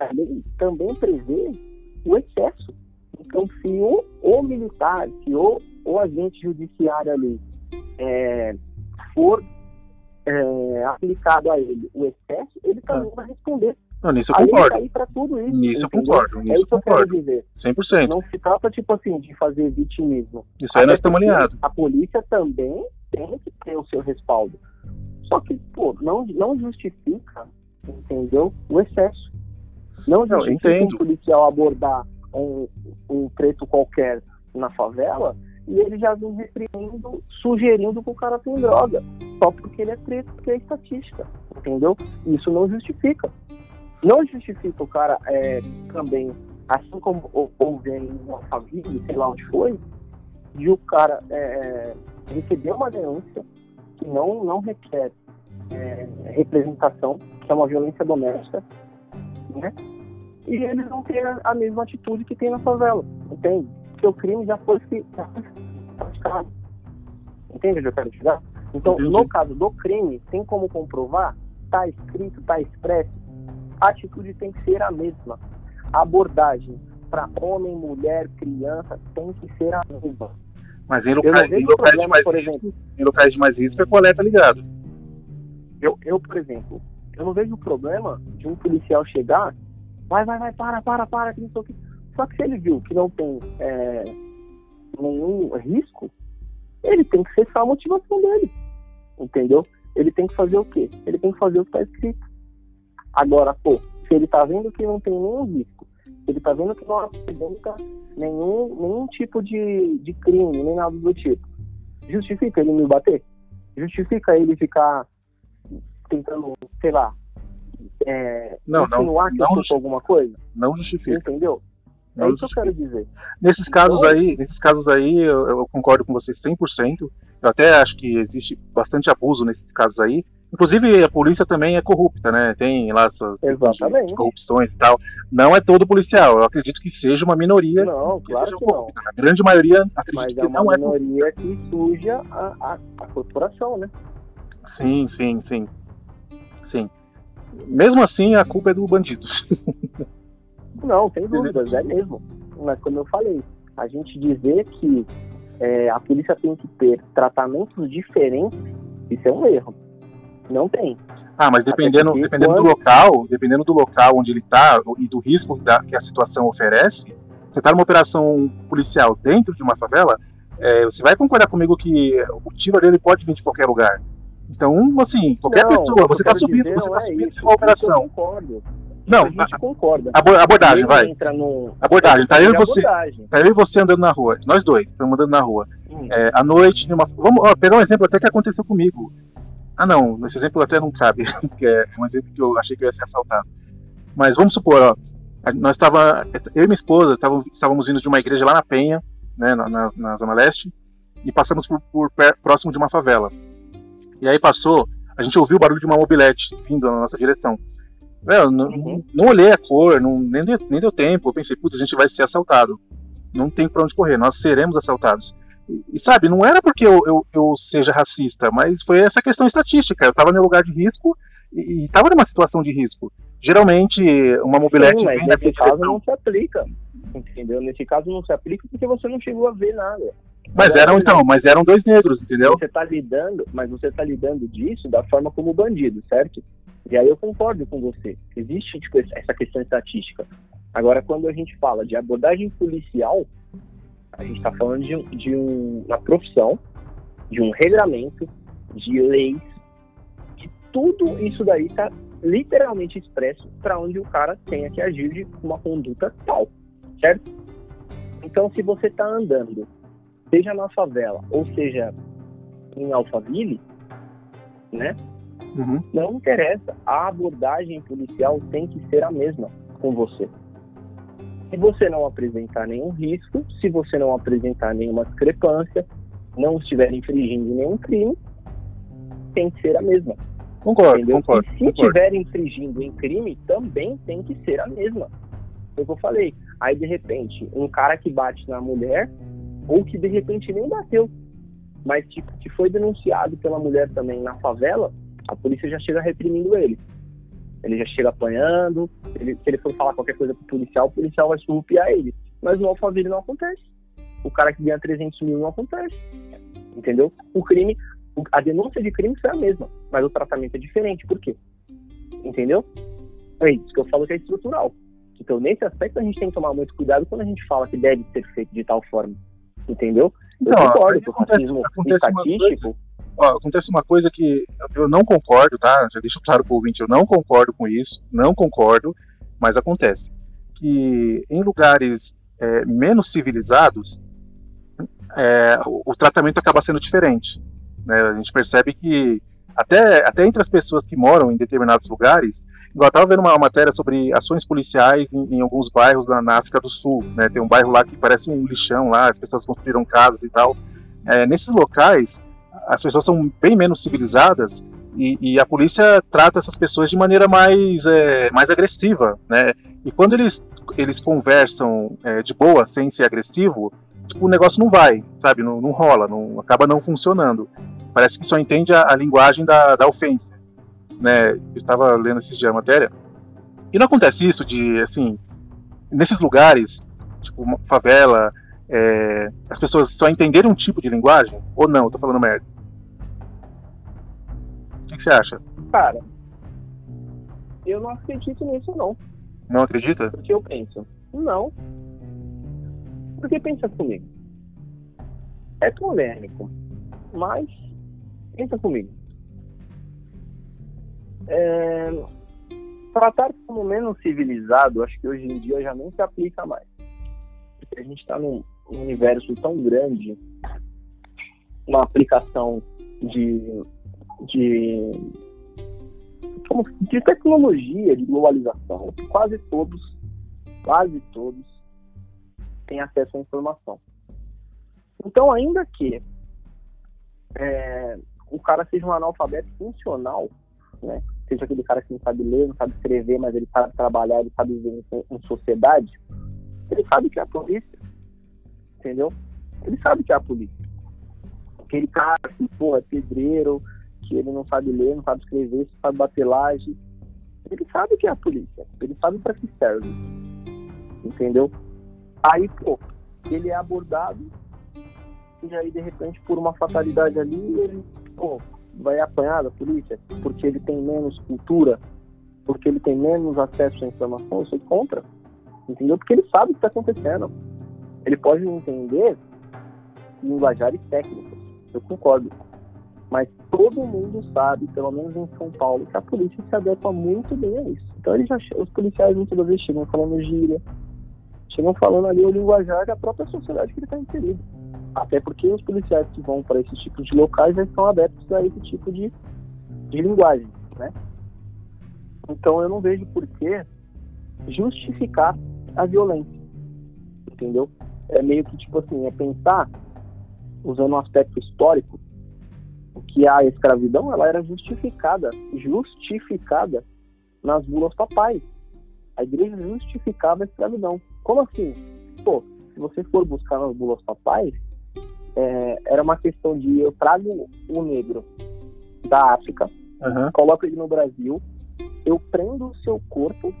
A lei também prevê o excesso. Então, se o, o militar, se o, o agente judiciário ali é, for é, aplicado a ele o excesso, ele também vai responder. Não, nisso eu concordo. tudo isso. Nisso eu concordo. É Nisso isso que eu quero concordo. dizer. 100%. Não se trata, tipo assim, de fazer vitimismo. Isso aí nós Até estamos porque alinhados. A polícia também tem que ter o seu respaldo. Só que, pô, não, não justifica, entendeu? O excesso. Não Não, justifica entendo. um policial abordar um, um preto qualquer na favela e ele já vem reprimindo, sugerindo que o cara tem droga. Só porque ele é preto, porque é estatística. Entendeu? Isso não justifica. Não justifica o cara é, também, assim como hou- houve em família, sei lá onde foi, de o cara é, receber uma denúncia que não, não requer é, representação, que é uma violência doméstica, né? E ele não tem a, a mesma atitude que tem na favela, entende? Porque o crime já foi praticado. Entende onde eu quero chegar? Então, no caso do crime, tem como comprovar? Tá escrito, tá expresso? A atitude tem que ser a mesma. A abordagem para homem, mulher, criança tem que ser a mesma. Mas em locais, em locais de problema, mais por risco, exemplo, em locais de mais risco é coleta ligado. eu, eu, por exemplo, eu não vejo problema de um policial chegar, vai, vai, vai, para, para, para, que não sei o que. Só que se ele viu que não tem é, nenhum risco, ele tem que cessar a motivação dele. Entendeu? Ele tem que fazer o quê? Ele tem que fazer o que está escrito. Agora, pô, se ele tá vendo que não tem nenhum risco, se ele tá vendo que não apresenta nenhum, nenhum tipo de, de crime, nem nada do tipo, justifica ele me bater? Justifica ele ficar tentando, sei lá, é, Não, não, não eu sou com alguma coisa? Não justifica. Entendeu? É Não isso que eu quero dizer. Nesses casos aí, nesses casos aí, eu, eu concordo com vocês 100%. Eu até acho que existe bastante abuso nesses casos aí. Inclusive, a polícia também é corrupta, né? Tem lá suas Exatamente. corrupções e tal. Não é todo policial. Eu acredito que seja uma minoria. Não, que claro que não. corrupta. A grande maioria acredito Mas que é uma não é minoria que suja a, a, a corporação, né? Sim, sim, sim. Sim. Mesmo assim, a culpa é do bandido. Não, sem dúvidas, é mesmo. Mas como eu falei, a gente dizer que é, a polícia tem que ter tratamentos diferentes, isso é um erro. Não tem. Ah, mas dependendo, dependendo do quando- local, dependendo do local onde ele está e do risco da- que a situação oferece, você está numa operação policial dentro de uma favela, é, você vai concordar comigo que o tiro dele pode vir de qualquer lugar. Então, assim, qualquer Não, pessoa, você está subindo, você está é subindo isso. uma operação. Não, a gente concorda. abo- abordagem, Ele vai. entra no Abordagem, tá eu e você. Tá eu e você andando na rua, nós dois, estamos andando na rua. Hum. É, à noite, numa... vamos ó, pegar um exemplo até que aconteceu comigo. Ah, não, esse exemplo até não cabe, porque é um exemplo que eu achei que eu ia ser assaltado. Mas vamos supor, ó, a- nós estava, eu e minha esposa estávamos, estávamos indo de uma igreja lá na Penha, né, na, na- na Zona Leste, e passamos por, por próximo de uma favela. E aí passou, a gente ouviu o barulho de uma mobilete vindo na nossa direção. Velho, não, Uhum. não olhei a cor, não, nem, deu, nem deu tempo. Eu pensei, putz, a gente vai ser assaltado. Não tem pra onde correr, nós seremos assaltados. E, e, sabe, não era porque eu, eu, eu seja racista, mas foi essa questão estatística. Eu estava no lugar de risco e estava numa situação de risco. Geralmente, uma mobilete Sim, mas nesse caso não se aplica. Entendeu? Nesse caso não se aplica porque você não chegou a ver nada. Mas Agora, eram então, mas eram dois negros, entendeu? Você está lidando, mas você está lidando disso da forma como bandido, certo? E aí eu concordo com você. Existe tipo, essa questão estatística. Agora, quando a gente fala de abordagem policial, a gente está falando de, de um- uma profissão, de um regramento, de leis, que tudo isso daí está literalmente expresso para onde o cara tenha que agir de uma conduta tal, certo? Então, se você está andando, seja na favela ou seja em Alphaville, né? Uhum. Não interessa, a abordagem policial tem que ser a mesma com você. Se você não apresentar nenhum risco, se você não apresentar nenhuma discrepância, não estiver infringindo nenhum crime, tem que ser a mesma. Concordo, entendeu? concordo. E se estiver infringindo em crime, também tem que ser a mesma. Foi o que eu falei. Aí, de repente, um cara que bate na mulher, ou que de repente nem bateu, mas tipo, que foi denunciado pela mulher também na favela, a polícia já chega reprimindo ele. Ele já chega apanhando, ele, se ele for falar qualquer coisa pro policial, o policial vai surrupiar ele. Mas no Alphaville não acontece. O cara que ganha 300 mil não acontece. Entendeu? O crime, a denúncia de crime foi a mesma, mas o tratamento é diferente. Por quê? Entendeu? É isso que eu falo que é estrutural. Então, nesse aspecto, a gente tem que tomar muito cuidado quando a gente fala que deve ser feito de tal forma. Entendeu? Eu não, concordo que o racismo estatístico ó, acontece uma coisa que eu não concordo, tá? Já deixo claro para o ouvinte, eu não concordo com isso, não concordo, mas acontece. Que em lugares é, menos civilizados, é, o, o, tratamento acaba sendo diferente. Né? A gente percebe que até, até entre as pessoas que moram em determinados lugares, eu estava vendo uma matéria sobre ações policiais em, em alguns bairros na, na, África do Sul. Né? Tem um bairro lá que parece um lixão lá, as pessoas construíram casas e tal. É, nesses locais, as pessoas são bem menos civilizadas e, e, a polícia trata essas pessoas de maneira mais, é, mais agressiva, né? E quando eles, eles conversam é, de boa, sem ser agressivo, tipo, o negócio não vai, sabe? Não, não rola, não, acaba não funcionando. Parece que só entende a, a linguagem da, da ofensa, né? Eu estava lendo esses dias a matéria. E não acontece isso de, assim, nesses lugares, tipo, favela, é, as pessoas só entenderem um tipo de linguagem? Ou não? Eu tô falando merda. O que, que, você acha? Cara, eu não acredito nisso, não. Não acredita? Porque eu penso, não. Porque pensa comigo. É polêmico, mas pensa comigo. É, tratar como menos civilizado, acho que hoje em dia já nem se aplica mais. Porque a gente está num, um universo tão grande, uma aplicação de, de, como, de tecnologia, de globalização, quase todos, quase todos têm acesso à informação. Então, ainda que é, o cara seja um analfabeto funcional, né? Seja aquele cara que não sabe ler, não sabe escrever, mas ele sabe trabalhar, ele sabe viver em, em sociedade, ele sabe que é a polícia entendeu? Ele sabe que é a polícia. Aquele cara que, pô, é pedreiro, que ele não sabe ler, não sabe escrever, só sabe bater laje. Ele sabe que é a polícia. Ele sabe para que serve. Entendeu? Aí, pô, ele é abordado e aí, de repente, por uma fatalidade ali, ele, pô, vai apanhar da polícia porque ele tem menos cultura, porque ele tem menos acesso à informação, eu sou contra. Entendeu? Porque ele sabe o que está acontecendo. Ele pode entender linguajares técnicos, eu concordo. Mas todo mundo sabe, pelo menos em São Paulo, que a polícia se adequa muito bem a isso. Então eles já, os policiais muitas vezes chegam falando gíria, chegam falando ali o linguajar da própria sociedade que ele está inserido. Até porque os policiais que vão para esses tipos de locais já estão adeptos a esse tipo de, de linguagem, né? Então eu não vejo por que justificar a violência, entendeu? é meio que tipo assim, é pensar, usando um aspecto histórico, que a escravidão ela era justificada, justificada nas bulas papais. A igreja justificava a escravidão. Como assim? Pô, se você for buscar nas bulas papais, é, era uma questão de eu trago o negro da África, uhum. coloco ele no Brasil, eu prendo o seu corpo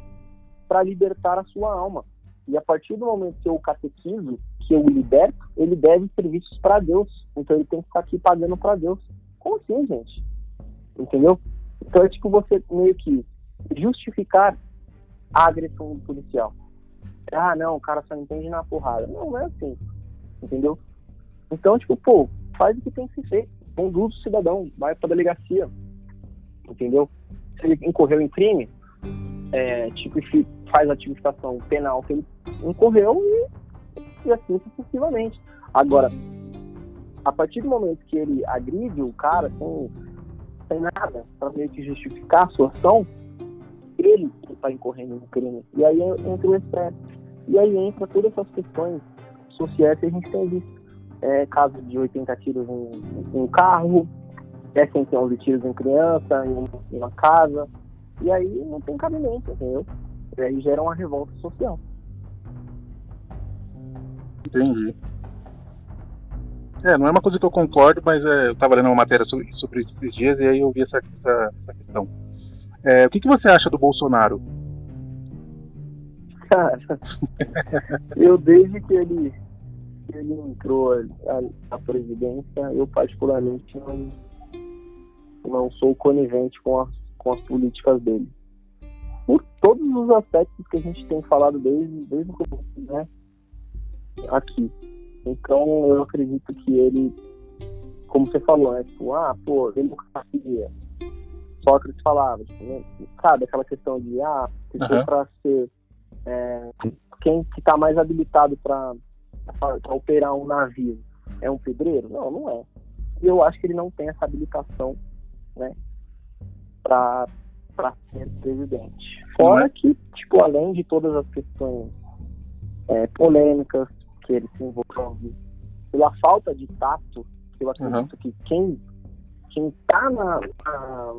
para libertar a sua alma. E a partir do momento que eu catequizo, que eu o liberto, ele deve serviços para Deus. Então ele tem que ficar aqui pagando para Deus. Como assim, gente? Entendeu? Então é tipo você meio que justificar a agressão do policial. Ah, não, o cara só entende na porrada. Não, não é assim. Entendeu? Então, tipo, pô, faz o que tem que ser feito. Conduz o cidadão, vai pra delegacia. Entendeu? ele incorreu em crime, é, tipifi, faz a tipificação penal que ele incorreu e, e assim sucessivamente. Agora, a partir do momento que ele agride o cara sem, sem nada, para meio que justificar a sua ação, ele está incorrendo no crime. E aí entra o excesso. E aí entra todas essas questões sociais que a gente tem visto. É, casos de 80 tiros em, em um carro, é 111 tiros em criança, em uma, em uma casa. E aí não tem cabimento, entendeu? E aí gera uma revolta social. Entendi. É, não é uma coisa que eu concordo, mas é, eu estava lendo uma matéria sobre, sobre esses dias e aí eu vi essa, essa, essa questão. É, o que, que você acha do Bolsonaro? Cara, eu desde que ele, que ele entrou à presidência, eu particularmente não, não sou conivente com as, com as políticas dele. Por todos os aspectos que a gente tem falado desde, desde o começo, né? Aqui. Então eu acredito que ele, como você falou, né? Tipo, ah, pô, democracia. Sócrates falava, tipo, né? sabe, aquela questão de, ah, uhum. pra ser é, quem que tá mais habilitado para operar um navio é um pedreiro? Não, não é. E eu acho que ele não tem essa habilitação, né, para ser presidente. Fora que, tipo, além de todas as questões é, polêmicas que ele se envolve, pela falta de tato, eu acredito uhum. que quem quem está na, na,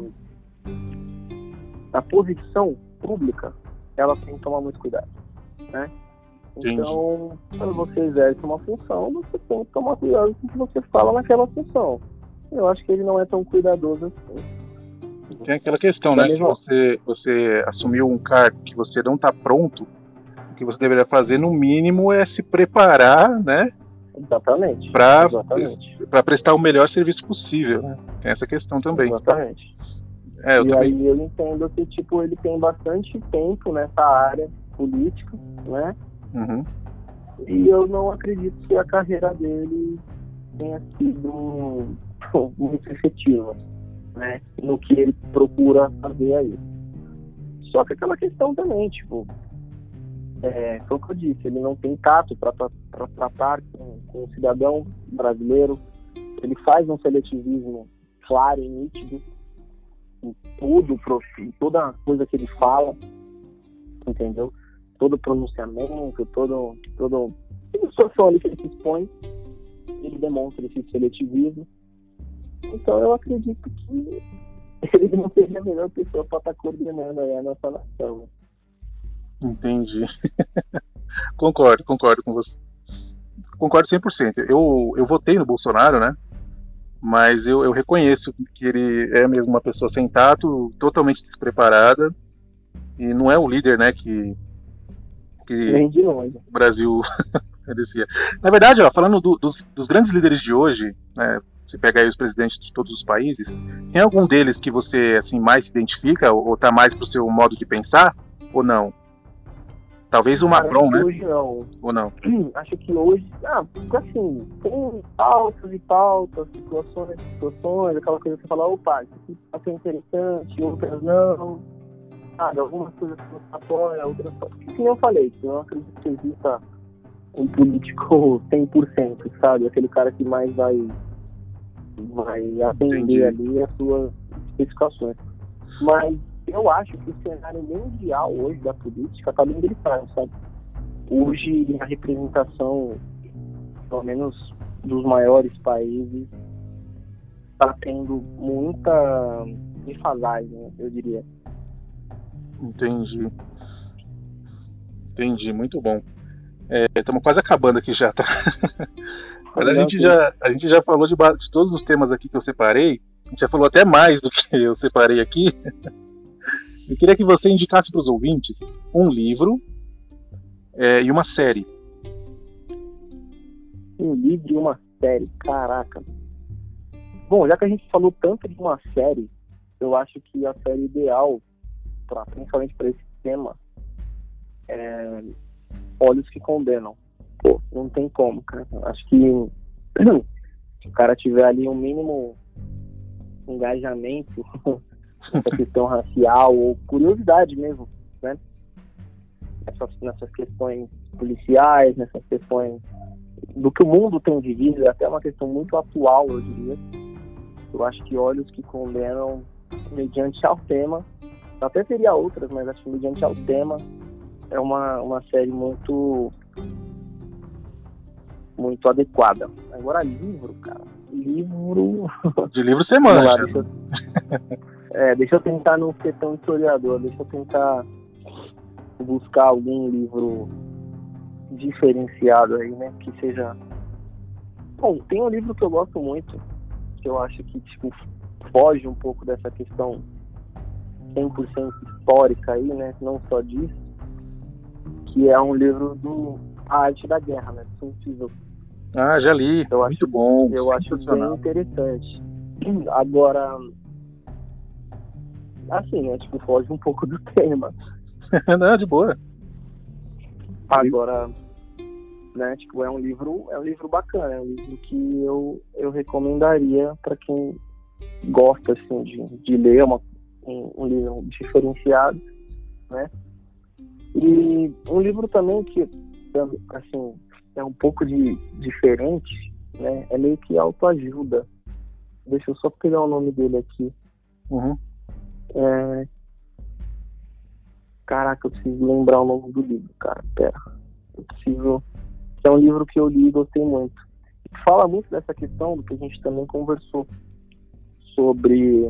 na, posição pública, ela tem que tomar muito cuidado, né? Então, quando você exerce uma função, você tem que tomar cuidado com o que você fala naquela função. Eu acho que ele não é tão cuidadoso assim. Tem aquela questão, né? Que você, você assumiu um cargo que você não está pronto, que você deveria fazer, no mínimo, é se preparar, né? Exatamente. Para prestar o melhor serviço possível, né? Tem essa questão também. Exatamente. É, eu e também... aí eu entendo que, tipo, ele tem bastante tempo nessa área política, né? Uhum. E eu não acredito que a carreira dele tenha sido muito efetiva, né? No que ele procura fazer aí. Só que aquela questão também, tipo, é, foi o que eu disse, ele não tem tato para tratar com, com o cidadão brasileiro, ele faz um seletivismo claro e nítido em tudo, em toda coisa que ele fala, entendeu? Todo pronunciamento, todo, todo, toda situação ali que ele se expõe, ele demonstra esse seletivismo. Então eu acredito que ele não seja a melhor pessoa para estar tá coordenando a nossa nação. Entendi. concordo, concordo com você. Concordo 100%. Eu, eu votei no Bolsonaro, né? Mas eu, eu reconheço que ele é mesmo uma pessoa sem tato, totalmente despreparada. E não é o líder, né, que, que o Brasil merecia. Na verdade, ó, falando do, dos, dos, grandes líderes de hoje, né, você pega aí os presidentes de todos os países, tem algum deles que você assim mais se identifica ou, está mais pro seu modo de pensar ou não? Talvez o Macron, né? Hoje não. Ou não? Acho que hoje, ah, assim, tem pautas e pautas, situações, situações, aquela coisa que você fala, opa, isso aqui ser interessante, outras não. Ah, algumas coisas que você apoia, outras. Porque, como eu falei, eu não acredito que exista um político 100%, sabe? Aquele cara que mais vai, vai atender Entendi. ali as suas especificações. Mas eu acho que o cenário mundial hoje da política está bem delicado, sabe? Hoje a representação, pelo menos dos maiores países, está tendo muita defasagem, eu diria. Entendi. Entendi, muito bom. Estamos é, quase acabando aqui já, tá? Mas a gente já, a gente já falou de, de todos os temas aqui que eu separei. A gente já falou até mais do que eu separei aqui. Eu queria que você indicasse para os ouvintes um livro é, e uma série. Um livro e uma série, caraca. Bom, já que a gente falou tanto de uma série, eu acho que a série ideal, principalmente para esse tema, é Olhos que Condenam. Pô, não tem como, cara. Acho que se o cara tiver ali um mínimo engajamento essa questão racial ou curiosidade mesmo, né? Nessas, nessas questões policiais, nessas questões do que o mundo tem vivido, é até uma questão muito atual, eu diria. Eu acho que Olhos que Condenam, mediante ao tema, até teria outras, mas acho que mediante ao tema, é uma, uma série muito muito adequada. Agora, livro, cara. Livro. De livro você manda. Lá, deixa, eu... é, deixa eu tentar não ser tão historiador. Deixa eu tentar buscar algum livro diferenciado aí, né? Que seja. Bom, tem um livro que eu gosto muito, que eu acho que, tipo, foge um pouco dessa questão 100% histórica aí, né? Não só disso. Que é um livro do A Arte da Guerra, né? Sun Tzu. Ah, já li. Eu Muito acho, bom. Eu acho bem interessante. Agora, assim, né? Tipo, foge um pouco do tema. Não, de boa. Agora, né? Tipo, é um livro, é um livro bacana, é um livro que eu, eu recomendaria para quem gosta assim de, de ler uma, um, um livro diferenciado, né? E um livro também que assim é um pouco de diferente, né? É meio que autoajuda. Deixa eu só pegar o nome dele aqui. Uhum. É... Caraca, eu preciso lembrar o nome do livro, cara. Pera. Eu preciso. É um livro que eu li e gostei muito. Fala muito dessa questão do que a gente também conversou sobre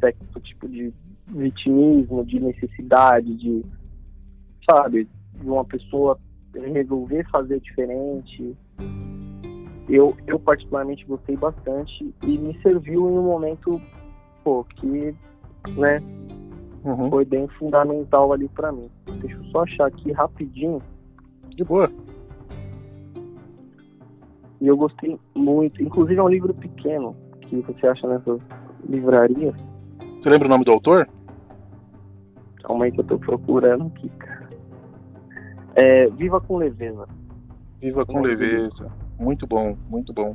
certo tipo de vitimismo, de necessidade, de, sabe, de uma pessoa resolver fazer diferente. Eu, eu particularmente gostei bastante e me serviu em um momento pô, que, né, uhum. foi bem fundamental ali para mim. Deixa eu só achar aqui rapidinho. De boa. E eu gostei muito. Inclusive é um livro pequeno que você acha nessas livrarias. Você lembra o nome do autor? Calma aí que eu tô procurando aqui, cara. É, Viva com Leveza. Viva com Leveza. Muito bom, muito bom.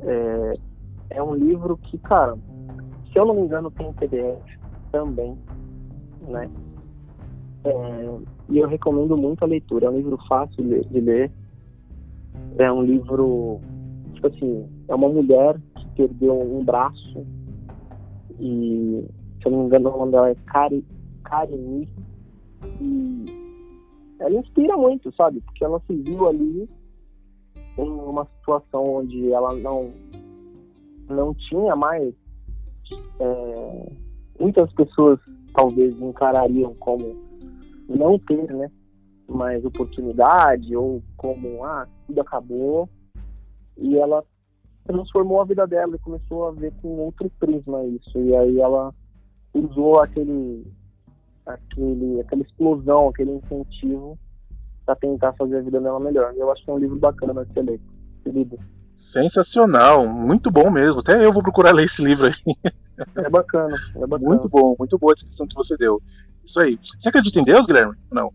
É, é um livro que, cara, se eu não me engano, tem PDF também né? É, e eu recomendo muito a leitura. É um livro fácil de ler. É um livro, tipo assim, é uma mulher que perdeu um braço e, se eu não me engano, o nome dela é Kari, Karini. E ela inspira muito, sabe? Porque ela se viu ali em uma situação onde ela não não tinha mais é, muitas pessoas talvez encarariam como não ter, né, mais oportunidade ou como ah tudo acabou e ela transformou a vida dela e começou a ver com outro prisma isso e aí ela usou aquele aquele aquela explosão aquele incentivo para tentar fazer a vida dela melhor eu acho que é um livro bacana de ser lido sensacional muito bom mesmo até eu vou procurar ler esse livro aí É bacana, é bacana. Muito bom, muito boa a descrição que você deu. Isso aí. Você acredita em Deus, Guilherme? Não.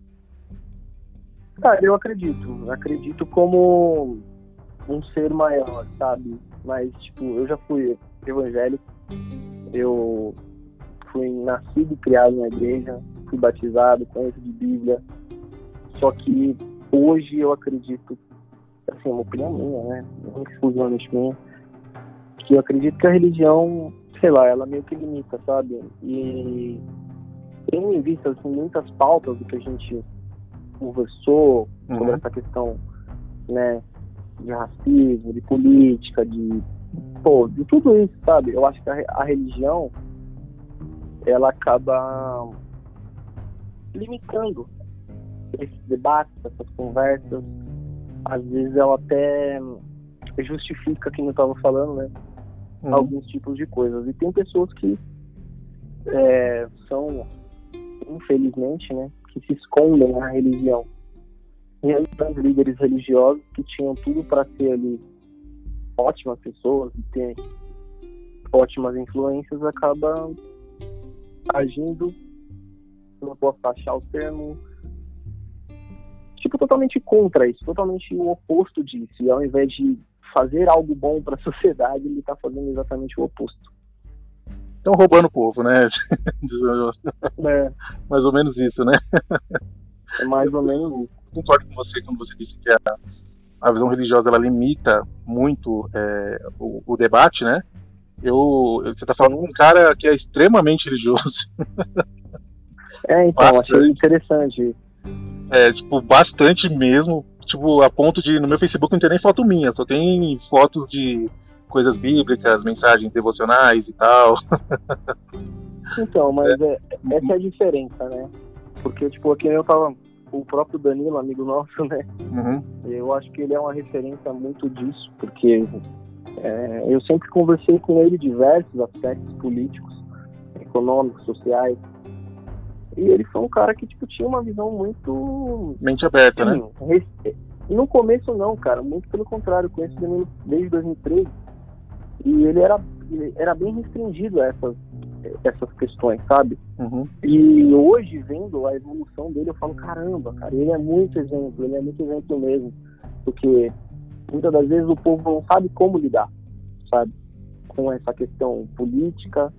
Cara, eu acredito. Acredito como um ser maior, sabe? Mas, tipo, eu já fui evangélico. Eu fui nascido e criado na igreja. Fui batizado, conheço de Bíblia. Só que hoje eu acredito, assim, é uma opinião minha, né? Não exclusivamente minha, que eu acredito que a religião sei lá, ela meio que limita, sabe? E tendo em vista assim, muitas pautas do que a gente conversou uhum. sobre essa questão, né, de racismo, de política, de pô, de tudo isso, sabe? Eu acho que a, a religião ela acaba limitando esses debates, essas conversas. Às vezes ela até justifica quem eu estava falando, né? uhum. alguns tipos de coisas. E tem pessoas que é, são, infelizmente, né, que se escondem na religião. E aí, os líderes religiosos que tinham tudo para ser ali ótimas pessoas e ter ótimas influências, acaba agindo, não posso achar o termo, tipo, totalmente contra isso, totalmente o oposto disso. E ao invés de fazer algo bom para a sociedade, ele está fazendo exatamente o oposto. Estão roubando o povo, né? É. Mais ou menos isso, né? É mais ou menos isso. Concordo com você quando você disse que a, a visão religiosa ela limita muito é, o, o, debate, né? Eu, você está falando com um cara que é extremamente religioso. É, então, bastante. achei interessante. É, tipo, bastante mesmo. Tipo, a ponto de no meu Facebook não tem nem foto minha, só tem fotos de coisas bíblicas, mensagens devocionais e tal. Então, mas é. É, essa é a diferença, né? Porque, tipo, aqui eu tava. O próprio Danilo, amigo nosso, né? Uhum. Eu acho que ele é uma referência muito disso, porque é, eu sempre conversei com ele diversos aspectos políticos, econômicos, sociais. E ele foi um cara que, tipo, tinha uma visão muito. Mente aberta, né? Res... No começo, não, cara. Muito pelo contrário. Eu conheço o Danilo desde 2013. E ele era, ele era bem restringido a essas, essas questões, sabe? Uhum. E hoje, vendo a evolução dele, eu falo, caramba, cara, ele é muito exemplo, ele é muito exemplo mesmo. Porque muitas das vezes o povo não sabe como lidar, sabe? Com essa questão política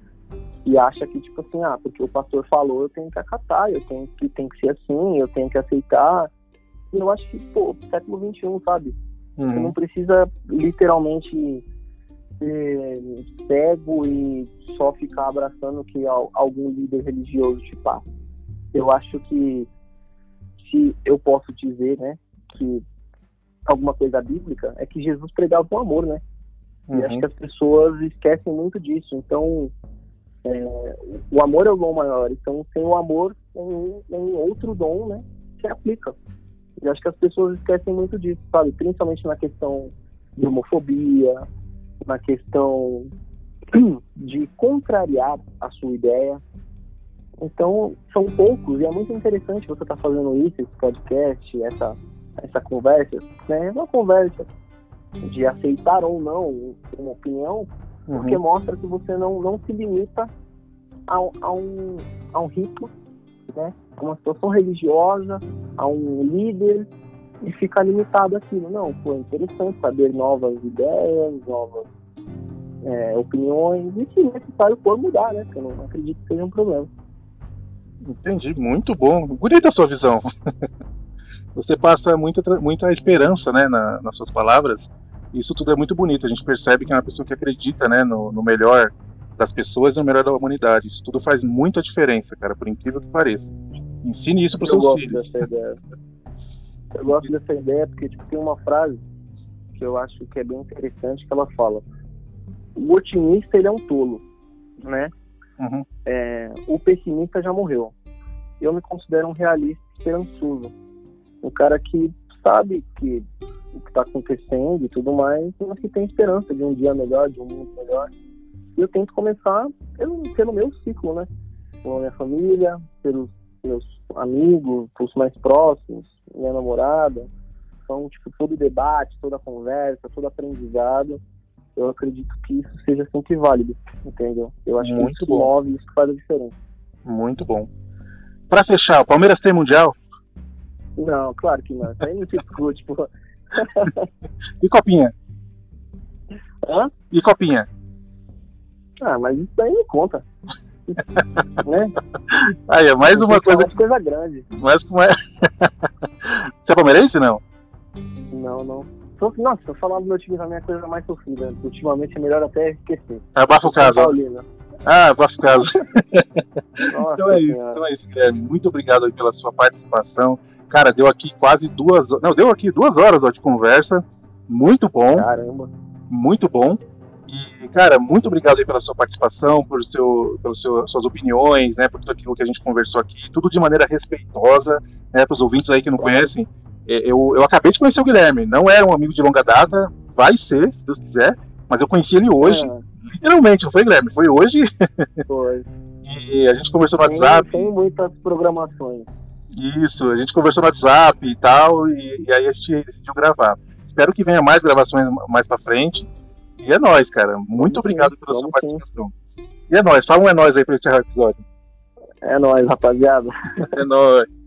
e acha que, tipo assim, ah, porque o pastor falou, eu tenho que acatar, eu tenho que, tem que ser assim, eu tenho que aceitar. E eu acho que, pô, século XXI, sabe? Uhum. Você não precisa literalmente ser cego e só ficar abraçando o que algum líder religioso te passa. Eu acho que se eu posso dizer, né, que alguma coisa bíblica é que Jesus pregava o amor, né? Uhum. E acho que as pessoas esquecem muito disso. Então, é, o amor é o dom maior. Então, sem o amor, tem, tem outro dom, né, que aplica. E acho que as pessoas esquecem muito disso, sabe? Principalmente na questão de homofobia, na questão de contrariar a sua ideia. Então, são poucos, e é muito interessante você estar tá fazendo isso, esse podcast, essa, essa conversa, né? É uma conversa de aceitar ou não uma opinião, uhum. porque mostra que você não, não se limita a, a, um, a um rito, né? a uma situação religiosa, a um líder, e ficar limitado àquilo. Não, foi interessante saber novas ideias, novas é, opiniões, e se necessário for mudar, né? Porque eu não acredito que seja um problema. Entendi, muito bom. Bonita a sua visão. Você passa muita, muita esperança né, na, nas suas palavras. Isso tudo é muito bonito. A gente percebe que é uma pessoa que acredita né, no, no melhor das pessoas e no melhor da humanidade. Isso tudo faz muita diferença, cara, por incrível que pareça. Ensine isso para os seus filhos. Eu gosto dessa ideia porque tipo, tem uma frase que eu acho que é bem interessante que ela fala o otimista ele é um tolo, né? Uhum. É, o pessimista já morreu. Eu me considero um realista esperançoso, um cara que sabe que o que está acontecendo e tudo mais, mas que tem esperança de um dia melhor, de um mundo melhor. E eu tento começar pelo, pelo meu ciclo, né? Com a minha família, pelos meus amigos, os mais próximos, minha namorada. Então, tipo, todo debate, toda conversa, todo aprendizado, eu acredito que isso seja sempre válido, entendeu? Eu acho Muito que isso bom. move, isso faz a diferença. Muito bom. Para fechar, o Palmeiras tem Mundial? Não, claro que não. Isso aí não se discute, pô. e Copinha? Hã? E Copinha? Ah, mas isso aí não conta. né? Aí, é mais uma coisa. Que... coisa grande. Como é. Você é palmeirense não? Não, não. Nossa, falar do meu time também é a coisa mais sofrida. Ultimamente é melhor até esquecer. Abafa o caso. Paulina. Ah, abafa o caso. Então é isso, então é isso, Guilherme. Muito obrigado aí pela sua participação. Cara, deu aqui quase duas Não, deu aqui duas horas ó, de conversa. Muito bom. Caramba. Muito bom. E, cara, muito obrigado aí pela sua participação, por seu, pelas suas opiniões, né, por tudo aquilo que a gente conversou aqui, tudo de maneira respeitosa, né, para os ouvintes aí que não conhecem. É, eu, eu acabei de conhecer o Guilherme, não era um amigo de longa data, vai ser, se Deus quiser, mas eu conheci ele hoje, é. literalmente, não foi, Guilherme? Foi hoje. Foi. e a gente conversou no tem, WhatsApp. Tem muitas programações. Isso, a gente conversou no WhatsApp e tal, e, e aí a gente decidiu gravar. Espero que venha mais gravações mais pra frente. E é nóis, cara. Muito obrigado pela sua participação. E é nóis, fala um é nóis aí pra encerrar o episódio. É nóis, rapaziada. é nóis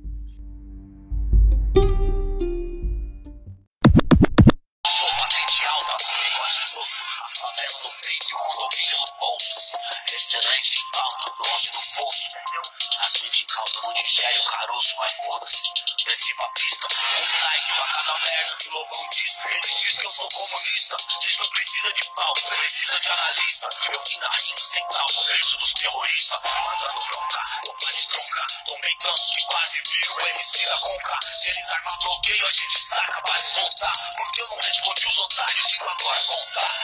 trilha tá no bolso. excelência em pautam longe do fosso. As minhas em calça não digere o caroço, mas foda-se. Desci pra pista, um like pra cada merda que louco diz. ele diz que eu sou comunista. Vocês não precisam de pau, precisa de analista. Eu vim na rindo sem tal, berço dos terroristas. Mandando bronca, companheiros tronca. Tomei tanto que quase viro o MC da Conca. Se eles armar bloqueio, a gente saca pra desmontar. Porque eu não respondi os otários, digo agora contar.